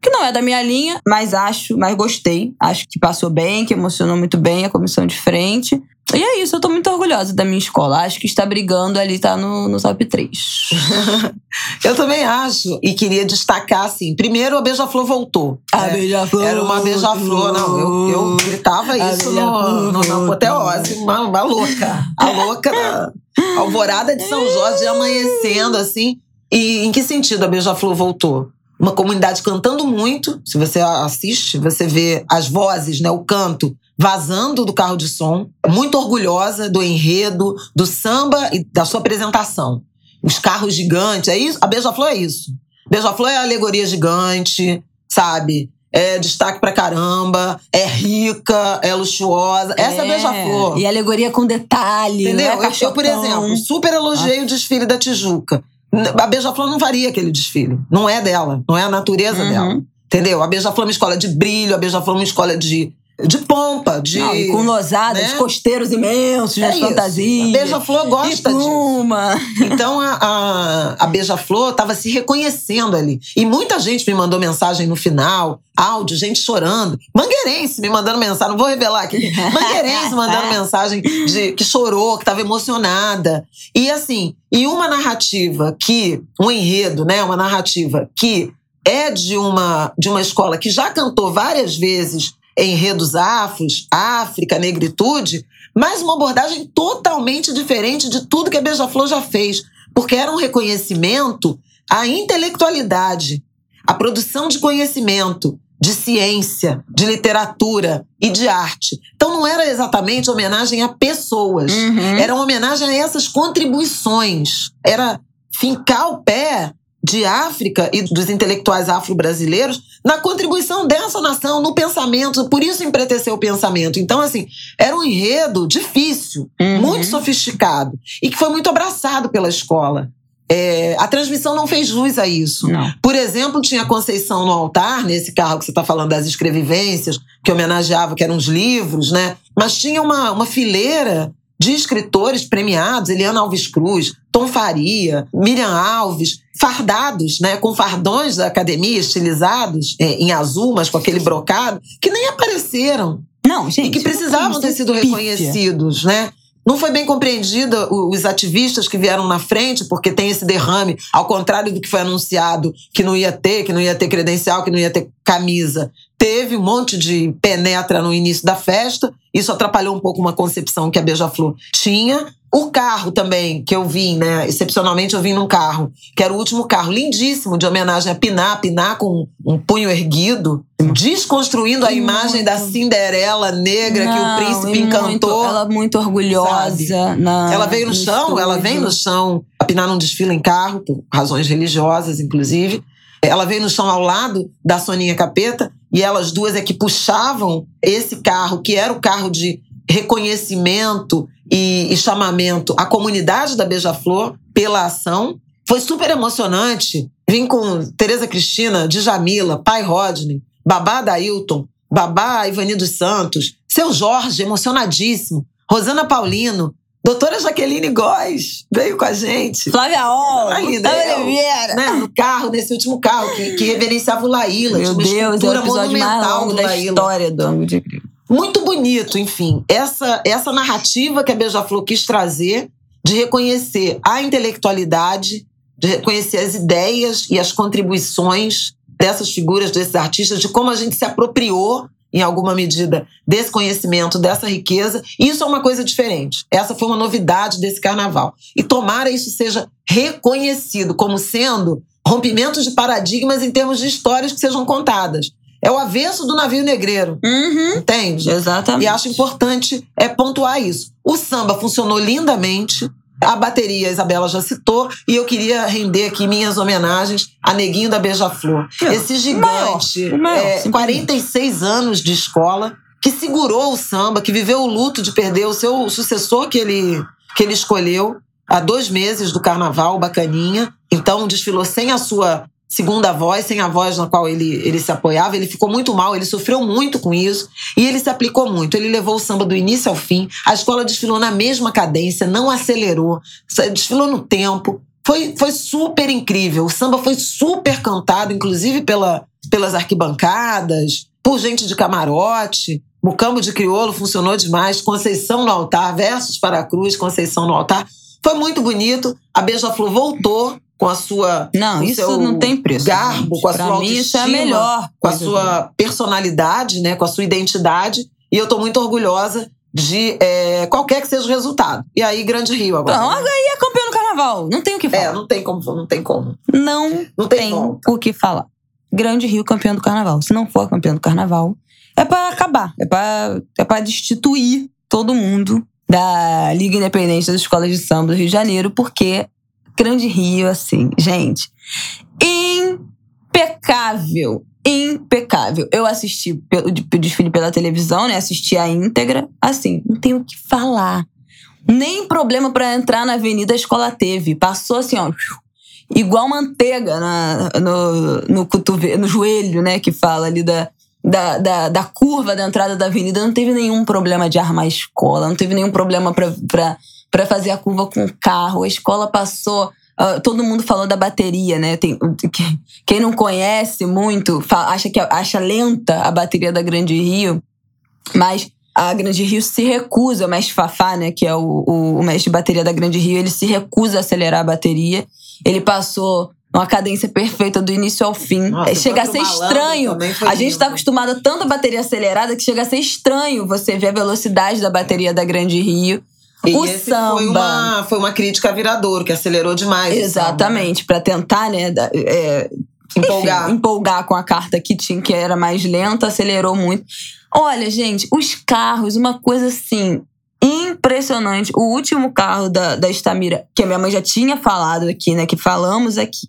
que não é da minha linha, mas acho, mas gostei. Acho que passou bem, que emocionou muito bem a comissão de frente. E é isso, eu tô muito orgulhosa da minha escola. Acho que está brigando ali, tá no, no top 3. eu também acho. E queria destacar, assim, primeiro a Beija-Flor voltou. A é, Beija-Flor. Era uma Beija-Flor, não. Eu, eu gritava isso no, no, na apoteose. Uma, uma louca. A louca da alvorada de São Jorge amanhecendo, assim. E em que sentido a Beija-Flor voltou? Uma comunidade cantando muito. Se você assiste, você vê as vozes, né, o canto vazando do carro de som, muito orgulhosa do enredo, do samba e da sua apresentação. Os carros gigantes, é isso? A Beija-Flor é isso. Beija-Flor é a alegoria gigante, sabe? É destaque pra caramba, é rica, é luxuosa. Essa é, a Beija-Flor. E alegoria com detalhe, Entendeu? É eu, por exemplo, super elogiei ah. o desfile da Tijuca. A Beija-Flor não faria aquele desfile. Não é dela. Não é a natureza uhum. dela. Entendeu? A Beija-Flor é uma escola de brilho, a Beija-Flor é uma escola de, de pompa, de. Não, e com losadas, né? costeiros imensos é nas fantasias. A Beija-Flor gosta de pluma. disso. Então a, a, a Beija-Flor estava se reconhecendo ali. E muita gente me mandou mensagem no final, áudio, gente chorando. Mangueirense me mandando mensagem, não vou revelar aqui. Mangueirense mandando mensagem de que chorou, que estava emocionada. E assim, e uma narrativa que, um enredo, né? Uma narrativa que é de uma, de uma escola que já cantou várias vezes enredos afros, África, negritude, mas uma abordagem totalmente diferente de tudo que a Beija-Flor já fez, porque era um reconhecimento à intelectualidade, à produção de conhecimento, de ciência, de literatura e de arte. Então não era exatamente homenagem a pessoas, uhum. era uma homenagem a essas contribuições. Era fincar o pé de África e dos intelectuais afro-brasileiros na contribuição dessa nação no pensamento, por isso empreteceu o pensamento. Então, assim, era um enredo difícil, uhum. muito sofisticado e que foi muito abraçado pela escola. É, a transmissão não fez luz a isso. Não. Por exemplo, tinha Conceição no altar, nesse carro que você está falando das escrevivências, que homenageava, que eram os livros, né? Mas tinha uma, uma fileira de escritores premiados, Eliana Alves Cruz, Tom Faria, Miriam Alves, fardados, né, com fardões da academia estilizados é, em azul, mas com aquele brocado, que nem apareceram. Não, gente. E que precisavam ter sido reconhecidos, né? Não foi bem compreendida os ativistas que vieram na frente, porque tem esse derrame, ao contrário do que foi anunciado, que não ia ter, que não ia ter credencial, que não ia ter camisa. Teve um monte de penetra no início da festa, isso atrapalhou um pouco uma concepção que a Beija-Flor tinha. O carro também, que eu vim, né? Excepcionalmente eu vim num carro, que era o último carro, lindíssimo, de homenagem a Piná, Piná com um punho erguido, desconstruindo a imagem da Cinderela negra Não, que o príncipe encantou. Muito, ela muito orgulhosa. Na, ela veio no, no chão, estúdio. ela vem no chão. A Piná não desfila em carro, por razões religiosas, inclusive. Ela veio no chão ao lado da Soninha Capeta e elas duas é que puxavam esse carro, que era o carro de reconhecimento e, e chamamento à comunidade da Beija-Flor pela ação. Foi super emocionante. Vim com Tereza Cristina, Djamila, pai Rodney, babá Dailton, babá Ivani dos Santos, seu Jorge, emocionadíssimo, Rosana Paulino, Doutora Jaqueline Góes veio com a gente. Flávia Ola, Ainda, Oliveira. Né, no carro, nesse último carro, que, que reverenciava o Laíla. Meu Deus, é o episódio mais longo da Laíla. história do Ângulo de Grilo. Muito bonito, enfim. Essa, essa narrativa que a Beija-Flor quis trazer de reconhecer a intelectualidade, de reconhecer as ideias e as contribuições dessas figuras, desses artistas, de como a gente se apropriou em alguma medida, desse conhecimento, dessa riqueza. Isso é uma coisa diferente. Essa foi uma novidade desse carnaval. E tomara isso seja reconhecido como sendo rompimentos de paradigmas em termos de histórias que sejam contadas. É o avesso do navio negreiro. Uhum. Entende? Exatamente. E acho importante é pontuar isso. O samba funcionou lindamente. A bateria, a Isabela já citou, e eu queria render aqui minhas homenagens a Neguinho da Beija-Flor. Esse gigante, o maior, o maior, é, 46 anos de escola, que segurou o samba, que viveu o luto de perder o seu sucessor que ele, que ele escolheu há dois meses do carnaval, bacaninha. Então desfilou sem a sua segunda voz, sem a voz na qual ele, ele se apoiava. Ele ficou muito mal, ele sofreu muito com isso e ele se aplicou muito. Ele levou o samba do início ao fim. A escola desfilou na mesma cadência, não acelerou, desfilou no tempo. Foi, foi super incrível. O samba foi super cantado, inclusive pela, pelas arquibancadas, por gente de camarote. O campo de crioulo funcionou demais. Conceição no altar versus para a cruz, Conceição no altar. Foi muito bonito. A Beija-Flor voltou com a sua. Não, isso não tem preço. Garbo, com a pra sua mim, isso é melhor. Com a sua personalidade, né? Com a sua identidade. E eu tô muito orgulhosa de é, qualquer que seja o resultado. E aí, Grande Rio agora. Não, aí é campeão do carnaval. Não tem o que falar. É, não tem como. Não tem como. Não, não tem, tem o que falar. Grande Rio campeão do carnaval. Se não for campeão do carnaval, é para acabar. É para é pra destituir todo mundo da Liga Independente das Escolas de Samba do Rio de Janeiro, porque Grande Rio, assim, gente, impecável. Impecável. Eu assisti o desfile pela televisão, né? Assisti a íntegra. Assim, não tenho o que falar. Nem problema para entrar na avenida a escola teve. Passou assim, ó. Igual manteiga na, no, no, cotovelo, no joelho, né? Que fala ali da, da, da, da, curva da entrada da avenida, não teve nenhum problema de armar escola, não teve nenhum problema para fazer a curva com o carro. A escola passou. Uh, todo mundo falou da bateria, né? Tem, quem não conhece muito acha que acha lenta a bateria da Grande Rio, mas a Grande Rio se recusa, o mestre Fafá, né, que é o, o, o mestre de bateria da Grande Rio, ele se recusa a acelerar a bateria. Ele passou uma cadência perfeita do início ao fim. Nossa, é, chega a ser estranho. A gente está acostumado a tanta bateria acelerada que chega a ser estranho você ver a velocidade da bateria da Grande Rio. E o samba. Foi uma, foi uma crítica Viradouro, que acelerou demais. Exatamente, para tentar, né? É, empolgar. Enfim, empolgar com a carta que tinha, que era mais lenta, acelerou muito. Olha, gente, os carros, uma coisa assim, impressionante. O último carro da, da Estamira, que a minha mãe já tinha falado aqui, né? Que falamos aqui.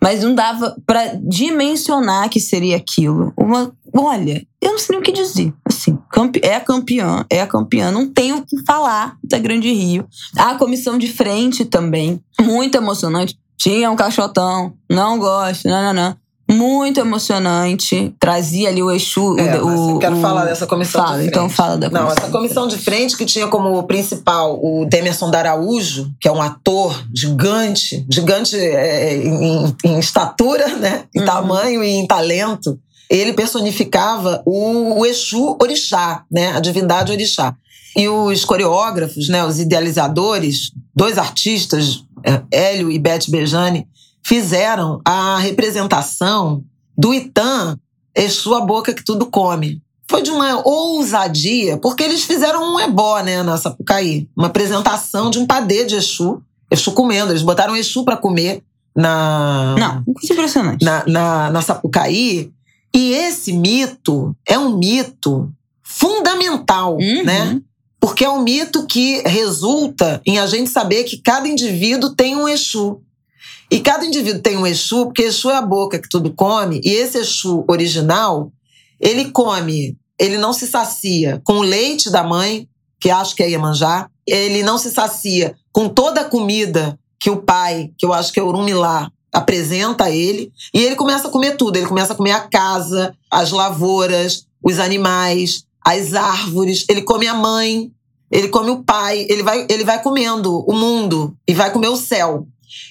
Mas não dava para dimensionar que seria aquilo. Uma, olha, eu não sei nem o que dizer. Assim, é a campeã, é a campeã. Não tenho o que falar da Grande Rio. A comissão de frente também, muito emocionante. Tinha um caixotão, não gosto, não, não, não muito emocionante. Trazia ali o Exu. É, o, eu quero o, falar dessa comissão fala, de frente. Então fala da comissão. Não, essa comissão de frente que tinha como principal o Demerson Daraújo, que é um ator gigante, gigante é, em, em, estatura, né? Em uhum. tamanho e em talento. Ele personificava o, o Exu Orixá, né? A divindade Orixá. E os coreógrafos, né, os idealizadores, dois artistas, é, Hélio e Beth Bejane, fizeram a representação do Itã, Exu a boca que tudo come. Foi de uma ousadia, porque eles fizeram um ebó, né, na Sapucaí. Uma apresentação de um padê de Exu. Exu comendo. Eles botaram Exu para comer na... Não, coisa impressionante. Na, na, na Sapucaí. E esse mito é um mito fundamental, uhum. né? Porque é um mito que resulta em a gente saber que cada indivíduo tem um Exu. E cada indivíduo tem um Exu, porque Exu é a boca que tudo come, e esse Exu original, ele come, ele não se sacia com o leite da mãe, que acho que é Iemanjá, ele não se sacia com toda a comida que o pai, que eu acho que é Urumilá, apresenta ele, e ele começa a comer tudo, ele começa a comer a casa, as lavouras, os animais, as árvores, ele come a mãe, ele come o pai, ele vai, ele vai comendo o mundo e vai comer o céu.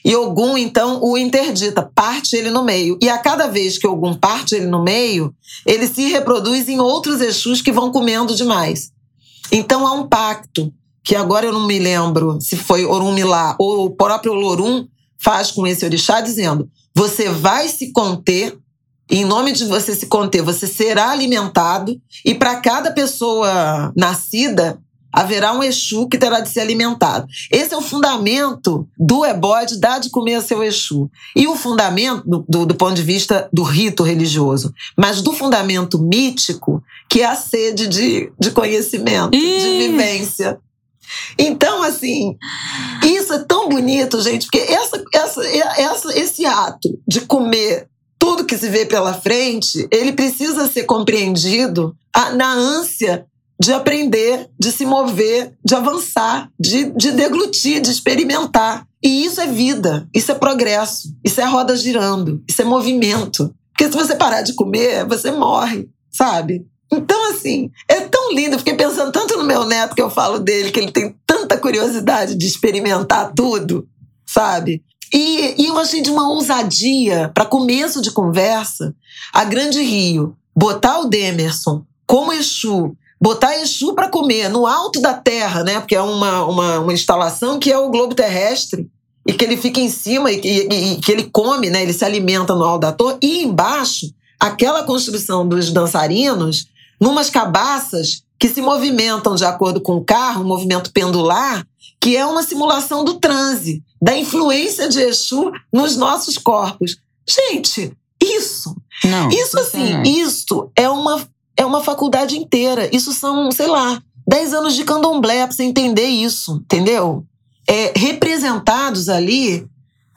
E Ogum, então, o interdita, parte ele no meio. E a cada vez que Ogum parte ele no meio, ele se reproduz em outros Exus que vão comendo demais. Então há um pacto, que agora eu não me lembro se foi Orumilá ou o próprio Lorum faz com esse orixá, dizendo: você vai se conter, em nome de você se conter, você será alimentado, e para cada pessoa nascida, haverá um Exu que terá de ser alimentado. Esse é o fundamento do ebode, dar de comer a seu Exu. E o fundamento, do, do, do, ponto de vista do rito religioso, mas do fundamento mítico, que é a sede de, de conhecimento, Ih. de vivência. Então, assim, isso é tão bonito, gente, porque essa, essa, essa, esse ato de comer tudo que se vê pela frente, ele precisa ser compreendido na ânsia de aprender, de se mover, de avançar, de, de deglutir, de experimentar. E isso é vida, isso é progresso, isso é roda girando, isso é movimento. Porque se você parar de comer, você morre, sabe? Então, assim, é tão lindo. Eu fiquei pensando tanto no meu neto que eu falo dele, que ele tem tanta curiosidade de experimentar tudo, sabe? E, e eu achei de uma ousadia, para começo de conversa, a Grande Rio botar o Demerson como Exu botar Exu para comer no alto da Terra, né? Porque é uma, uma, uma, instalação que é o globo terrestre e que ele fica em cima e, e, e, que ele come, né? Ele se alimenta no alto da torre e embaixo aquela construção dos dançarinos numas cabaças que se movimentam de acordo com o carro, um movimento pendular, que é uma simulação do transe, da influência de Exu nos nossos corpos. Gente, isso, Não, isso assim, isso é uma é uma faculdade inteira. Isso são, sei lá, 10 anos de candomblé pra você entender isso, entendeu? É, representados ali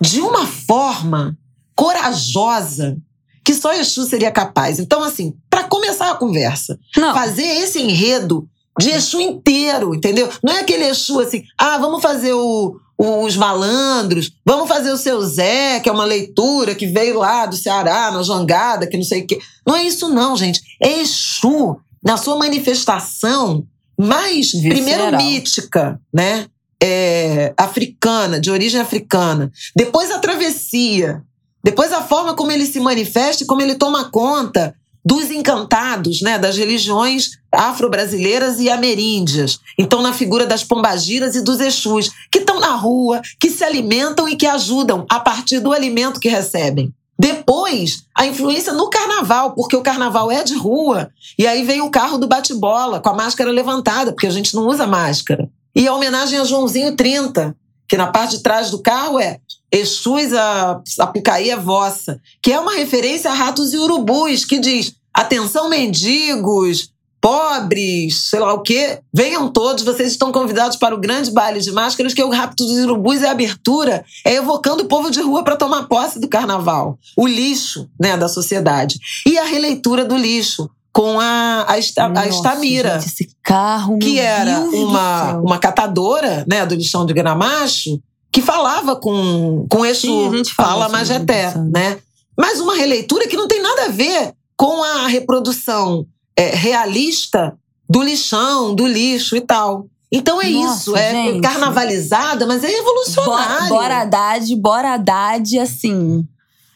de uma forma corajosa que só Exu seria capaz. Então, assim, para começar a conversa, Não. fazer esse enredo de Exu inteiro, entendeu? Não é aquele Exu assim, ah, vamos fazer o, os malandros, vamos fazer o seu Zé, que é uma leitura que veio lá do Ceará, na jangada, que não sei o quê. Não é isso, não, gente. É Exu, na sua manifestação mais, Visceral. primeiro, mítica, né? É, africana, de origem africana. Depois a travessia. Depois a forma como ele se manifesta e como ele toma conta dos encantados, né, das religiões afro-brasileiras e ameríndias. Então, na figura das pombagiras e dos exus, que estão na rua, que se alimentam e que ajudam a partir do alimento que recebem. Depois, a influência no carnaval, porque o carnaval é de rua, e aí vem o carro do bate-bola, com a máscara levantada, porque a gente não usa máscara. E a homenagem a Joãozinho 30, que na parte de trás do carro é Exus, a, a é vossa, que é uma referência a ratos e urubus, que diz: atenção, mendigos, pobres, sei lá o quê, venham todos, vocês estão convidados para o grande baile de máscaras, que é o Rapto dos Urubus e a abertura é evocando o povo de rua para tomar posse do carnaval. O lixo né, da sociedade. E a releitura do lixo com a, a, esta, Nossa, a Estamira. Gente, esse carro, que era uma, uma catadora né, do lixão de gramacho que falava com, com esse fala Majeté, né? Mas uma releitura que não tem nada a ver com a reprodução é, realista do lixão, do lixo e tal. Então é Nossa, isso, é gente. carnavalizada, mas é evolucionário. Bora Haddad, bora Haddad, assim.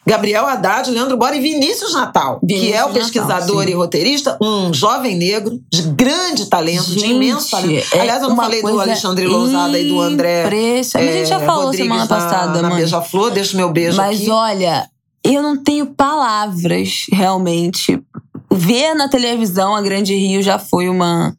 Gabriel Haddad, Leandro Bora e Vinícius Natal, Vinícius que é o pesquisador Natal, e roteirista, um jovem negro de grande talento, Gente, de imenso talento. É Aliás, eu não falei do Alexandre Lousada e do André. Impressionante. É, a gente já é, falou Rodrigues semana passada, na, na Beija-Flor, deixa o meu beijo Mas aqui. olha, eu não tenho palavras realmente. Ver na televisão a Grande Rio já foi uma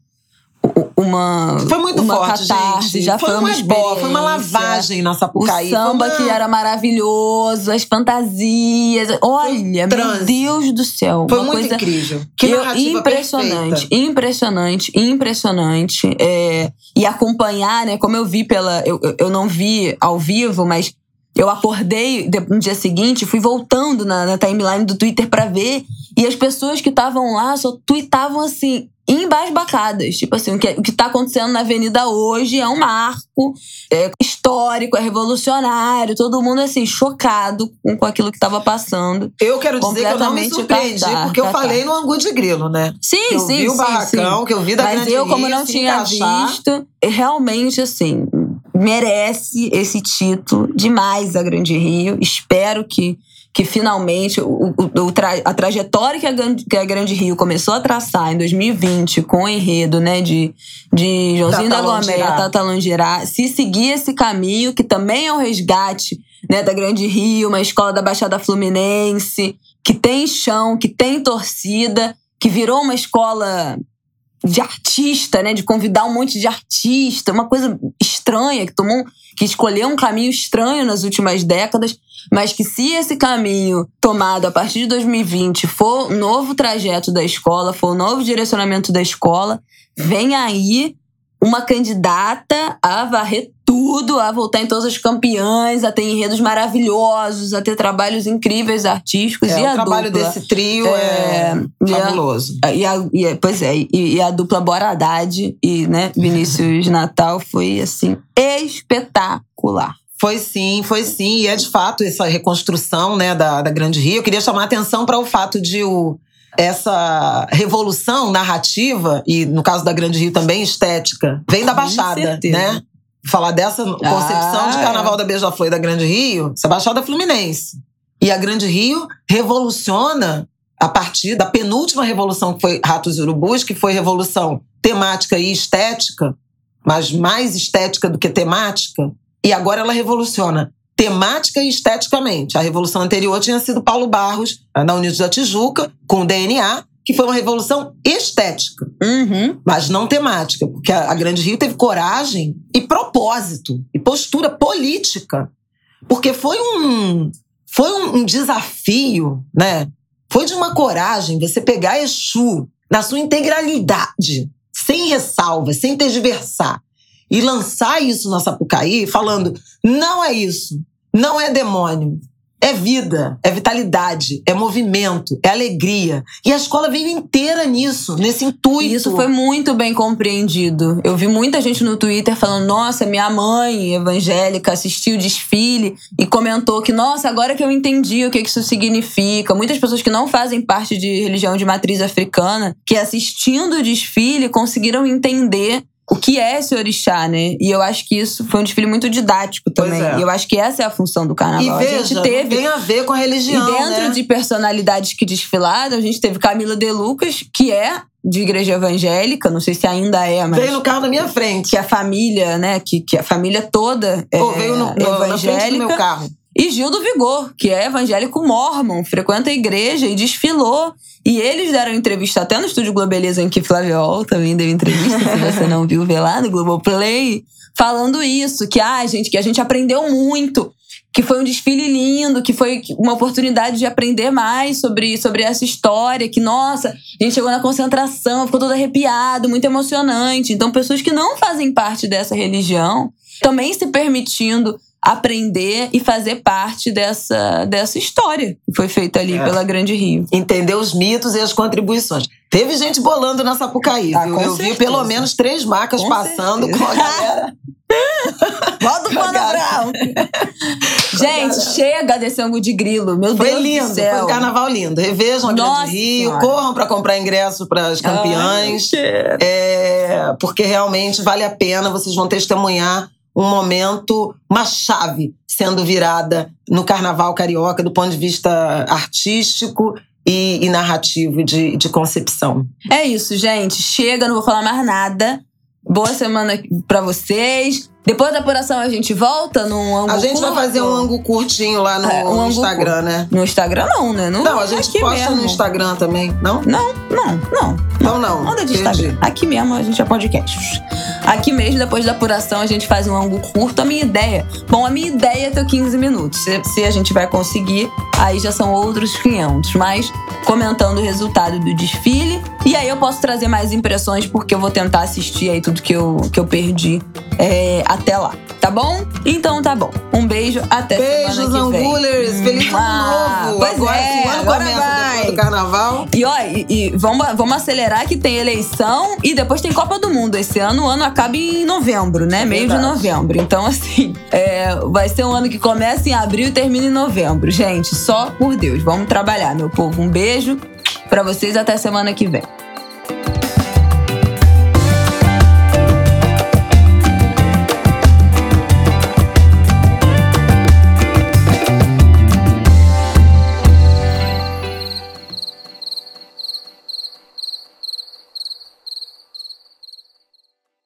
uma foi muito uma forte, catarse, gente. já foi, foi uma boa, foi uma lavagem na Sapucaí. O samba uma... que era maravilhoso, as fantasias. Olha, meu Deus do céu. Foi muito coisa... incrível. Que eu, impressionante, perfeita. impressionante, impressionante. É, e acompanhar, né? Como eu vi pela. Eu, eu não vi ao vivo, mas eu acordei no dia seguinte, fui voltando na, na timeline do Twitter para ver, e as pessoas que estavam lá só tweetavam assim: embasbacadas. Tipo assim, o que, o que tá acontecendo na Avenida hoje é um marco é, histórico, é revolucionário. Todo mundo, assim, chocado com, com aquilo que tava passando. Eu quero dizer que eu não me surpreendi, porque eu falei no Angu de Grilo, né? Sim, que eu sim, vi sim, o barracão, sim. que eu vi da Mas Grande eu, como Rio, não tinha encaixar. visto, realmente, assim, merece esse título demais a Grande Rio. Espero que que finalmente o, o, a trajetória que a, que a, Grande Rio começou a traçar em 2020 com o enredo né, de, de Joãozinho da Gomeia, Tata Langirá, se seguir esse caminho, que também é o um resgate né, da Grande Rio, uma escola da Baixada Fluminense, que tem chão, que tem torcida, que virou uma escola de artista, né, de convidar um monte de artista, uma coisa estranha que tomou, que escolheu um caminho estranho nas últimas décadas mas que se esse caminho tomado a partir de 2020 for um novo trajeto da escola, for um novo direcionamento da escola, vem aí uma candidata a varrer tudo, a voltar em todas as campeãs, a ter enredos maravilhosos, a ter trabalhos incríveis artísticos é, e a o trabalho dupla, desse trio é, é fabuloso. E a, e a, pois é, e, e, a dupla Bora Haddad e né, Vinícius Natal foi assim espetacular. Foi sim, foi sim. E é de fato essa reconstrução né, da, da Grande Rio. Eu queria chamar a atenção para o fato de o, essa revolução narrativa, e no caso da Grande Rio também estética, vem da Baixada, né? Falar dessa concepção ah, de Carnaval é. da Beija-Flor e da Grande Rio, essa Baixada Fluminense. E a Grande Rio revoluciona a partir da penúltima revolução, que foi Ratos e Urubus, que foi revolução temática e estética, mas mais estética do que temática, e agora ela revoluciona temática e esteticamente. A revolução anterior tinha sido Paulo Barros, na Unidos da Tijuca, com o DNA, que foi uma revolução estética, uhum. mas não temática, porque a, Grande Rio teve coragem propósito e postura política, porque foi um foi um, um desafio, né? Foi de uma coragem você pegar Exu na sua integralidade, sem ressalvas, sem tergiversar, e lançar isso na Sapucaí falando: não é isso, não é demônio, é vida, é vitalidade, é movimento, é alegria. E a escola veio inteira nisso, nesse intuito. Isso foi muito bem compreendido. Eu vi muita gente no Twitter falando: nossa, minha mãe evangélica assistiu o desfile e comentou que, nossa, agora que eu entendi o que isso significa. Muitas pessoas que não fazem parte de religião de matriz africana, que assistindo o desfile conseguiram entender o que é esse orixá, né? E eu acho que isso foi um desfile muito didático também. É. E eu acho que essa é a função do carnaval. E veja, a gente teve tem a ver com a religião, E dentro né? de personalidades que desfilaram, a gente teve Camila De Lucas, que é de igreja evangélica, não sei se ainda é, mas. Veio no carro da minha frente. Que a família, né? Que, que a família toda é Pô, veio no, evangélica. Na frente do meu carro. E Gil do Vigor, que é evangélico mormon, frequenta a igreja e desfilou. E eles deram entrevista até no Estúdio Globaliza, em que Flaviol também deu entrevista, se você não viu, vê lá no Globoplay, falando isso, que, ah, gente, que a gente aprendeu muito, que foi um desfile lindo, que foi uma oportunidade de aprender mais sobre, sobre essa história, que, nossa, a gente chegou na concentração, ficou todo arrepiado, muito emocionante. Então, pessoas que não fazem parte dessa religião também se permitindo aprender e fazer parte dessa, dessa história que foi feita ali é. pela Grande Rio. Entender os mitos e as contribuições. Teve gente bolando na Sapucaí, ah, viu? Eu certeza. vi pelo menos três marcas com passando certeza. com a galera. Volta o pano Brown. Gente, chega desse ângulo de grilo. Meu foi Deus lindo, do céu. Foi um carnaval lindo. Revejam a Grande Rio, senhora. corram para comprar ingresso para as campeãs. Ai, é, porque realmente vale a pena, vocês vão testemunhar um momento, uma chave sendo virada no carnaval carioca do ponto de vista artístico e, e narrativo de, de concepção. É isso, gente. Chega, não vou falar mais nada. Boa semana para vocês. Depois da apuração a gente volta num ângulo A gente curto. vai fazer um ângulo curtinho lá no, é, um Instagram, curto. né? No Instagram não, né? No, não, a gente posta mesmo. no Instagram também, não? Não, não, não. Então não. Onda de Entendi. Instagram. Aqui mesmo a gente é podcast. Aqui mesmo, depois da apuração, a gente faz um ângulo curto. A minha ideia... Bom, a minha ideia é ter 15 minutos. Se, se a gente vai conseguir, aí já são outros 500. Mas comentando o resultado do desfile. E aí eu posso trazer mais impressões, porque eu vou tentar assistir aí tudo que eu, que eu perdi é, até lá. Tá bom? Então tá bom. Um beijo, até Beijos, semana que vem. Angulers. Feliz ano novo. Pois agora, é, ano agora vai. do carnaval. E ó, e, e vamos, vamos acelerar que tem eleição e depois tem Copa do Mundo. Esse ano o ano acaba em novembro, né? É Meio de novembro. Então, assim, é, vai ser um ano que começa em abril e termina em novembro. Gente, só por Deus. Vamos trabalhar, meu povo. Um beijo para vocês até semana que vem.